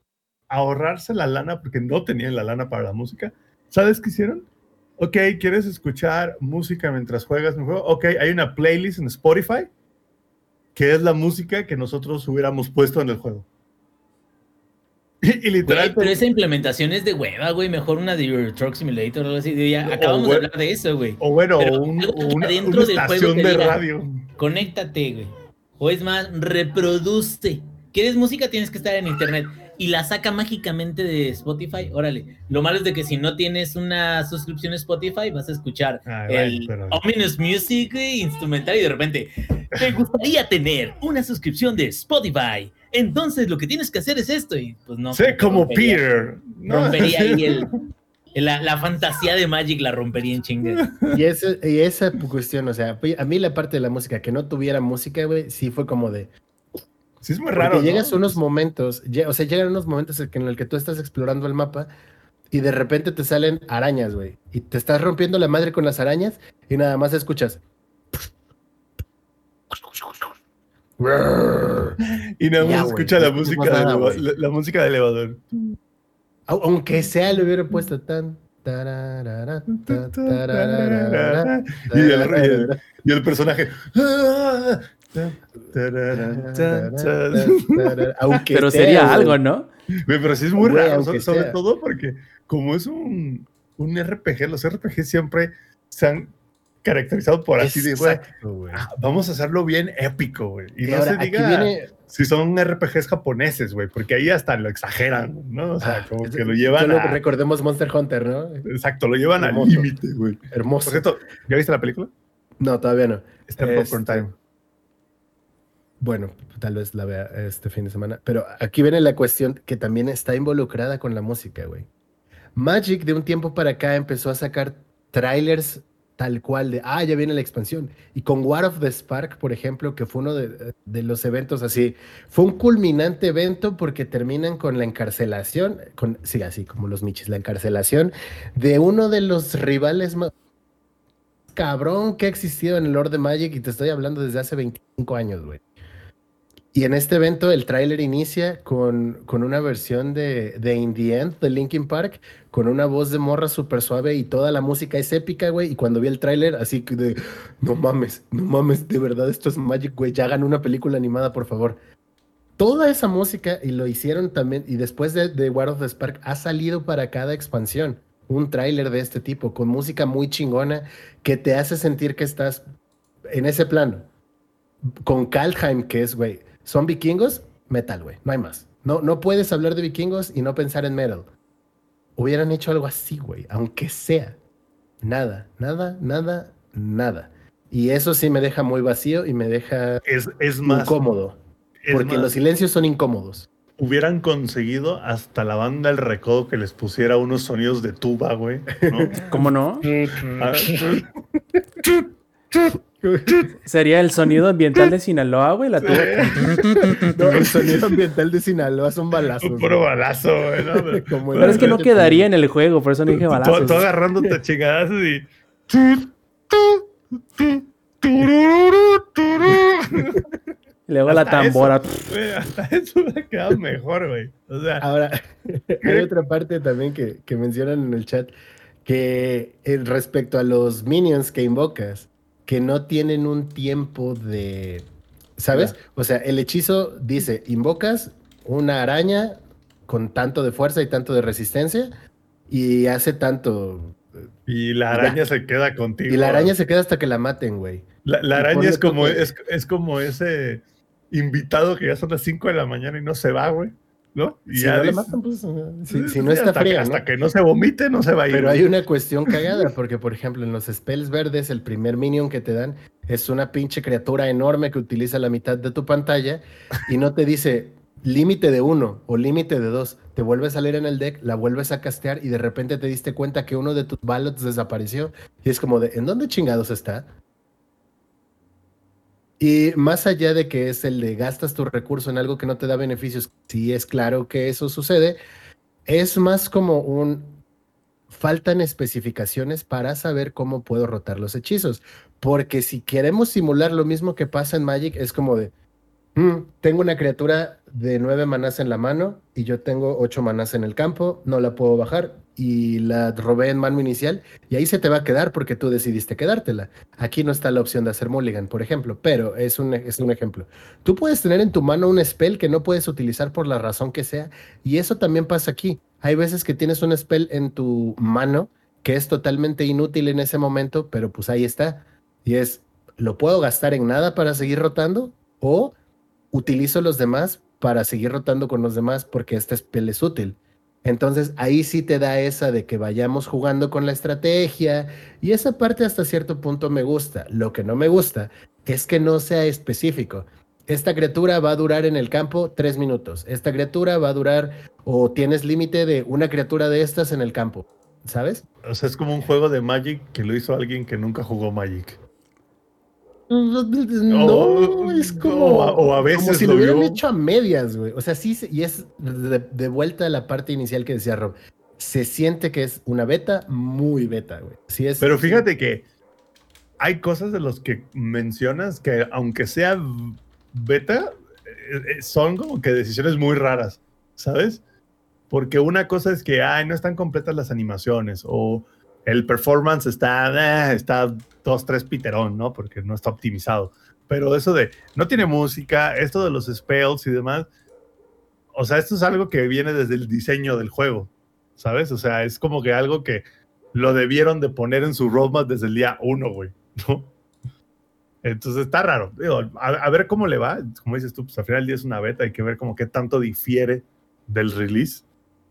ahorrarse la lana, porque no tenían la lana para la música. ¿Sabes qué hicieron? Ok, ¿quieres escuchar música mientras juegas un juego? Ok, hay una playlist en Spotify que es la música que nosotros hubiéramos puesto en el juego. Y, literal. pero esa implementación es de hueva, güey. Mejor una de Euro Truck Simulator o algo así. Ya acabamos de hablar de eso, güey. O bueno, un, una, una, estación de radio. Conéctate, güey. O es más, reproduce. ¿Quieres música? Tienes que estar en internet y la saca mágicamente de Spotify, órale. Lo malo es de que si no tienes una suscripción a Spotify, vas a escuchar ah, el Ominous Music instrumental y de repente, ¿te gustaría tener una suscripción de Spotify? Entonces lo que tienes que hacer es esto y pues no. Sé como Peter. Rompería ahí el, la, fantasía de Magic la rompería en chingue. Y, y esa cuestión, o sea, a mí la parte de la música, que no tuviera música, güey, sí fue como de, Sí, es muy raro. Porque llegas a unos momentos, o sea, llegan unos momentos en el que tú estás explorando el mapa y de repente te salen arañas, güey. Y te estás rompiendo la madre con las arañas y nada más escuchas. Y nada más escucha la música, de la, música de elevador. Aunque sea, le hubiera puesto tan. Y el personaje. Pero sería algo, ¿no? Pero sí es muy raro, sobre, todo porque como es un, un RPG, los RPG siempre se han caracterizado por así de ah, vamos a hacerlo bien épico, güey. Y, no se diga si son RPGs japoneses, güey, porque ahí hasta lo exageran, ¿no? O sea, ah, como que lo llevan a... recordemos Monster Hunter, ¿no? Exacto, lo llevan al límite, güey. Hermoso. Por cierto, ¿ya viste la película? No, todavía no. Está en Popcorn Time. Bueno, tal vez la vea este fin de semana. Pero aquí viene la cuestión que también está involucrada con la música, güey. Magic de un tiempo para acá empezó a sacar trailers tal cual de, ah, ya viene la expansión. Y con War of the Spark, por ejemplo, que fue uno de, los eventos así, fue un culminante evento porque terminan con la encarcelación, con, sí, así como los michis, la encarcelación de uno de los rivales más cabrón que ha existido en el Lord de Magic y te estoy hablando desde hace 25 años, güey. Y en este evento el tráiler inicia con, con una versión de, de In the End de Linkin Park, con una voz de morra súper suave y toda la música es épica, güey. Y cuando vi el tráiler, así que de, no mames, no mames, de verdad esto es Magic, güey, ya hagan una película animada, por favor. Toda esa música, y lo hicieron también, y después de, de War of the Spark, ha salido para cada expansión un tráiler de este tipo, con música muy chingona, que te hace sentir que estás en ese plano. Con Kalheim, que es, güey, ¿Son vikingos? Metal, güey. No hay más. No, no puedes hablar de vikingos y no pensar en metal. Hubieran hecho algo así, güey. Aunque sea. Nada, nada, nada, nada. Y eso sí me deja muy vacío y me deja es, es más, incómodo. Es porque más, los silencios son incómodos. Hubieran conseguido hasta la banda El Recodo que les pusiera unos sonidos de tuba, güey. ¿no? ¿Cómo no? Sería el sonido ambiental de Sinaloa, güey. La tuba. no, el sonido ambiental de Sinaloa son balazos. Un puro balazo, güey. ¿no? Pero, Pero es que no quedaría en el juego, por eso no dije balazos. Tú, tú agarrándote chingadazos y. Luego hasta la tambora. Eso, hasta eso me ha quedado mejor, güey. O sea, Ahora, hay otra parte también que, que mencionan en el chat que eh, respecto a los minions que invocas, que no tienen un tiempo de. ¿Sabes? Yeah. O sea, el hechizo dice: invocas una araña con tanto de fuerza y tanto de resistencia y hace tanto. Y la araña ya. se queda contigo. Y la araña se queda hasta que la maten, güey. La, la araña es como, es, es, como ese invitado que ya son las 5 de la mañana y no se va, güey. ¿No? Y si ya no dice, matan, pues, si, si no está hasta, fría, hasta que no se vomite, no se va a ir. Pero hay una cuestión cagada, porque por ejemplo, en los spells verdes, el primer minion que te dan es una pinche criatura enorme que utiliza la mitad de tu pantalla y no te dice límite de uno o límite de dos. Te vuelve a salir en el deck, la vuelves a castear y de repente te diste cuenta que uno de tus ballots desapareció. Y es como de, ¿en dónde chingados está? Y más allá de que es el de gastas tu recurso en algo que no te da beneficios, sí es claro que eso sucede, es más como un faltan especificaciones para saber cómo puedo rotar los hechizos. Porque si queremos simular lo mismo que pasa en Magic, es como de, mm, tengo una criatura de nueve manás en la mano y yo tengo ocho manás en el campo, no la puedo bajar y la robé en mano inicial y ahí se te va a quedar porque tú decidiste quedártela. Aquí no está la opción de hacer mulligan, por ejemplo, pero es un, es un ejemplo. Tú puedes tener en tu mano un spell que no puedes utilizar por la razón que sea y eso también pasa aquí. Hay veces que tienes un spell en tu mano que es totalmente inútil en ese momento, pero pues ahí está. Y es, ¿lo puedo gastar en nada para seguir rotando? ¿O utilizo los demás para seguir rotando con los demás porque este spell es útil? Entonces ahí sí te da esa de que vayamos jugando con la estrategia y esa parte hasta cierto punto me gusta. Lo que no me gusta es que no sea específico. Esta criatura va a durar en el campo tres minutos. Esta criatura va a durar o tienes límite de una criatura de estas en el campo. ¿Sabes? O sea, es como un juego de Magic que lo hizo alguien que nunca jugó Magic. No, o, es como, o, a, o a veces como si lo lo hubieran vio. hecho a medias, güey. O sea, sí, y es de, de vuelta a la parte inicial que decía Rob. Se siente que es una beta muy beta, güey. Sí es, Pero fíjate que hay cosas de los que mencionas que, aunque sea beta, eh, eh, son como que decisiones muy raras, ¿sabes? Porque una cosa es que, ay, no están completas las animaciones o el performance está, eh, está dos, tres piterón, ¿no? Porque no está optimizado. Pero eso de, no tiene música, esto de los spells y demás, o sea, esto es algo que viene desde el diseño del juego, ¿sabes? O sea, es como que algo que lo debieron de poner en su roadmap desde el día uno, güey, ¿no? Entonces está raro. A, ver cómo le va. Como dices tú, pues al final del día es una beta, hay que ver como qué tanto difiere del release,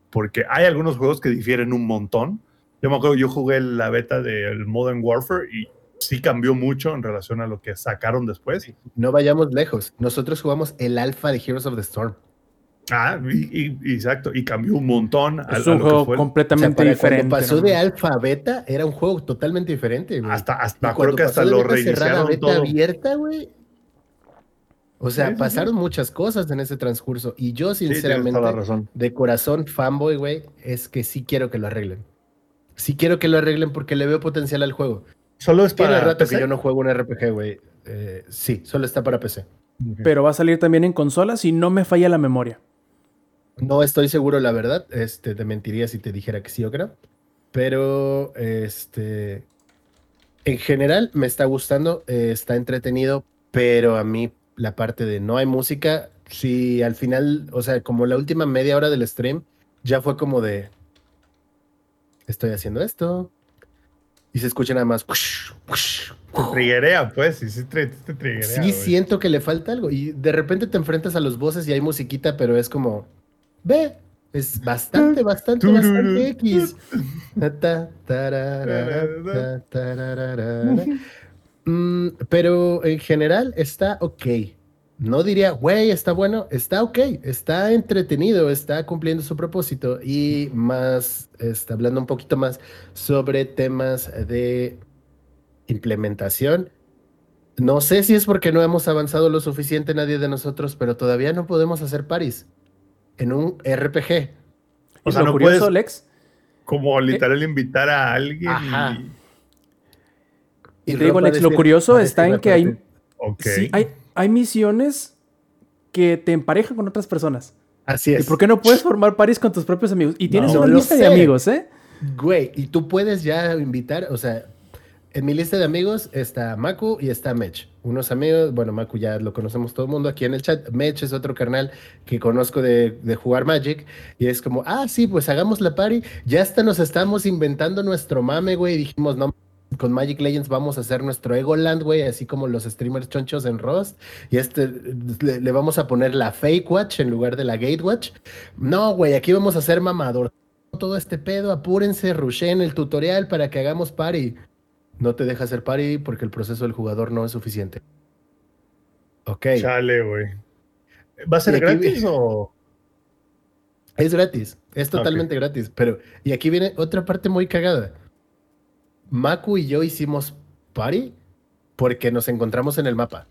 porque hay algunos juegos que difieren un montón. Yo me acuerdo, yo jugué la beta del Modern Warfare y sí cambió mucho en relación a lo que sacaron después. No vayamos lejos. Nosotros jugamos el alfa de Heroes of the Storm. Ah, y, y- exacto, y cambió un montón. a- Es a un lo que juego fue el- O sea, completamente diferente. cuando pasó ¿no? de alfa a beta, era un juego totalmente diferente. güey. Hasta, Y hasta creo cuando que hasta lo cerrada reiniciaron beta todo. abierta, güey. O sea, Sí, sí, sí. pasaron muchas cosas en ese transcurso. Y yo, sinceramente, toda la razón. de corazón fanboy, güey, es que sí quiero que lo arreglen. Sí quiero que lo arreglen porque le veo potencial al juego. Solo es Tiene para rato PC? que yo no juego un RPG, güey. Eh, sí, solo está para PC. Pero va a salir también en consolas y no me falla la memoria. No estoy seguro, la verdad. Este, te mentiría si te dijera que sí o que no. Pero, este, en general me está gustando, eh, está entretenido, pero a mí la parte de no hay música, sí, al final, o sea, como la última media hora del stream, ya fue como de, estoy haciendo esto. Y se escucha nada más. Te pues, sí, sí, te, te triguea, Sí, güey. siento que le falta algo. Y de repente te enfrentas a los bosses y hay musiquita, pero es como. Ve. Es bastante, bastante, bastante X. Mm, pero en general está ok. No diría, güey, está bueno, está ok, está entretenido, está cumpliendo su propósito. Y más, está hablando un poquito más sobre temas de implementación. No sé si es porque no hemos avanzado lo suficiente nadie de nosotros, pero todavía no podemos hacer paris en un RPG. O sea, lo no curioso, puedes- Lex, Como literal invitar a alguien Ajá. y te digo, Lex, lo curioso va a está decir en que hay, parte- y... Ok. sí, hay, hay misiones que te emparejan con otras personas. Así ¿Y es. por qué no puedes formar paris con tus propios amigos? Y tienes No una lista de amigos, ¿eh? Güey, y tú puedes ya invitar, o sea, en mi lista de amigos está Maku y está Mech. Unos amigos, bueno, Maku ya lo conocemos todo el mundo aquí en el chat. Mech es otro carnal que conozco de, de jugar Magic. Y es como, ah, sí, pues hagamos la party. Ya hasta nos estamos inventando nuestro mame, güey. Y dijimos, no, con Magic Legends vamos a hacer nuestro Egoland, güey, así como los streamers chonchos en Rust. Y este, le, le vamos a poner la Fake Watch en lugar de la Gate Watch. No, güey, aquí vamos a hacer mamador todo este pedo, apúrense, rushen el tutorial para que hagamos party. No te deja hacer party porque el proceso del jugador no es suficiente. Ok, Chale, güey. ¿Va a ser gratis vi- o...? es gratis, es Ok. totalmente gratis, pero y aquí viene otra parte muy cagada. Maku y yo hicimos party porque nos encontramos en el mapa.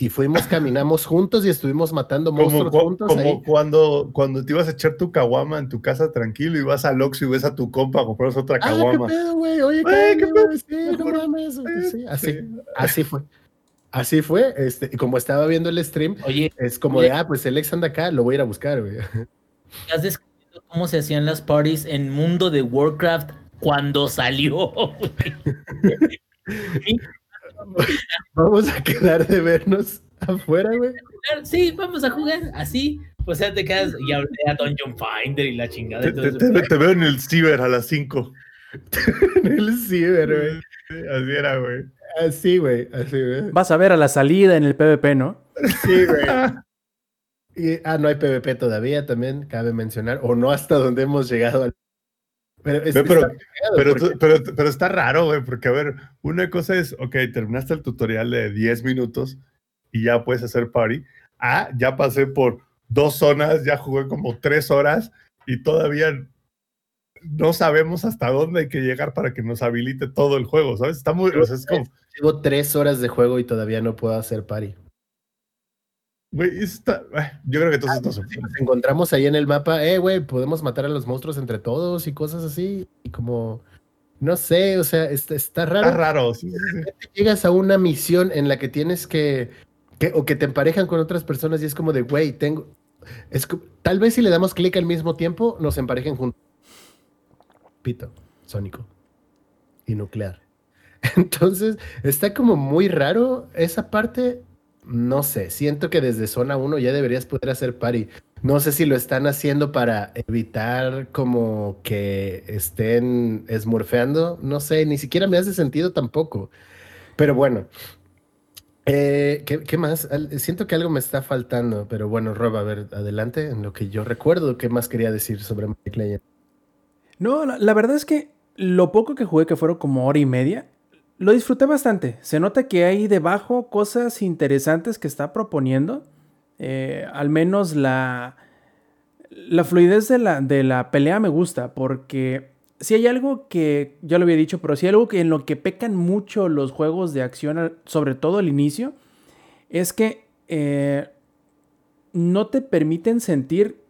Y fuimos, caminamos juntos y estuvimos matando Como, monstruos cu- juntos como ahí. cuando, cuando te ibas a echar tu caguama en tu casa tranquilo y vas al Oxxo y ves a tu compa a comprarse otra Ah, qué caguama. pedo, güey. Oye, Güey, ¿qué qué pedo? Sí, no mames. Sí, así, Sí. así fue. Así fue. Este, y como estaba viendo el stream, Oye, es como Oye. de, ah, pues el ex anda acá, lo voy a ir a buscar, güey. ¿has descubierto cómo se hacían las parties en mundo de Warcraft cuando salió? Vamos a quedar de vernos afuera, güey. sí, vamos a jugar así. Pues ya te quedas y hablé a Dungeon Finder y la chingada. Te, te- te- te veo en el ciber a las 5. En el ciber, güey. Así era, güey. Así, güey. Así, güey. Vas a ver a la salida en el PvP, ¿no? Sí, güey. Y, ah, no hay PvP todavía, también cabe mencionar. O no hasta donde hemos llegado. al- Pero, es, pero- está Pero, porque- pero, pero está raro, güey, porque a ver, una cosa es, ok, terminaste el tutorial de 10 minutos y ya puedes hacer party. Ah, ya pasé por dos zonas, ya jugué como tres horas y todavía no sabemos hasta dónde hay que llegar para que nos habilite todo el juego, ¿sabes? Está muy, o sea, es como, Llevo tres horas de juego y todavía no puedo hacer party. Güey, está, yo creo que se Si puede. nos encontramos ahí en el mapa, eh, güey, podemos matar a los monstruos entre todos y cosas así. Y como, no sé, o sea, está, está raro. Está raro, sí, sí, sí. Llegas a una misión en la que tienes que, que- o que te emparejan con otras personas y es como de, güey, tengo, es tal vez si le damos clic al mismo tiempo, nos emparejen juntos. Pito, sónico y nuclear. Entonces, está como muy raro esa parte. No sé, siento que desde zona 1 ya deberías poder hacer party. No sé si lo están haciendo para evitar como que estén smurfeando. No sé, ni siquiera me hace sentido tampoco. Pero bueno. Eh, ¿qué, más? Siento que algo me está faltando, pero bueno, Rob, a ver, adelante en lo que yo recuerdo. ¿Qué más quería decir sobre Magic Legends? No, la, la verdad es que lo poco que jugué, que fueron como hora y media, lo disfruté bastante. Se nota que hay debajo cosas interesantes que está proponiendo. Eh, al menos la, la fluidez de la, de la pelea me gusta porque si hay algo que, ya lo había dicho, pero si hay algo que en lo que pecan mucho los juegos de acción, sobre todo al inicio, es que eh, no te permiten sentir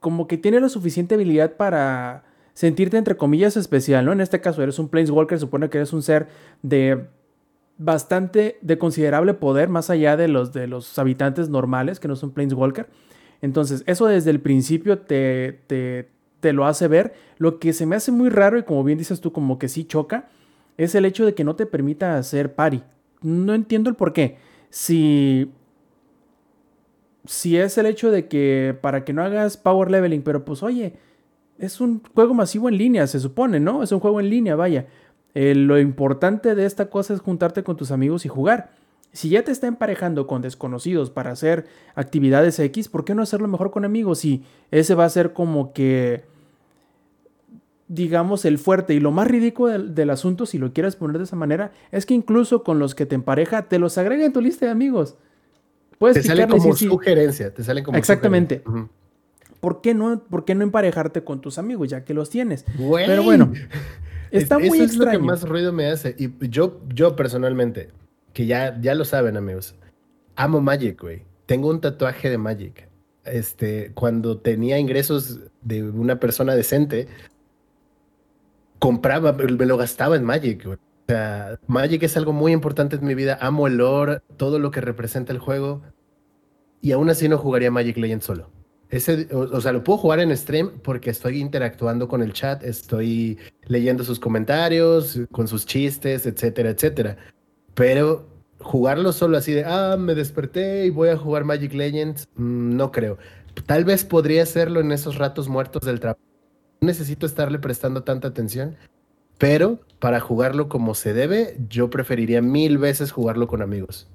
como que tiene la suficiente habilidad para sentirte entre comillas especial, ¿no? En este caso eres un Planeswalker, supone que eres un ser de bastante, de considerable poder, más allá de los, de los habitantes normales, que no son Planeswalker. Entonces, eso desde el principio te, te, te lo hace ver. Lo que se me hace muy raro y como bien dices tú, como que sí choca, es el hecho de que no te permita hacer pari. No entiendo el por qué. Si si es el hecho de que para que no hagas power leveling, pero pues oye, es un juego masivo en línea, se supone, ¿no? Es un juego en línea, vaya. Eh, lo importante de esta cosa es juntarte con tus amigos y jugar. Si ya te está emparejando con desconocidos para hacer actividades X, ¿por qué no hacerlo mejor con amigos? Si ese va a ser como que, digamos, el fuerte y lo más ridículo del, del asunto, si lo quieres poner de esa manera, es que incluso con los que te empareja, te los agrega en tu lista de amigos. Puedes te sale como sugerencia, te como Exactamente. ¿Por, qué no, ¿Por qué no emparejarte con tus amigos ya que los tienes? Pero bueno, está muy Eso es lo que más ruido me hace. Y yo, yo personalmente, que ya, ya lo saben, amigos, amo Magic, güey. Tengo un tatuaje de Magic. Este, cuando tenía ingresos de una persona decente, compraba, me lo gastaba en Magic, güey. O sea, Magic es algo muy importante en mi vida. Amo el lore, todo lo que representa el juego. Y aún así no jugaría Magic Legends solo. Ese, o, sea, lo puedo jugar en stream porque estoy interactuando con el chat, estoy leyendo sus comentarios, con sus chistes, etcétera, etcétera. Pero jugarlo solo así de, ah, me desperté y voy a jugar Magic Legends, mm, no creo. Tal vez podría hacerlo en esos ratos muertos del trabajo. No necesito estarle prestando tanta atención. Pero para jugarlo como se debe, yo preferiría mil veces jugarlo con amigos.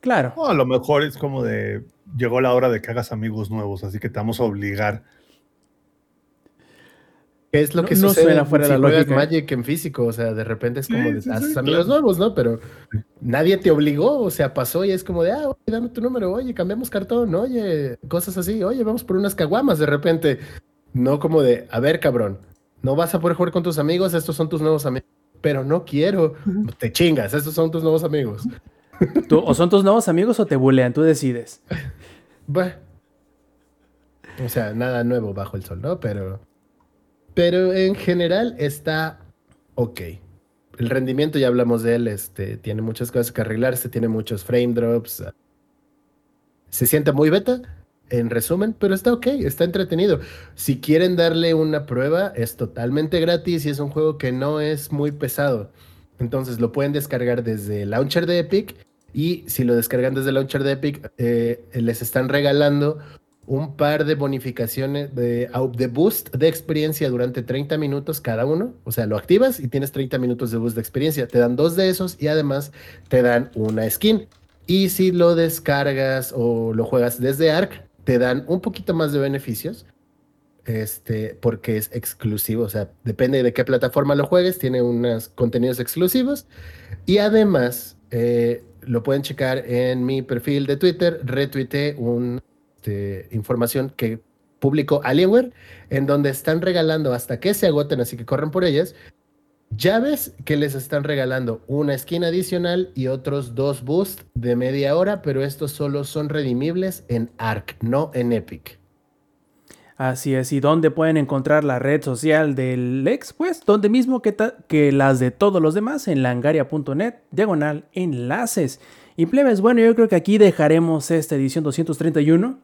Claro. a lo mejor es como de, llegó la hora de que hagas amigos nuevos, así que te vamos a obligar. ¿Qué es lo que suena fuera de la lógica? Magic en físico, o sea, de repente es como de, haces amigos nuevos, ¿no? Pero nadie te obligó, o sea, pasó y es como de, ah, oye, dame tu número, oye, cambiamos cartón, oye, cosas así, oye, vamos por unas caguamas de repente. No como de, a ver, cabrón, no vas a poder jugar con tus amigos, estos son tus nuevos amigos. Pero no quiero. Te chingas, estos son tus nuevos amigos. O son tus nuevos amigos o te bulean, tú decides. O sea, nada nuevo bajo el sol, ¿no? Pero. Pero en general está ok. El rendimiento, ya hablamos de él, este, tiene muchas cosas que arreglarse, tiene muchos frame drops. Se siente muy beta, en resumen, pero está ok, está entretenido. Si quieren darle una prueba, es totalmente gratis y es un juego que no es muy pesado. Entonces lo pueden descargar desde el launcher de Epic y si lo descargan desde el launcher de Epic, eh, les están regalando un par de bonificaciones de, de, boost de experiencia durante 30 minutos cada uno. O sea, lo activas y tienes 30 minutos de boost de experiencia. Te dan dos de esos y además te dan una skin. Y si lo descargas o lo juegas desde Arc, te dan un poquito más de beneficios, este, porque es exclusivo, o sea, depende de qué plataforma lo juegues, tiene unos contenidos exclusivos y además eh, lo pueden checar en mi perfil de Twitter, retuiteé una este, información que publicó Alienware, en donde están regalando hasta que se agoten, así que corren por ellas, llaves que les están regalando una skin adicional y otros dos boosts de media hora, pero estos solo son redimibles en Arc, no en Epic. Así es, y dónde pueden encontrar la red social del ex, pues donde mismo que, que las de todos los demás en langaria.net, diagonal enlaces. Y plebes, bueno, yo creo que aquí dejaremos esta edición 231.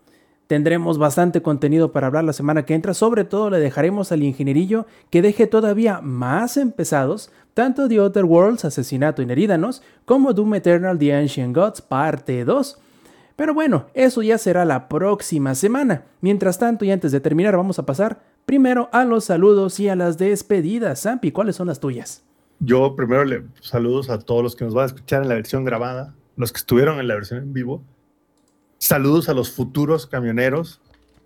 Tendremos bastante contenido para hablar la semana que entra. Sobre todo le dejaremos al ingenierillo que deje todavía más empezados tanto The Other Worlds, Asesinato en Herídanos, como Doom Eternal The Ancient Gods, parte 2. Pero bueno, eso ya será la próxima semana. Mientras tanto, y antes de terminar, vamos a pasar primero a los saludos y a las despedidas. Zampi, ¿cuáles son las tuyas? Yo primero le saludos a todos los que nos van a escuchar en la versión grabada, los que estuvieron en la versión en vivo Saludos a los futuros camioneros,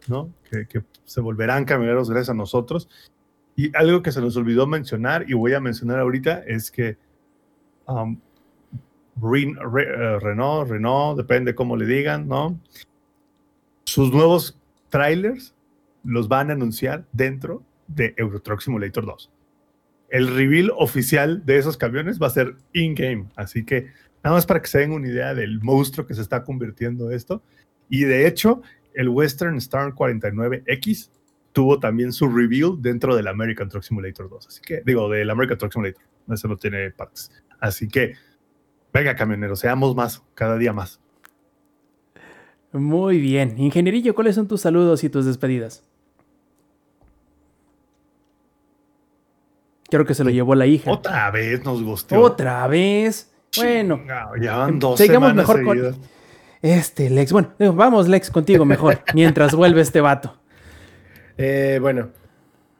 ¿no? Que, se volverán camioneros gracias a nosotros. Y algo que se nos olvidó mencionar y voy a mencionar ahorita es que um, eh, Renault, Renault, depende cómo le digan, ¿no? Sus nuevos trailers los van a anunciar dentro de Euro Truck Simulator 2. El reveal oficial de esos camiones va a ser in-game, así que nada más para que se den una idea del monstruo que se está convirtiendo esto. Y de hecho, el Western Star 49X tuvo también su reveal dentro del American Truck Simulator 2. Así que, digo, del American Truck Simulator. Eso no tiene partes. Así que, venga, camioneros, seamos más, cada día más. Muy bien. Ingenierillo, ¿cuáles son tus saludos y tus despedidas? Creo que se lo llevó la hija. Otra vez nos gustó. Otra vez. Bueno. Ya van dos sigamos mejor con este Lex. Bueno, vamos Lex contigo mejor mientras vuelve este vato. Eh, bueno,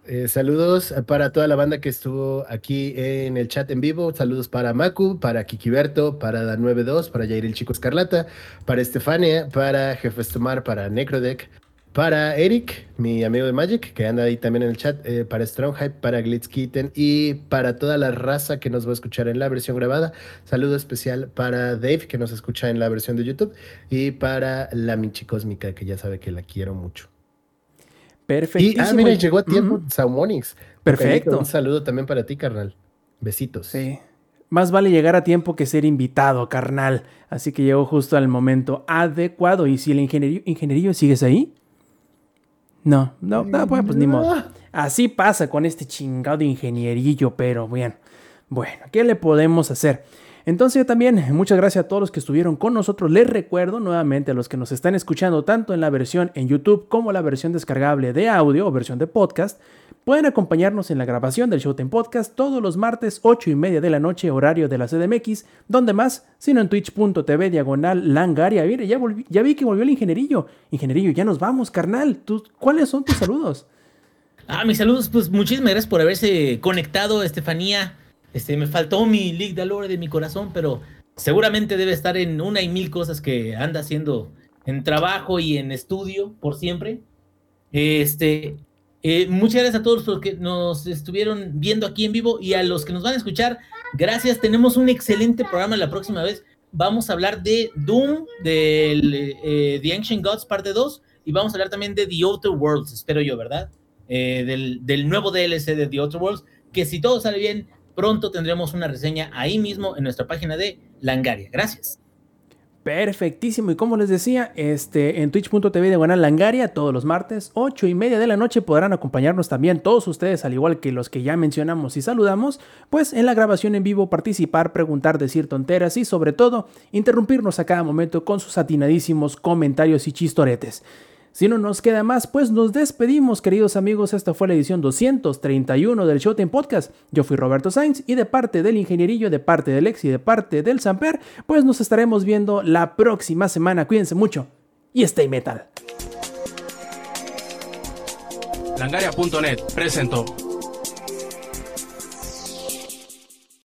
eh, saludos para toda la banda que estuvo aquí en el chat en vivo. Saludos para Maku, para Kikiberto, para Dan92, para Jair el Chico Escarlata, para Estefania, para Jefe Estomar, para Necrodeck, para Eric, mi amigo de Magic, que anda ahí también en el chat, eh, para Stronghype, para Glitzkitten y para toda la raza que nos va a escuchar en la versión grabada. Saludo especial para Dave, que nos escucha en la versión de YouTube, y para la Michi Cósmica, que ya sabe que la quiero mucho. Perfecto. ah, mira, llegó a tiempo Saumonix. Perfecto. Un saludo también para ti, carnal. Besitos. Sí. Más vale llegar a tiempo que ser invitado, carnal. Así que llegó justo al momento adecuado. ¿Y si el ingenierillo, ingenierillo sigues ahí? No, no, no, pues, pues ni modo. Así pasa con este chingado ingenierillo, pero bien. Bueno, ¿qué le podemos hacer? Entonces también muchas gracias a todos los que estuvieron con nosotros. Les recuerdo nuevamente a los que nos están escuchando tanto en la versión en YouTube como la versión descargable de audio o versión de podcast. Pueden acompañarnos en la grabación del Showtime Podcast todos los martes 8 y media de la noche horario de la CDMX, donde más, sino en twitch.tv diagonal langaria. Mire, ya, ya vi que volvió el ingenierillo. Ingenierillo, ya nos vamos, carnal. ¿Cuáles son tus saludos? Ah, mis saludos, pues muchísimas gracias por haberse conectado, Estefanía. Este, me faltó mi League de Lore de mi corazón, pero seguramente debe estar en una y mil cosas que anda haciendo en trabajo y en estudio por siempre. Este, eh, muchas gracias a todos los que nos estuvieron viendo aquí en vivo y a los que nos van a escuchar. Gracias, tenemos un excelente programa la próxima vez. Vamos a hablar de Doom, del eh, The Ancient Gods parte 2 y vamos a hablar también de The Outer Worlds, espero yo, ¿verdad? Eh, del, del nuevo DLC de The Outer Worlds, que si todo sale bien, pronto tendremos una reseña ahí mismo en nuestra página de Langaria. Gracias. Perfectísimo. Y como les decía, este, en twitch.tv de Buena Langaria, todos los martes, 8 y media de la noche, podrán acompañarnos también todos ustedes, al igual que los que ya mencionamos y saludamos, pues en la grabación en vivo participar, preguntar, decir tonteras y sobre todo interrumpirnos a cada momento con sus atinadísimos comentarios y chistoretes. Si no nos queda más, pues nos despedimos, queridos amigos. Esta fue la edición 231 del Showtime Podcast. Yo fui Roberto Sainz y de parte del Ingenierillo, de parte del Ex y de parte del Samper, pues nos estaremos viendo la próxima semana. Cuídense mucho y stay metal. Langaria.net presentó.